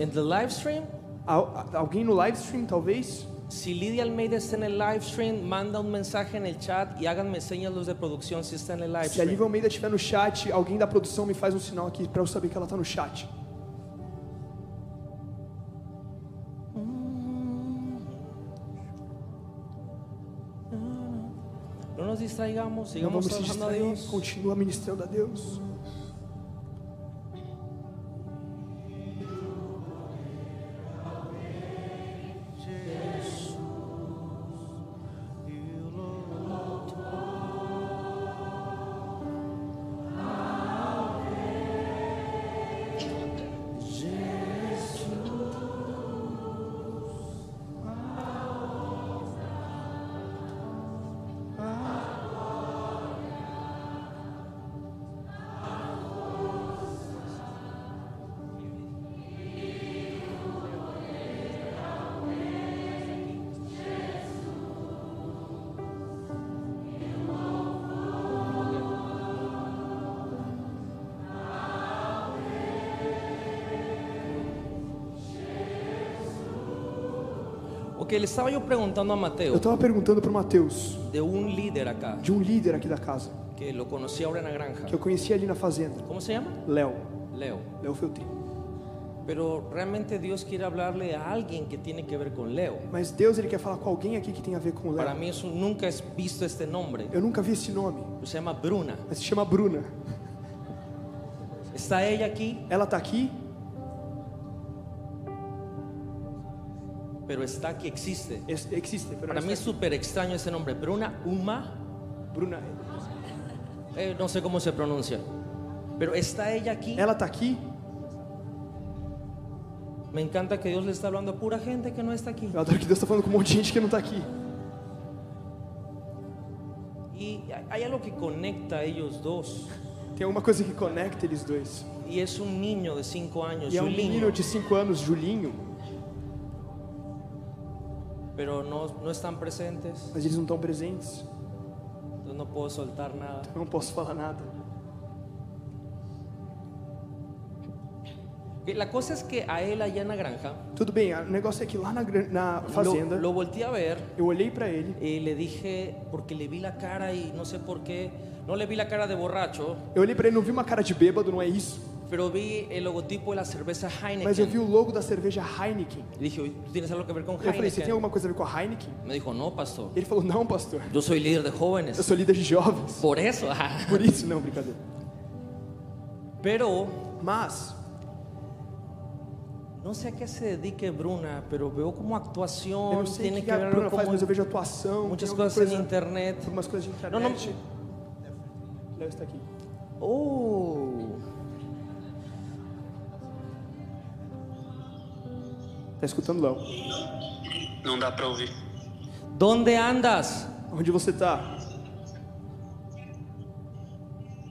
Speaker 2: En the live stream,
Speaker 3: Al- alguém no live stream, talvez?
Speaker 2: si Lidia Almeida está en el live stream, manda un mensaje en el chat y háganme señas los de producción si está en el live
Speaker 3: Se a Lívia
Speaker 2: stream.
Speaker 3: Almeida estiver no chat, alguém da produção me faz um sinal aqui para eu saber que ela tá no chat.
Speaker 2: No nos distraigamos,
Speaker 3: Não
Speaker 2: sigamos
Speaker 3: vamos se
Speaker 2: a Dios.
Speaker 3: continua ministrando a Deus.
Speaker 2: Ok, le estaba yo preguntando a Mateo
Speaker 3: Eu estava perguntando pro Mateus,
Speaker 2: de un líder acá
Speaker 3: de um líder aqui da casa,
Speaker 2: que conocí ahora en la granja.
Speaker 3: que eu conheci ali na fazenda,
Speaker 2: ¿Cómo se llama?
Speaker 3: Léo,
Speaker 2: Leo.
Speaker 3: Léo Feltrin.
Speaker 2: Pero realmente Dios quiere hablarle a alguien que tiene que ver con Leo.
Speaker 3: Mas Deus ele quer falar com alguém aqui que tem a ver com
Speaker 2: Para
Speaker 3: Léo.
Speaker 2: mí eso, nunca he visto este nombre.
Speaker 3: Eu nunca vi esse nome,
Speaker 2: Se llama Bruna.
Speaker 3: mas se chama Bruna.
Speaker 2: ¿Está ella aquí?
Speaker 3: Ela tá aqui,
Speaker 2: Pero está aquí, existe.
Speaker 3: Es- existe, pero
Speaker 2: Para
Speaker 3: não
Speaker 2: mí es
Speaker 3: está
Speaker 2: súper extraño ese nombre. Bruna Uma.
Speaker 3: aqui. Bruna.
Speaker 2: eh, no sé cómo se pronuncia. Pero está ella aquí.
Speaker 3: Ela tá aqui.
Speaker 2: Me encanta que Dios le está hablando a pura gente que no está aquí.
Speaker 3: Eu adoro que Deus está falando com um monte de gente que não tá aqui.
Speaker 2: Y hay- hay algo que conecta a ellos dos.
Speaker 3: Tem alguma coisa que conecta eles dois.
Speaker 2: Y es un niño de 5 años,
Speaker 3: E é um
Speaker 2: Julinho,
Speaker 3: menino de 5 anos, Julinho,
Speaker 2: pero no, no están presentes.
Speaker 3: mas eles não estão presentes.
Speaker 2: Entonces no puedo soltar nada.
Speaker 3: Eu não posso falar nada.
Speaker 2: La cosa es que a él allá en la granja
Speaker 3: Tudo bem, o negócio é que lá na, na
Speaker 2: lo,
Speaker 3: fazenda,
Speaker 2: lo volteé a ver
Speaker 3: eu olhei pra ele,
Speaker 2: y le dije, porque le vi la cara y no sé por qué, no le vi la cara de borracho,
Speaker 3: eu olhei pra ele, não vi uma cara de bêbado, não é isso,
Speaker 2: pero vi el logotipo de la cerveza
Speaker 3: mas eu vi
Speaker 2: Heineken.
Speaker 3: o logo da cerveja Heineken.
Speaker 2: Y dije, "Oye, ¿tú tienes algo que ver con
Speaker 3: Eu falei, você tem
Speaker 2: Heineken?
Speaker 3: alguma coisa a ver com a Heineken?
Speaker 2: Me dijo, no, pastor,
Speaker 3: Ele falou, não, pastor,
Speaker 2: yo soy líder de
Speaker 3: eu
Speaker 2: jóvenes.
Speaker 3: sou líder de jovens.
Speaker 2: Por eso.
Speaker 3: Por isso, não, brincadeira.
Speaker 2: Pero
Speaker 3: Mas,
Speaker 2: no sé a qué se dedique Bruna, pero veo como
Speaker 3: eu
Speaker 2: actuación,
Speaker 3: não sei o que
Speaker 2: que
Speaker 3: a Bruna
Speaker 2: algo
Speaker 3: faz,
Speaker 2: como
Speaker 3: mas eu vejo atuação,
Speaker 2: cosas en
Speaker 3: coisa,
Speaker 2: internet.
Speaker 3: algumas coisas de
Speaker 2: Não, não.
Speaker 3: internet. Léo está aqui.
Speaker 2: Oh,
Speaker 3: Tá escutando, Léo?
Speaker 6: Não dá pra ouvir.
Speaker 2: ¿dónde andas?
Speaker 3: Onde você tá?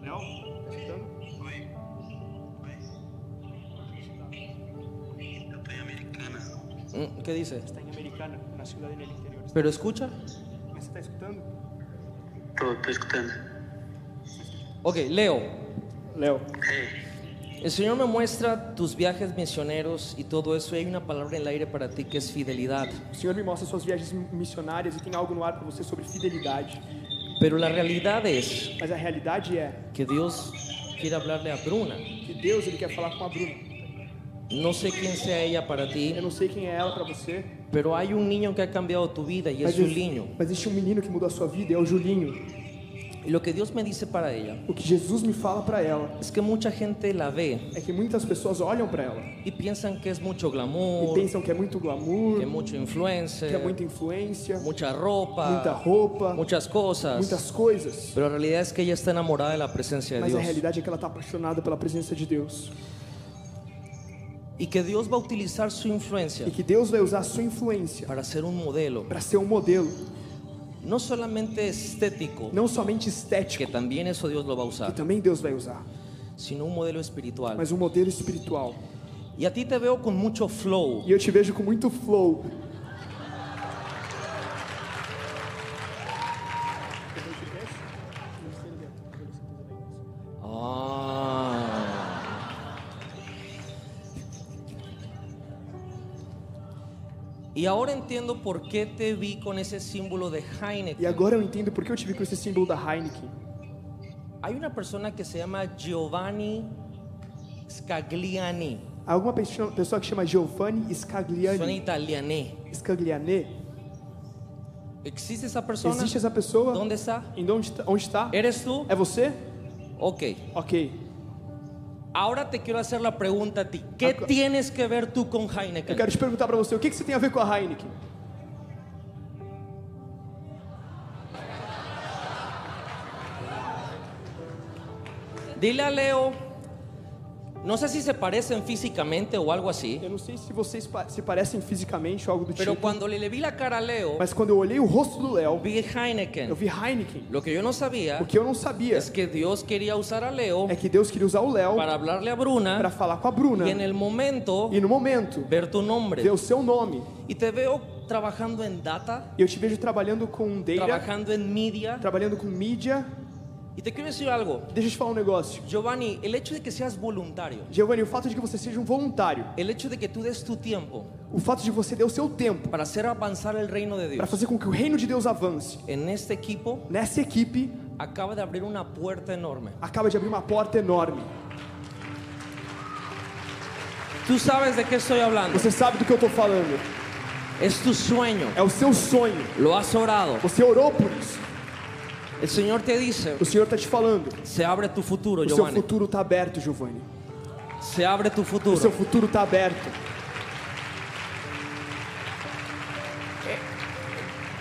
Speaker 3: Léo? Tá escutando?
Speaker 6: Oi. Oi. Eu tô em Americana.
Speaker 2: Mm, ¿Qué dice?
Speaker 3: Está em Americana, na cidade dele interior.
Speaker 2: ¿Pero escucha?
Speaker 3: Mas você tá escutando?
Speaker 6: Tô, tô escutando.
Speaker 2: Ok, Leo,
Speaker 3: Léo,
Speaker 6: Ei,
Speaker 2: el Señor me muestra tus viajes misioneros y todo eso y hay una palabra en el aire para ti que es fidelidad.
Speaker 3: o Senhor me mostra suas viagens missionárias e tem algo no ar para você sobre fidelidade.
Speaker 2: Pero la realidad es
Speaker 3: Mas a realidade é
Speaker 2: que Dios quiere hablarle a Bruna.
Speaker 3: que Deus ele quer falar com a Bruna.
Speaker 2: No sé quién sea ella para ti,
Speaker 3: Eu não sei quem é ela para você,
Speaker 2: pero hay un niño que ha cambiado tu vida y es
Speaker 3: mas,
Speaker 2: Julinho.
Speaker 3: mas existe um menino que mudou a sua vida, é o Julinho.
Speaker 2: Y lo que Dios me dice para ella
Speaker 3: O que Jesus me fala para ela
Speaker 2: es que mucha gente la ve
Speaker 3: é que muitas pessoas olham para ela
Speaker 2: y piensan que mucho
Speaker 3: e
Speaker 2: glamour,
Speaker 3: pensam que é muito glamour,
Speaker 2: que es mucho
Speaker 3: que é muita influência,
Speaker 2: mucha ropa,
Speaker 3: muita roupa,
Speaker 2: muchas cosas.
Speaker 3: muitas coisas.
Speaker 2: Pero la realidad es que ella está enamorada de la presencia de
Speaker 3: Mas a realidade é que ela está apaixonada pela presença de Deus
Speaker 2: Y que Dios va a utilizar su influencia
Speaker 3: e que Deus vai usar a sua influência
Speaker 2: para ser un modelo,
Speaker 3: para ser um modelo,
Speaker 2: no solamente estético,
Speaker 3: não somente
Speaker 2: que
Speaker 3: estético,
Speaker 2: también eso Dios lo va a
Speaker 3: que
Speaker 2: usar,
Speaker 3: também Deus vai usar,
Speaker 2: sino un modelo espiritual.
Speaker 3: mas um modelo espiritual.
Speaker 2: Y a ti te veo con mucho flow,
Speaker 3: E eu te vejo com muito flow.
Speaker 2: Y ahora entiendo por qué te vi con ese símbolo de
Speaker 3: E
Speaker 2: Heineken.
Speaker 3: agora eu entendo por que eu te vi com esse símbolo da Heineken.
Speaker 2: Hay una persona que se llama Giovanni Scagliani.
Speaker 3: Há alguma pessoa pessoa que chama Giovanni Scagliani,
Speaker 2: italiané.
Speaker 3: Scagliane.
Speaker 2: ¿Existe esa persona?
Speaker 3: Existe essa pessoa?
Speaker 2: ¿Dónde está?
Speaker 3: Em onde está? Onde está?
Speaker 2: ¿Eres tú?
Speaker 3: É você?
Speaker 2: Ok.
Speaker 3: Ok.
Speaker 2: Ahora te quiero hacer la pregunta a ti. ¿Qué tienes que ver tú con
Speaker 3: Eu
Speaker 2: Heineken?
Speaker 3: quero te perguntar para você, o que, que você tem a ver com a Heineken?
Speaker 2: Dile a Leo, no sé si se parecen físicamente o algo así,
Speaker 3: Eu não sei se vocês pa- se parecem fisicamente ou algo do
Speaker 2: pero
Speaker 3: tipo,
Speaker 2: cuando le vi la cara a Leo,
Speaker 3: mas quando eu olhei o rosto do Léo,
Speaker 2: vi
Speaker 3: eu
Speaker 2: Heineken.
Speaker 3: vi Heineken.
Speaker 2: Lo que yo no sabía
Speaker 3: O que eu não sabia
Speaker 2: es que Dios quería usar a Leo
Speaker 3: é que Deus queria usar o Léo
Speaker 2: para hablarle a
Speaker 3: para
Speaker 2: Bruna
Speaker 3: falar com a Bruna
Speaker 2: y en el momento
Speaker 3: e no momento
Speaker 2: ver tu nombre.
Speaker 3: ver o seu nome.
Speaker 2: Y te veo trabajando en data,
Speaker 3: E eu te vejo trabalhando com data,
Speaker 2: trabajando en media.
Speaker 3: trabalhando com mídia.
Speaker 2: Y te quiero decir algo,
Speaker 3: Deixa eu te falar um negócio.
Speaker 2: Giovanni, el hecho de que seas voluntario,
Speaker 3: Giovanni, o fato de que você seja um voluntário,
Speaker 2: el hecho de que tú des tu tiempo
Speaker 3: o fato de você dar o seu tempo
Speaker 2: para hacer avanzar el reino de
Speaker 3: para
Speaker 2: Dios
Speaker 3: fazer com que o reino de Deus avance
Speaker 2: en este equipo
Speaker 3: nessa equipe,
Speaker 2: acaba de abrir una puerta enorme.
Speaker 3: acaba de abrir uma porta enorme.
Speaker 2: Tú sabes de qué estoy hablando.
Speaker 3: Você sabe do que eu tô falando.
Speaker 2: Es tu sueño.
Speaker 3: É o seu sonho.
Speaker 2: Lo has orado.
Speaker 3: Você orou por isso.
Speaker 2: El Señor te dice,
Speaker 3: O Senhor tá te falando.
Speaker 2: se abre tu futuro,
Speaker 3: O seu
Speaker 2: Giovanni.
Speaker 3: futuro tá aberto, Giovanni.
Speaker 2: Se abre tu
Speaker 3: O seu
Speaker 2: futuro.
Speaker 3: futuro tá aberto.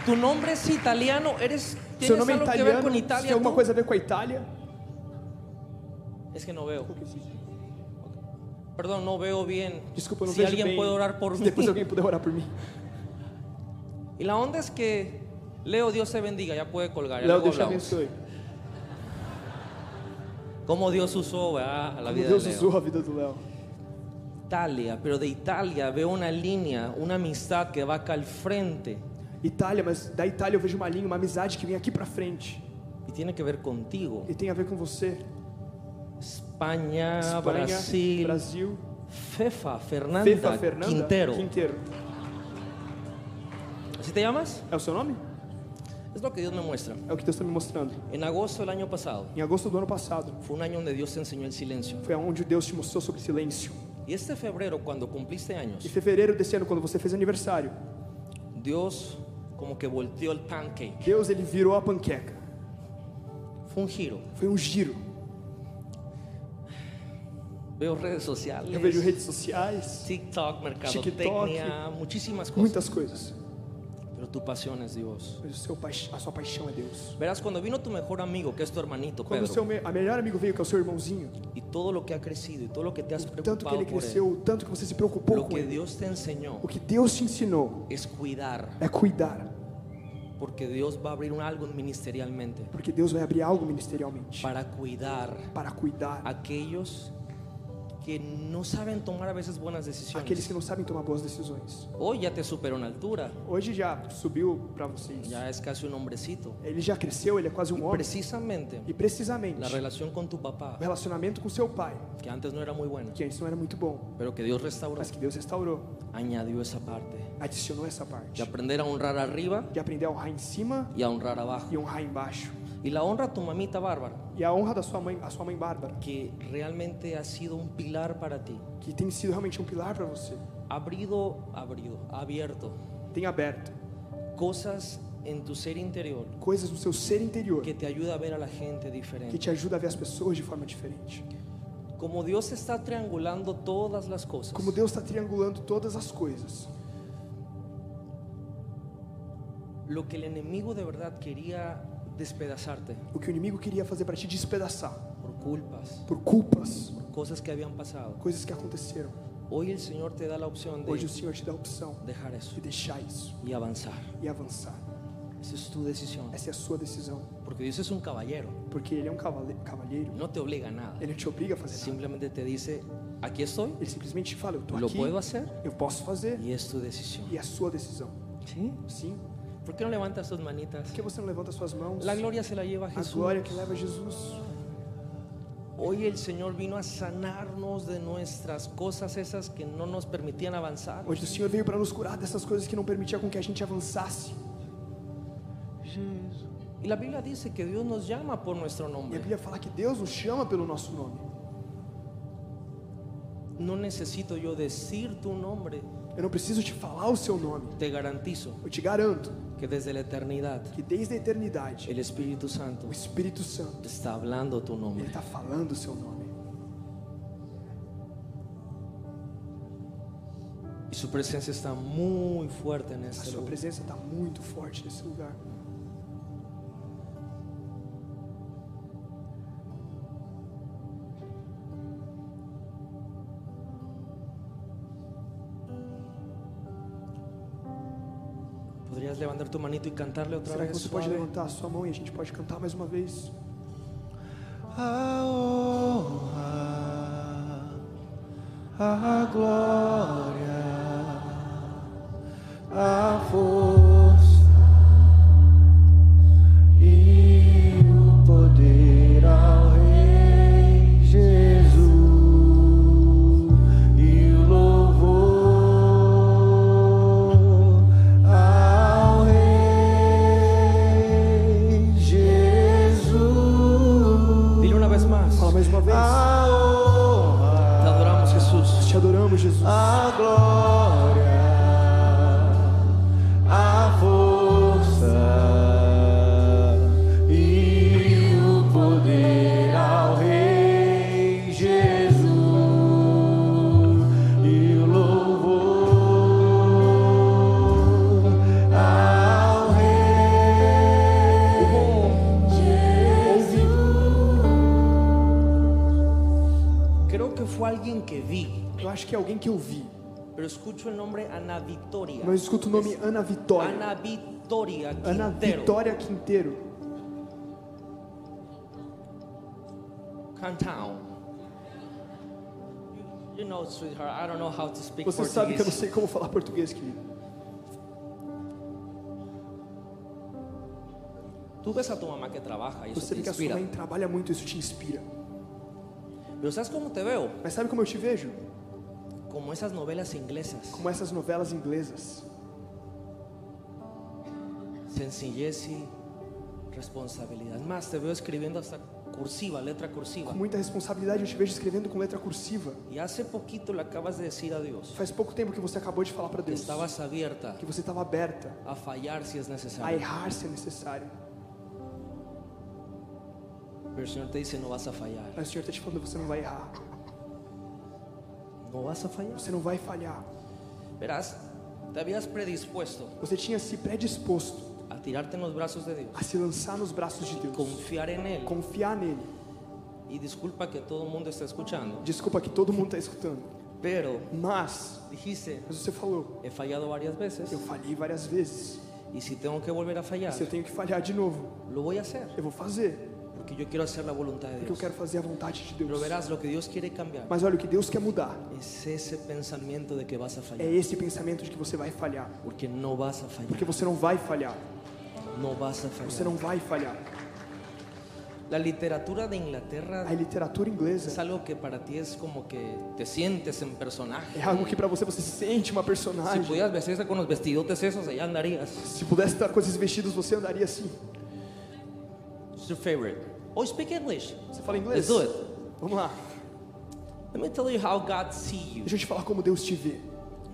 Speaker 2: Tu nombre es italiano, eres
Speaker 3: Seu
Speaker 2: ¿Tienes
Speaker 3: nome é
Speaker 2: que
Speaker 3: italiano.
Speaker 2: Italia
Speaker 3: tem alguma
Speaker 2: tú?
Speaker 3: coisa a ver com a Itália?
Speaker 2: Es que no veo. Perdón, no veo bien.
Speaker 3: Desculpa, não
Speaker 2: si
Speaker 3: vejo
Speaker 2: alguien
Speaker 3: bem.
Speaker 2: puede orar por
Speaker 3: Se
Speaker 2: mí.
Speaker 3: depois alguém puder orar por mim.
Speaker 2: Y la onda es que Leo, Dios te bendiga, ya puede colgar. Ya luego
Speaker 3: Deus te abençoe.
Speaker 2: Dios usó ¿verdad? a la
Speaker 3: Como
Speaker 2: vida
Speaker 3: Deus
Speaker 2: de Leo.
Speaker 3: usou a vida do Léo.
Speaker 2: Italia, pero de Italia veo una línea, una amistad que va acá al frente
Speaker 3: Itália, mas da Itália eu vejo uma linha, uma amizade que vem aqui pra frente.
Speaker 2: y tiene que ver contigo.
Speaker 3: E tem a ver com você.
Speaker 2: España,
Speaker 3: Espanha,
Speaker 2: Brasil,
Speaker 3: Brasil.
Speaker 2: Fefa, Fernanda,
Speaker 3: Fefa Fernanda
Speaker 2: Quintero.
Speaker 3: Quinteiro.
Speaker 2: ¿Así te llamas?
Speaker 3: É o seu nome?
Speaker 2: Es lo que Dios me muestra.
Speaker 3: É o que Deus está me mostrando.
Speaker 2: En agosto del año pasado
Speaker 3: Em agosto do ano passado,
Speaker 2: fue un año donde Dios te enseñó el silencio.
Speaker 3: foi onde Deus te mostrou sobre silêncio.
Speaker 2: Y este febrero, cuando cumpliste años,
Speaker 3: Em fevereiro desse ano, quando você fez aniversário,
Speaker 2: Dios como que volteó el pancake.
Speaker 3: Deus ele virou a panqueca.
Speaker 2: Fue un giro.
Speaker 3: Foi um giro.
Speaker 2: Veo redes sociales,
Speaker 3: Eu vejo redes sociais,
Speaker 2: TikTok, mercadotecnia, muchísimas cosas.
Speaker 3: muitas coisas.
Speaker 2: Pero tu pasión es Dios.
Speaker 3: Mas o seu paix- a sua paixão é Deus.
Speaker 2: Verás, cuando vino tu mejor amigo, que es tu hermanito
Speaker 3: Quando o seu
Speaker 2: Pedro,
Speaker 3: me- a melhor amigo veio, que é o seu irmãozinho,
Speaker 2: y todo lo que ha crecido y todo lo que te has
Speaker 3: tanto que
Speaker 2: preocupado
Speaker 3: ele
Speaker 2: por él,
Speaker 3: cresceu, tanto que você se preocupou
Speaker 2: lo
Speaker 3: com
Speaker 2: que
Speaker 3: ele.
Speaker 2: Dios te enseñó
Speaker 3: O que Deus te ensinou
Speaker 2: es cuidar,
Speaker 3: é cuidar,
Speaker 2: porque Dios va a abrir un algo ministerialmente
Speaker 3: porque Deus vai abrir algo ministerialmente
Speaker 2: para cuidar
Speaker 3: para cuidar
Speaker 2: a aquellos que no saben tomar a veces buenas
Speaker 3: aqueles
Speaker 2: decisiones.
Speaker 3: que não sabem tomar boas decisões.
Speaker 2: Hoy ya te superó en altura,
Speaker 3: Hoje já subiu para vocês.
Speaker 2: ya es casi un hombrecito.
Speaker 3: Ele já cresceu, ele é quase um
Speaker 2: Y
Speaker 3: homem.
Speaker 2: precisamente
Speaker 3: E precisamente
Speaker 2: la relación con tu papá,
Speaker 3: o relacionamento com seu pai,
Speaker 2: que antes no era muy buena,
Speaker 3: que antes não era muito bom,
Speaker 2: pero que Dios restauró,
Speaker 3: mas que Deus restaurou,
Speaker 2: añadió esa parte
Speaker 3: adicionou essa parte.
Speaker 2: de aprender a honrar arriba
Speaker 3: De aprender a honrar em cima
Speaker 2: y a honrar abajo.
Speaker 3: e honrar embaixo.
Speaker 2: Y la honra a tu mamita Bárbara,
Speaker 3: E a honra da sua mãe, a sua mãe Bárbara,
Speaker 2: que realmente ha sido un pilar para ti.
Speaker 3: que tem sido realmente um pilar para você,
Speaker 2: abrido, abrido, abierto
Speaker 3: tem aberto
Speaker 2: cosas en tu ser interior
Speaker 3: coisas no seu ser interior
Speaker 2: que te ayuda a ver a la gente
Speaker 3: que
Speaker 2: diferente.
Speaker 3: te ajuda a ver as pessoas de forma diferente.
Speaker 2: Como Dios está triangulando todas las cosas,
Speaker 3: Como Deus está triangulando todas as coisas.
Speaker 2: lo que el enemigo de verdad quería despedazarte
Speaker 3: O que o inimigo queria fazer para te despedaçar
Speaker 2: por culpas,
Speaker 3: por culpas,
Speaker 2: cosas que habían pasado.
Speaker 3: coisas que aconteceram.
Speaker 2: Hoy el Señor te da la opción
Speaker 3: Hoje o
Speaker 2: de
Speaker 3: Senhor te dá a opção
Speaker 2: dejar eso
Speaker 3: de deixar isso
Speaker 2: y avanzar.
Speaker 3: e avançar.
Speaker 2: Esa es tu decisión.
Speaker 3: Essa é a sua decisão,
Speaker 2: Porque Dios es un caballero,
Speaker 3: porque ele é um cavalheiro.
Speaker 2: no te obliga a nada.
Speaker 3: Ele não te obriga a fazer nada.
Speaker 2: Simplemente te dice, aquí estoy,
Speaker 3: Ele simplesmente fala: Eu
Speaker 2: lo
Speaker 3: aqui, eu posso fazer
Speaker 2: y es tu decisión.
Speaker 3: e é a sua decisão.
Speaker 2: ¿Sí?
Speaker 3: Sim.
Speaker 2: ¿Por qué no levantas tus manitas?
Speaker 3: Por que você não levanta suas mãos?
Speaker 2: La gloria se la lleva
Speaker 3: A
Speaker 2: Jesús.
Speaker 3: glória que leva a Jesus.
Speaker 2: Hoy el Señor vino a sanarnos de nuestras cosas esas que no nos permitían avanzar.
Speaker 3: Hoje o Senhor veio para nos curar dessas coisas que não permitiam com que a gente avançasse.
Speaker 2: Y la Biblia dice que Dios nos llama por nuestro
Speaker 3: E a. Bíblia fala que Deus nos chama pelo nosso nome.
Speaker 2: No necesito yo decir tu nombre.
Speaker 3: Eu não preciso te falar o seu nome.
Speaker 2: Te garantizo
Speaker 3: Eu te garanto
Speaker 2: que desde la eternidad
Speaker 3: que desde a eternidade
Speaker 2: el Espíritu Santo
Speaker 3: o Espírito Santo
Speaker 2: está hablando tu
Speaker 3: ele
Speaker 2: nombre.
Speaker 3: está falando o seu nome.
Speaker 2: Y su presencia está muy fuerte en
Speaker 3: A sua
Speaker 2: lugar.
Speaker 3: presença está muito forte nesse lugar.
Speaker 2: Levantar tu manito y cantarle otra
Speaker 3: Será que
Speaker 2: vez?
Speaker 3: você pode
Speaker 2: suave?
Speaker 3: levantar a sua mão e a gente pode cantar mais uma vez?
Speaker 4: A honra, a glória, a
Speaker 2: Ana.
Speaker 3: Mas eu escuto o nome Ana Vitória.
Speaker 2: Ana Victoria
Speaker 3: Ana
Speaker 2: Quintero.
Speaker 3: Vitória Quinteiro.
Speaker 2: Cantown. You, know, sweetheart, I don't know how to speak
Speaker 3: Você sabe que eu não sei como falar português, querido.
Speaker 2: Tú ves a tu mamá que eso
Speaker 3: Você
Speaker 2: te
Speaker 3: vê que a sua
Speaker 2: inspira.
Speaker 3: mãe trabalha muito, isso te inspira.
Speaker 2: Pero ¿sabes cómo te veo?
Speaker 3: Mas sabe como eu te vejo?
Speaker 2: Como esas novelas inglesas.
Speaker 3: Como essas novelas inglesas.
Speaker 2: Sencillez y responsabilidad. Es Más, te veo escribiendo hasta cursiva, letra cursiva.
Speaker 3: Com muita responsabilidade, eu te vejo escrevendo com letra cursiva.
Speaker 2: Y hace poquito le acabas de decir a Dios
Speaker 3: Faz pouco tempo que você acabou de falar para
Speaker 2: que
Speaker 3: Deus
Speaker 2: estabas abierta
Speaker 3: que você estava aberta
Speaker 2: a fallar si es
Speaker 3: a
Speaker 2: necesario.
Speaker 3: errar se é necessário.
Speaker 2: Pero el Señor te dice, no vas a fallar.
Speaker 3: Mas o Senhor está te falando, você não vai errar.
Speaker 2: No vas a fallar.
Speaker 3: Você não vai falhar.
Speaker 2: Verás, te habías predispuesto
Speaker 3: Você tinha se predisposto
Speaker 2: a tirarte en los brazos de Dios,
Speaker 3: a se lançar nos braços de Deus.
Speaker 2: confiar en Él.
Speaker 3: Confiar nele.
Speaker 2: Y disculpa que todo el mundo está escuchando,
Speaker 3: Desculpa que todo mundo está escutando.
Speaker 2: pero
Speaker 3: Mas,
Speaker 2: dijiste,
Speaker 3: mas você falou,
Speaker 2: he fallado varias veces
Speaker 3: eu falhei várias vezes.
Speaker 2: y si tengo que volver a fallar,
Speaker 3: Se eu tenho que falhar de novo,
Speaker 2: lo voy a hacer,
Speaker 3: eu vou fazer.
Speaker 2: Porque yo quiero hacer la voluntad de
Speaker 3: Porque eu quero fazer a vontade de
Speaker 2: Pero
Speaker 3: Deus.
Speaker 2: verás, lo que Dios quiere cambiar
Speaker 3: Mas olha, o que Deus quer mudar
Speaker 2: es ese pensamiento de que vas a fallar,
Speaker 3: é esse pensamento de que você vai falhar.
Speaker 2: porque no vas a fallar,
Speaker 3: Porque você não vai falhar.
Speaker 2: no vas a
Speaker 3: Você
Speaker 2: fallar.
Speaker 3: não vai falhar.
Speaker 2: La literatura de Inglaterra
Speaker 3: A literatura
Speaker 2: es
Speaker 3: inglesa
Speaker 2: algo que para ti es como que te sientes en personaje.
Speaker 3: é algo que para você você sente uma
Speaker 2: Si
Speaker 3: personagem.
Speaker 2: pudieras vestirse con los vestidotes esos, allá andarías.
Speaker 3: Se pudesse estar com esses vestidos, você andaria assim.
Speaker 2: Your favorite? Oh, speak English.
Speaker 3: Você fala inglês?
Speaker 2: Let's do it.
Speaker 3: Vamos lá.
Speaker 2: Let me tell you how God see you.
Speaker 3: Deixa eu te falar como Deus te vê.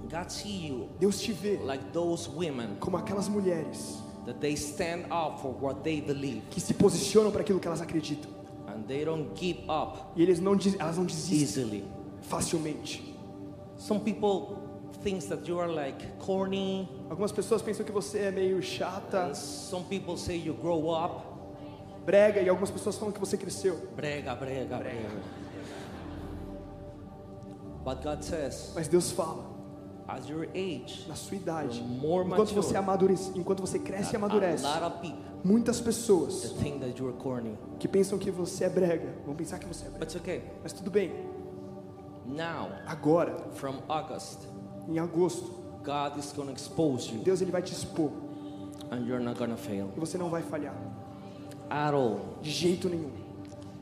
Speaker 2: God see you
Speaker 3: Deus te vê
Speaker 2: like those women
Speaker 3: como aquelas mulheres
Speaker 2: that they stand up for what they believe
Speaker 3: que se posicionam para aquilo que elas acreditam.
Speaker 2: and they don't give up
Speaker 3: E eles não, elas não desistem
Speaker 2: easily.
Speaker 3: facilmente.
Speaker 2: Some people think that you are like corny,
Speaker 3: Algumas pessoas pensam que você é meio chata,
Speaker 2: and some people say you grow up.
Speaker 3: Brega, e algumas pessoas falam que você cresceu.
Speaker 2: Brega, brega, brega. But God says,
Speaker 3: Mas Deus fala,
Speaker 2: as your age,
Speaker 3: na sua idade,
Speaker 2: More
Speaker 3: enquanto
Speaker 2: mature.
Speaker 3: você amadurece, enquanto você cresce e amadurece,
Speaker 2: people
Speaker 3: muitas pessoas que pensam que você é brega, vão pensar que você é brega.
Speaker 2: Okay.
Speaker 3: Mas tudo bem,
Speaker 2: Now,
Speaker 3: agora,
Speaker 2: from August,
Speaker 3: em agosto,
Speaker 2: God is to expose you,
Speaker 3: Deus ele vai te expor
Speaker 2: and you're not to fail
Speaker 3: e você não vai falhar
Speaker 2: at all.
Speaker 3: de jeito nenhum.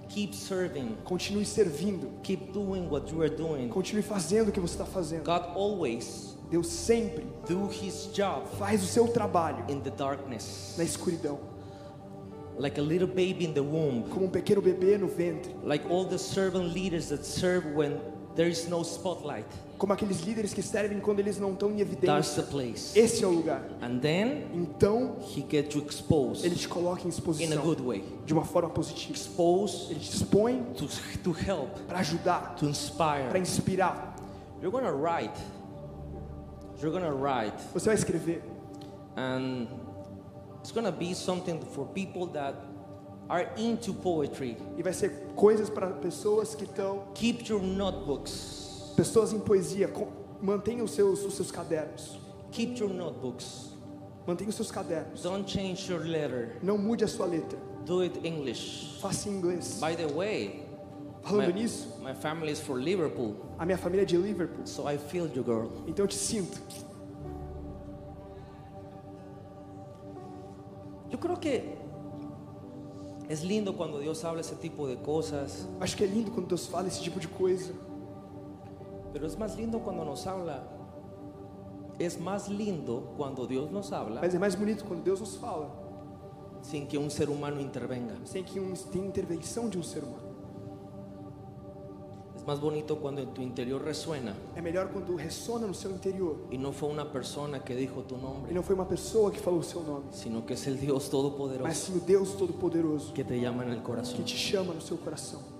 Speaker 2: Keep serving.
Speaker 3: Continue servindo,
Speaker 2: Keep doing what you are doing.
Speaker 3: continue fazendo o que você está fazendo.
Speaker 2: God always
Speaker 3: Deus sempre
Speaker 2: do His job
Speaker 3: faz o seu trabalho
Speaker 2: in the darkness,
Speaker 3: na escuridão,
Speaker 2: like a little baby in the womb,
Speaker 3: como um pequeno bebê no ventre,
Speaker 2: like all the servant leaders that serve when there is no spotlight.
Speaker 3: Como aqueles líderes que servem quando eles não estão em evidência. Esse é o lugar.
Speaker 2: And then
Speaker 3: Então, ele te coloca em
Speaker 2: in a
Speaker 3: exposição
Speaker 2: good way.
Speaker 3: de uma forma positiva.
Speaker 2: Exposed
Speaker 3: Ele te expõe para ajudar, para inspirar.
Speaker 2: You're gonna write. You're gonna write,
Speaker 3: Você vai escrever
Speaker 2: and it's gonna be something for people that are into poetry.
Speaker 3: e vai ser coisas para pessoas que estão,
Speaker 2: Keep your notebooks.
Speaker 3: Pessoas em poesia. com- Mantenha os seus, os seus cadernos.
Speaker 2: Keep your notebooks.
Speaker 3: Mantenha os seus cadernos.
Speaker 2: Don't change your letter.
Speaker 3: Não mude a sua letra.
Speaker 2: Do it English.
Speaker 3: Faça em inglês.
Speaker 2: By the way,
Speaker 3: Falando
Speaker 2: my,
Speaker 3: nisso,
Speaker 2: my family is for Liverpool,
Speaker 3: a minha família é de Liverpool,
Speaker 2: so I feel you, girl.
Speaker 3: então eu te sinto.
Speaker 2: Yo creo que es lindo cuando Dios habla ese tipo de cosas,
Speaker 3: Acho que é lindo quando Deus fala esse tipo de coisa.
Speaker 2: Pero es más lindo cuando nos habla. Es más lindo cuando Dios nos habla
Speaker 3: Mas é mais bonito quando Deus nos fala,
Speaker 2: sin que un ser humano intervenga.
Speaker 3: sem que um, tenha intervenção de um ser humano.
Speaker 2: Es más bonito cuando en tu interior resuena
Speaker 3: É melhor quando ressona no seu interior.
Speaker 2: y no fue una persona que dijo tu
Speaker 3: E
Speaker 2: nombre,
Speaker 3: não foi uma pessoa que falou o seu nome,
Speaker 2: sino que es el Dios
Speaker 3: mas
Speaker 2: Todopoderoso
Speaker 3: sim o Deus Todo-Poderoso
Speaker 2: que te llama en el
Speaker 3: que
Speaker 2: corazón.
Speaker 3: te chama no seu coração.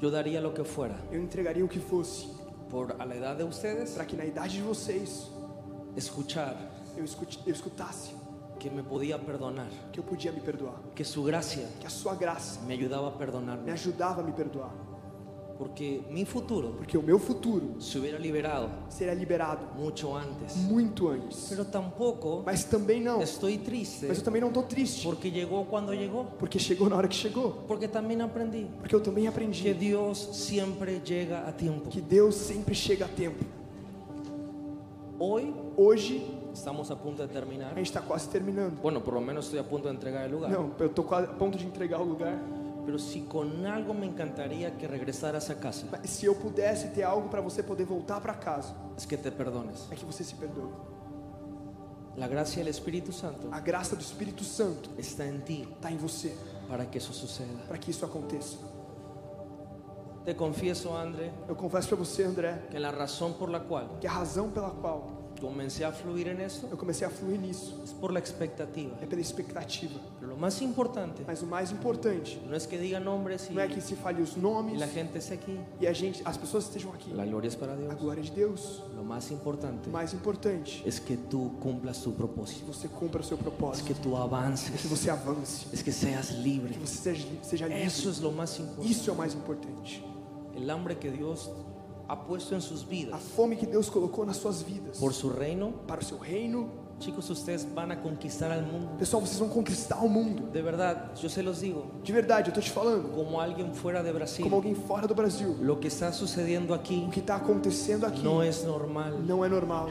Speaker 2: Yo daría lo que fuera.
Speaker 3: Eu entregaria o que fosse.
Speaker 2: Por a la edad de ustedes
Speaker 3: para que na idade de vocês
Speaker 2: escuchar
Speaker 3: eu, escute, eu escutasse
Speaker 2: que me podía perdonar,
Speaker 3: que eu podia me perdoar,
Speaker 2: que su gracia
Speaker 3: que a sua graça
Speaker 2: me ayudaba a
Speaker 3: me
Speaker 2: perdonarme,
Speaker 3: ajudava a me perdoar,
Speaker 2: porque mi futuro
Speaker 3: porque o meu futuro
Speaker 2: se hubiera liberado
Speaker 3: seria liberado
Speaker 2: mucho antes.
Speaker 3: muito antes.
Speaker 2: Pero tampoco
Speaker 3: Mas também não,
Speaker 2: estoy triste
Speaker 3: mas eu também não estou triste,
Speaker 2: porque llegó cuando llegó,
Speaker 3: porque chegou na hora que chegou,
Speaker 2: porque también aprendí
Speaker 3: porque eu também
Speaker 2: que
Speaker 3: aprendi
Speaker 2: Dios siempre llega a tiempo.
Speaker 3: que Deus sempre chega a tempo.
Speaker 2: Hoy
Speaker 3: Hoje
Speaker 2: estamos a punto de terminar.
Speaker 3: a gente está quase terminando.
Speaker 2: Bueno, por lo menos estoy a punto de entregar el lugar.
Speaker 3: Não, eu estou quase a ponto de entregar o lugar.
Speaker 2: Pero si con algo me encantaría que regresaras a casa,
Speaker 3: Mas se eu pudesse ter algo para você poder voltar para casa,
Speaker 2: es que te perdones.
Speaker 3: é que você se perdoe.
Speaker 2: La gracia del Espíritu Santo
Speaker 3: A graça do Espírito Santo
Speaker 2: está en ti
Speaker 3: está em você
Speaker 2: para que eso suceda.
Speaker 3: para que isso aconteça.
Speaker 2: Te confieso, André,
Speaker 3: Eu confesso para você, André,
Speaker 2: que la razón por la cual
Speaker 3: que a razão pela qual
Speaker 2: comencé a fluir en eso
Speaker 3: eu comecei a fluir nisso
Speaker 2: es por la expectativa.
Speaker 3: é pela expectativa.
Speaker 2: Pero lo más importante
Speaker 3: Mas o mais importante
Speaker 2: no es que diga nombres y,
Speaker 3: não é que se fale os
Speaker 2: y
Speaker 3: nomes
Speaker 2: la gente esté aquí.
Speaker 3: e a gente, as pessoas estejam aqui.
Speaker 2: La gloria es para
Speaker 3: A
Speaker 2: Dios.
Speaker 3: glória de Deus.
Speaker 2: Lo más importante
Speaker 3: O mais importante
Speaker 2: es que tú cumplas tu
Speaker 3: é que
Speaker 2: propósito,
Speaker 3: você cumpra o seu
Speaker 2: es
Speaker 3: propósito,
Speaker 2: que tú
Speaker 3: que
Speaker 2: avances,
Speaker 3: você avance,
Speaker 2: es que seas libre.
Speaker 3: que você seja, seja
Speaker 2: Eso
Speaker 3: livre.
Speaker 2: es lo más importante.
Speaker 3: Isso é o mais importante.
Speaker 2: El hambre que Dios ha puesto en sus
Speaker 3: A
Speaker 2: vidas
Speaker 3: fome que Deus colocou nas suas vidas
Speaker 2: por su reino.
Speaker 3: para o seu reino.
Speaker 2: Chicos, ustedes van a conquistar al mundo.
Speaker 3: Pessoal, vocês vão conquistar o mundo.
Speaker 2: De verdad, yo se los digo,
Speaker 3: De verdade, eu tô te falando,
Speaker 2: como alguien fuera de Brasil,
Speaker 3: como alguém fora do Brasil.
Speaker 2: lo que está sucediendo aquí
Speaker 3: O que está acontecendo aqui
Speaker 2: no es normal.
Speaker 3: não é normal.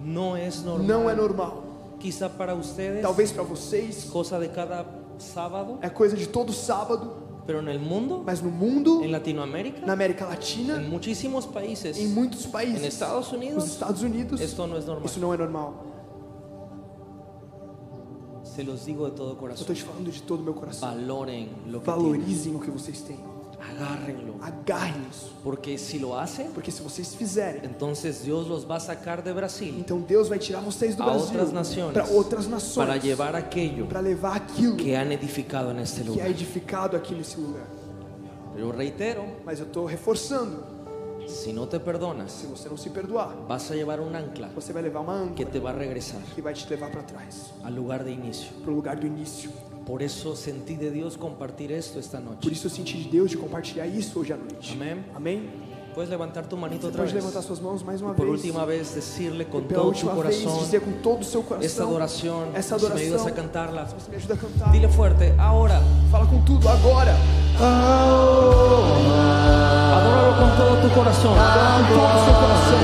Speaker 2: No es normal.
Speaker 3: Não é normal.
Speaker 2: Quizá para ustedes,
Speaker 3: Talvez para vocês
Speaker 2: cosa de cada sábado,
Speaker 3: é coisa de todo sábado,
Speaker 2: pero en el mundo,
Speaker 3: mas no mundo,
Speaker 2: en Latinoamérica,
Speaker 3: na América Latina,
Speaker 2: en muchísimos países,
Speaker 3: em muitos países,
Speaker 2: Estados
Speaker 3: nos
Speaker 2: Unidos,
Speaker 3: Estados Unidos,
Speaker 2: esto no es normal.
Speaker 3: isso não é normal.
Speaker 2: Se los digo de todo
Speaker 3: Eu tô te falando de todo meu coração.
Speaker 2: Valoren lo que tienen.
Speaker 3: Valorizem o que vocês têm.
Speaker 2: Agárrenlo.
Speaker 3: Agarrem isso.
Speaker 2: Porque si lo hacen,
Speaker 3: Porque se vocês fizerem,
Speaker 2: entonces Dios los va a sacar de Brasil
Speaker 3: então Deus vai tirar vocês do
Speaker 2: a
Speaker 3: Brasil
Speaker 2: otras naciones
Speaker 3: para outras nações.
Speaker 2: para llevar aquello
Speaker 3: para levar aquilo
Speaker 2: que han edificado en este
Speaker 3: que é
Speaker 2: lugar.
Speaker 3: edificado aqui nesse lugar.
Speaker 2: Pero reitero,
Speaker 3: Mas eu estou reforçando:
Speaker 2: si no te perdonas,
Speaker 3: se você não se perdoar,
Speaker 2: vas a llevar un ancla
Speaker 3: você vai levar uma
Speaker 2: que
Speaker 3: âncora
Speaker 2: te va a regresar
Speaker 3: que vai te levar para trás,
Speaker 2: al lugar de inicio.
Speaker 3: para o lugar do início.
Speaker 2: Por eso sentí de Dios compartir esto esta
Speaker 3: Por
Speaker 2: noche.
Speaker 3: isso eu senti de Deus de compartilhar isso hoje à noite.
Speaker 2: Amém.
Speaker 3: Amém?
Speaker 2: Puedes levantar tu manito
Speaker 3: Você
Speaker 2: otra
Speaker 3: pode
Speaker 2: vez.
Speaker 3: levantar suas mãos mais uma
Speaker 2: Por
Speaker 3: vez.
Speaker 2: última vez decirle con
Speaker 3: Pela
Speaker 2: todo
Speaker 3: vez
Speaker 2: corazón
Speaker 3: dizer com todo o seu coração.
Speaker 2: esta adoración.
Speaker 3: Essa
Speaker 2: Si me ayudas
Speaker 3: adoração.
Speaker 2: a cantarla.
Speaker 3: Você me ajuda a cantar.
Speaker 2: Dile fuerte, ahora.
Speaker 3: Fala com tudo agora.
Speaker 2: Adóralo con todo tu corazón.
Speaker 3: Com todo o seu coração.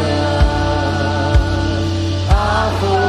Speaker 2: Dile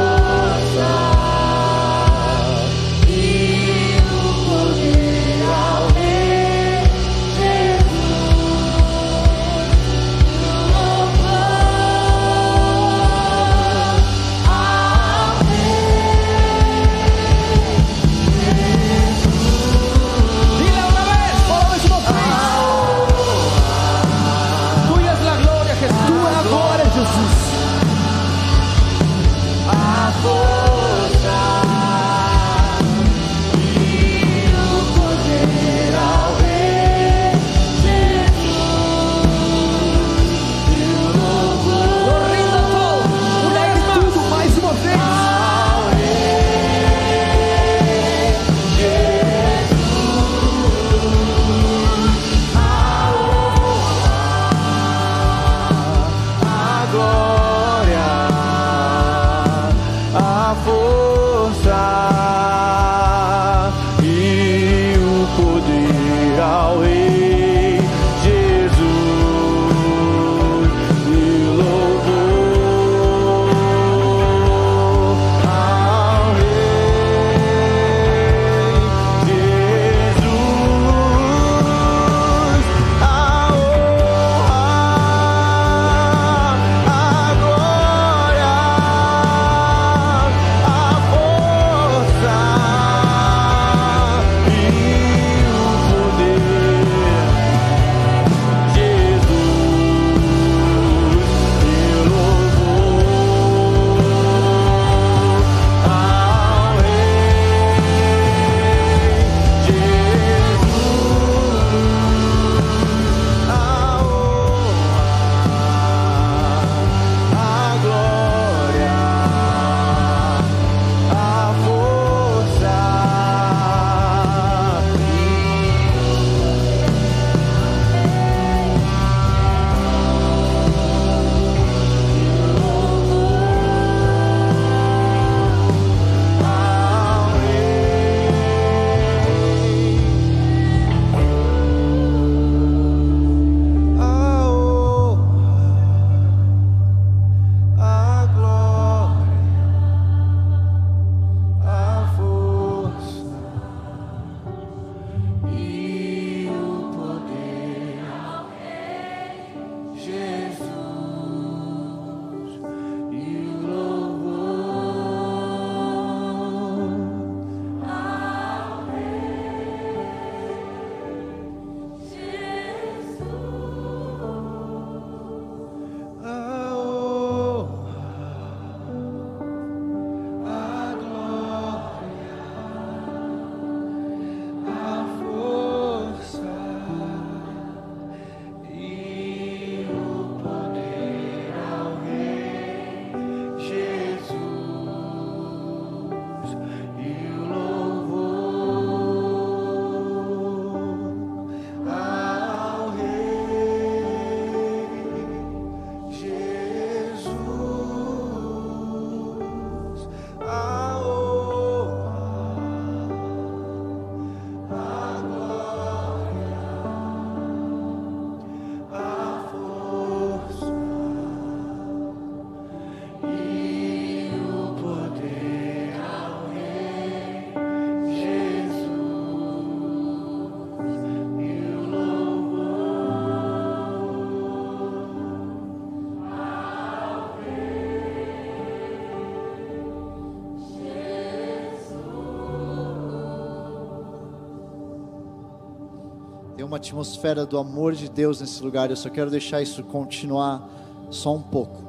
Speaker 3: uma
Speaker 1: atmosfera do amor de Deus nesse lugar. Eu só quero deixar isso continuar só um pouco.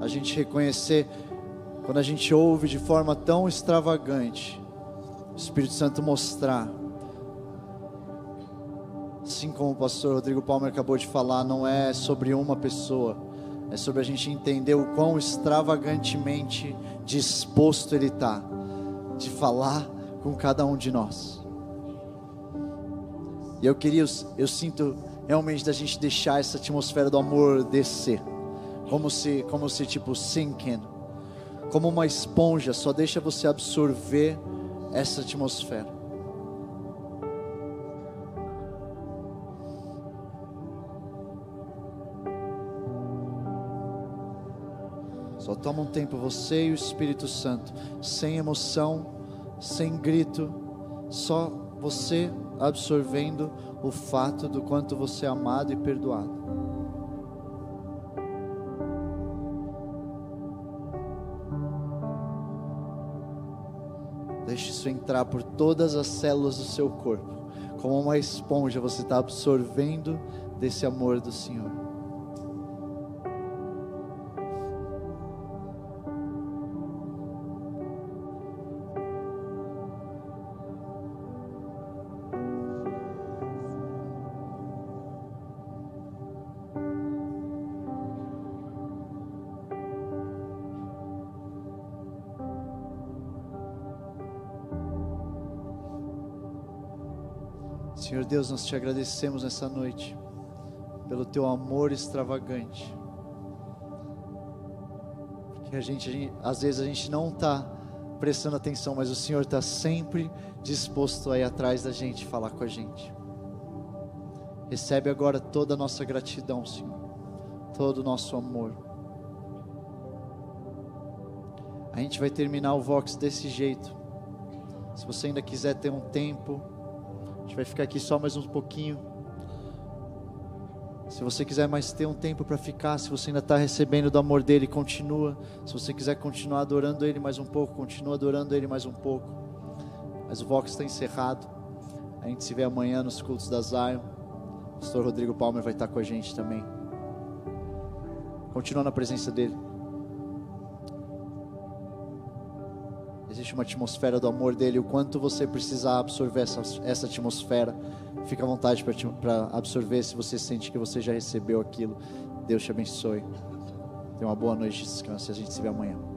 Speaker 1: A gente reconhecer quando a gente ouve de forma tão extravagante, o Espírito Santo mostrar. Assim como o pastor Rodrigo Palmer acabou de falar, não é sobre uma pessoa, é sobre a gente entender o quão extravagantemente disposto Ele está de falar com cada um de nós. E eu queria, eu sinto realmente da gente deixar essa atmosfera do amor descer, como se, como se tipo sinking, como uma esponja, só deixa você absorver essa atmosfera. Só toma um tempo você e o Espírito Santo, sem emoção, sem grito, só você absorvendo o fato do quanto você é amado e perdoado. Deixe isso entrar por todas as células do seu corpo. Como uma esponja, você está absorvendo desse amor do Senhor. Deus, nós te agradecemos nessa noite pelo teu amor extravagante. Porque a gente, a gente- às vezes a gente não está prestando atenção, mas o Senhor está sempre disposto a ir atrás da gente, falar com a gente. Recebe agora toda a nossa gratidão, Senhor, todo o nosso amor. A gente vai terminar o Vox desse jeito. Se você ainda quiser ter um tempo, gente vai ficar aqui só mais um pouquinho. Se você quiser mais ter um tempo para ficar, se você ainda está recebendo do amor dele, continua. Se você quiser continuar adorando ele mais um pouco, continua adorando ele mais um pouco. Mas o Vox está encerrado. A gente se vê amanhã nos cultos da Zion. O pastor Rodrigo Palmer vai estar com a gente também. Continua na presença dele. Existe uma atmosfera do amor dele. O quanto você precisar absorver essa, essa atmosfera, fica à vontade para absorver. Se você sente que você já recebeu aquilo, Deus te abençoe. Tenha uma boa noite de descanso e a gente se vê amanhã.